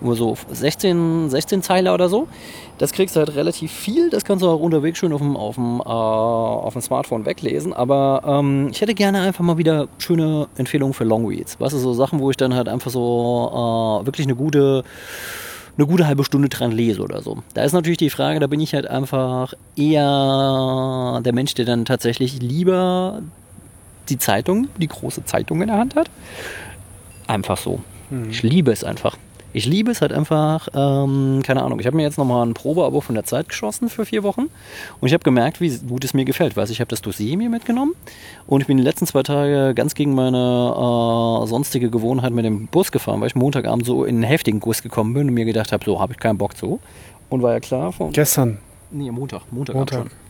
so, so 16, 16 Zeiler oder so. Das kriegst du halt relativ viel. Das kannst du auch unterwegs schön auf dem, auf dem, äh, auf dem Smartphone weglesen. Aber ähm, ich hätte gerne einfach mal wieder schöne Empfehlungen für Longreads. Weißt du, so Sachen, wo ich dann halt einfach so äh, wirklich eine gute eine gute halbe Stunde dran lese oder so. Da ist natürlich die Frage, da bin ich halt einfach eher der Mensch, der dann tatsächlich lieber die Zeitung, die große Zeitung in der Hand hat. Einfach so. Ich liebe es einfach. Ich liebe es halt einfach, ähm, keine Ahnung, ich habe mir jetzt nochmal ein Probeabo von der Zeit geschossen für vier Wochen und ich habe gemerkt, wie gut es mir gefällt. Weiß ich habe das Dossier mir mitgenommen und ich bin die letzten zwei Tage ganz gegen meine äh, sonstige Gewohnheit mit dem Bus gefahren, weil ich Montagabend so in einen heftigen Guss gekommen bin und mir gedacht habe, so habe ich keinen Bock zu. Und war ja klar von. Gestern. Nee, Montag. Montagabend Montag. schon.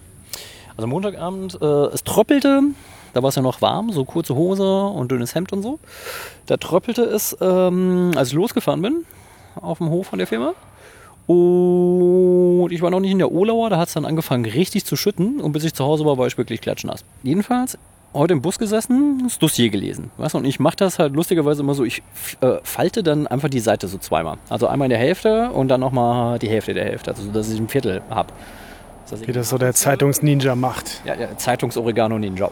Also Montagabend, äh, es tröppelte Da war es ja noch warm, so kurze Hose und dünnes Hemd und so. Da tröppelte es, ähm, als ich losgefahren bin, auf dem Hof von der Firma. Und ich war noch nicht in der Olauer, da hat es dann angefangen richtig zu schütten. Und bis ich zu Hause war, war ich wirklich klatschnass. Jedenfalls heute im Bus gesessen, das Dossier gelesen. Weißt du, und ich mache das halt lustigerweise immer so, ich äh, falte dann einfach die Seite so zweimal. Also einmal in der Hälfte und dann nochmal die Hälfte der Hälfte, also so, dass ich ein Viertel habe. Wie das so der Zeitungs-Ninja macht. Ja, ja Zeitungs-Oregano-Ninja.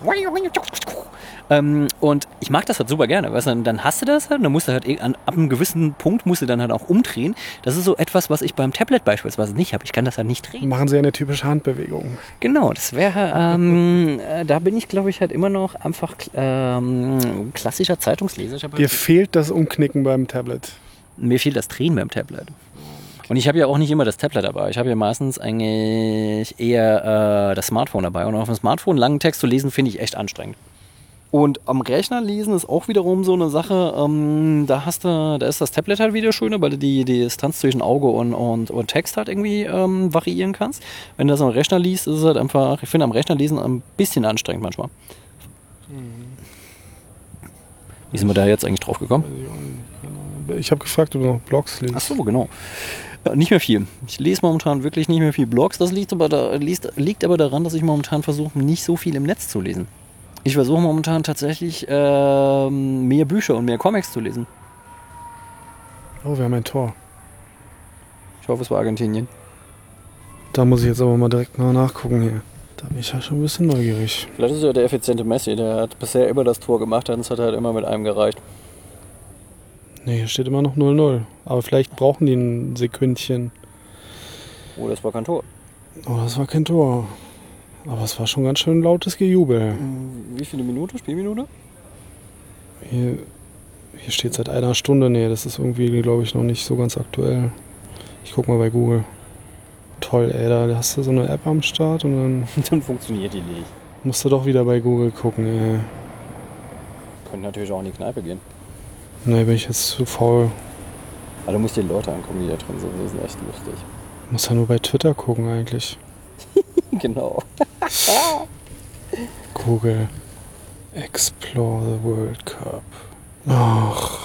Ähm, und ich mag das halt super gerne. Weißt du, dann, hast du das halt, dann musst du halt eh an, ab einem gewissen Punkt musst du dann halt auch umdrehen. Das ist so etwas, was ich beim Tablet beispielsweise nicht habe. Ich kann das halt nicht drehen. Machen sie eine typische Handbewegung. Genau, das wäre, ähm, äh, da bin ich glaube ich halt immer noch einfach ähm, klassischer Zeitungsleser. Halt Dir fehlt das Umknicken beim Tablet. mir fehlt das Drehen beim Tablet. Und ich habe ja auch nicht immer das Tablet dabei. Ich habe ja meistens eigentlich eher äh, das Smartphone dabei. Und auf dem Smartphone langen Text zu lesen, finde ich echt anstrengend. Und am Rechner lesen ist auch wiederum so eine Sache, ähm, da hast du, da ist das Tablet halt wieder schöner, weil du die, die Distanz zwischen Auge und, und, und Text halt irgendwie ähm, variieren kannst. Wenn du das am Rechner liest, ist es halt einfach, ich finde am Rechner lesen ein bisschen anstrengend manchmal. Wie sind wir da jetzt eigentlich drauf gekommen? Ich habe gefragt, ob du noch Blogs liest. Ach so, genau. Ja, nicht mehr viel. Ich lese momentan wirklich nicht mehr viel Blogs. Das liegt aber, da, liegt, liegt aber daran, dass ich momentan versuche, nicht so viel im Netz zu lesen. Ich versuche momentan tatsächlich ähm, mehr Bücher und mehr Comics zu lesen. Oh, wir haben ein Tor. Ich hoffe, es war Argentinien. Da muss ich jetzt aber mal direkt mal nachgucken hier. Da bin ich ja schon ein bisschen neugierig. Vielleicht ist es ja der effiziente Messi. Der hat bisher immer das Tor gemacht, dann hat er halt immer mit einem gereicht. Nee, hier steht immer noch 0-0. Aber vielleicht brauchen die ein Sekündchen. Oh, das war kein Tor. Oh, das war kein Tor. Aber es war schon ganz schön lautes Gejubel. Wie viele Minuten? Spielminute? Hier, hier steht seit einer Stunde. Nee, das ist irgendwie, glaube ich, noch nicht so ganz aktuell. Ich guck mal bei Google. Toll, ey, da hast du so eine App am Start und dann dann funktioniert die nicht. musst du doch wieder bei Google gucken, ey. Können natürlich auch in die Kneipe gehen. Nee, bin ich jetzt zu faul. Aber du musst die Leute angucken, die da drin sind. Das ist echt lustig. Muss ja nur bei Twitter gucken eigentlich. Genau. Google. Explore the World Cup. Ach,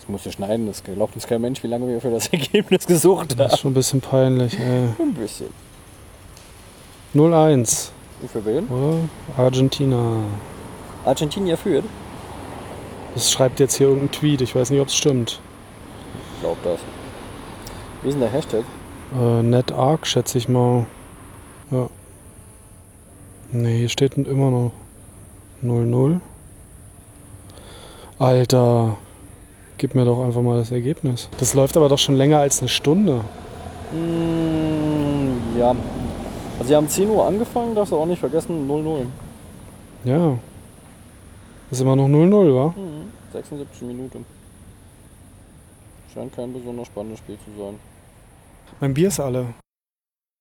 Das musst du schneiden. Das glaubt uns kein Mensch, wie lange wir für das Ergebnis gesucht das haben. ist schon ein bisschen peinlich, ey. Ein bisschen. 0-1, Und für wen? oder? Argentina. Argentinien führt. Das schreibt jetzt hier irgendein Tweet. Ich weiß nicht, ob es stimmt. Ich glaub das. Wie ist denn der Hashtag? Äh, NetArc, schätze ich mal. Ja. Nee, hier steht immer noch 0-0. Alter, gib mir doch einfach mal das Ergebnis. Das läuft aber doch schon länger als eine Stunde. Mm, ja. Also sie haben 10 Uhr angefangen, darfst du auch nicht vergessen, 0-0. Ja. Ist immer noch 0-0, wa? Mhm. 76 Minuten. Scheint kein besonders spannendes Spiel zu sein. Mein Bier ist alle.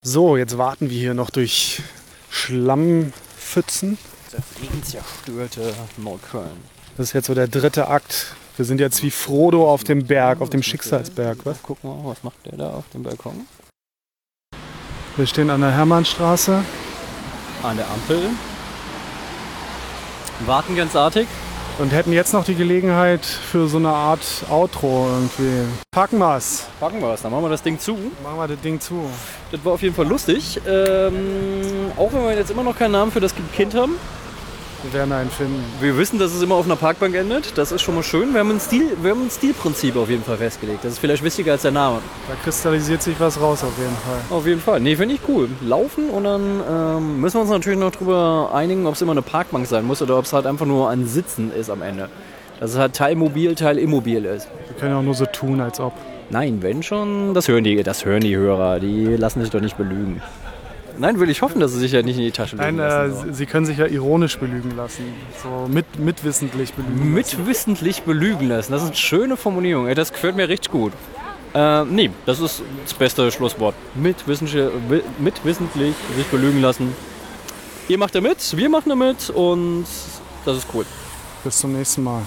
So, jetzt warten wir hier noch durch Schlammpfützen. Das regenzerstörte Neukölln. Das ist jetzt so der dritte Akt. Wir sind jetzt wie Frodo auf dem Berg, auf dem Schicksalsberg. Was? Guck mal, was macht der da auf dem Balkon? Wir stehen an der Hermannstraße. An der Ampel. Warten ganz artig. Und hätten jetzt noch die Gelegenheit für so eine Art Outro irgendwie. Packen wir's. Packen wir was, dann machen wir das Ding zu. Machen wir das Ding zu. Das war auf jeden Fall lustig. Ähm, auch wenn wir jetzt immer noch keinen Namen für das Kind haben. Wir werden einen finden. Wir wissen, dass es immer auf einer Parkbank endet. Das ist schon mal schön. Wir haben ein, Stil, wir haben ein Stilprinzip auf jeden Fall festgelegt. Das ist vielleicht wichtiger als der Name. Da kristallisiert sich was raus auf jeden Fall. Auf jeden Fall. Nee, finde ich cool. Laufen und dann ähm, müssen wir uns natürlich noch drüber einigen, ob es immer eine Parkbank sein muss oder ob es halt einfach nur ein Sitzen ist am Ende. Dass es halt Teil mobil, Teil immobil ist. Wir können ja auch nur so tun, als ob. Nein, wenn schon, das hören die, das hören die Hörer. Die lassen sich doch nicht belügen. Nein, will ich hoffen, dass sie sich ja nicht in die Tasche legen Nein, äh, lassen. sie- sie können sich ja ironisch belügen lassen. So mit, mitwissentlich belügen lassen. Mitwissentlich belügen lassen. Das ist eine schöne Formulierung. Das gefällt mir richtig gut. Äh, nee, das ist das beste Schlusswort. Mitwissentlich, wi- mitwissentlich sich belügen lassen. Ihr macht da mit, wir machen da mit und das ist cool. Bis zum nächsten Mal.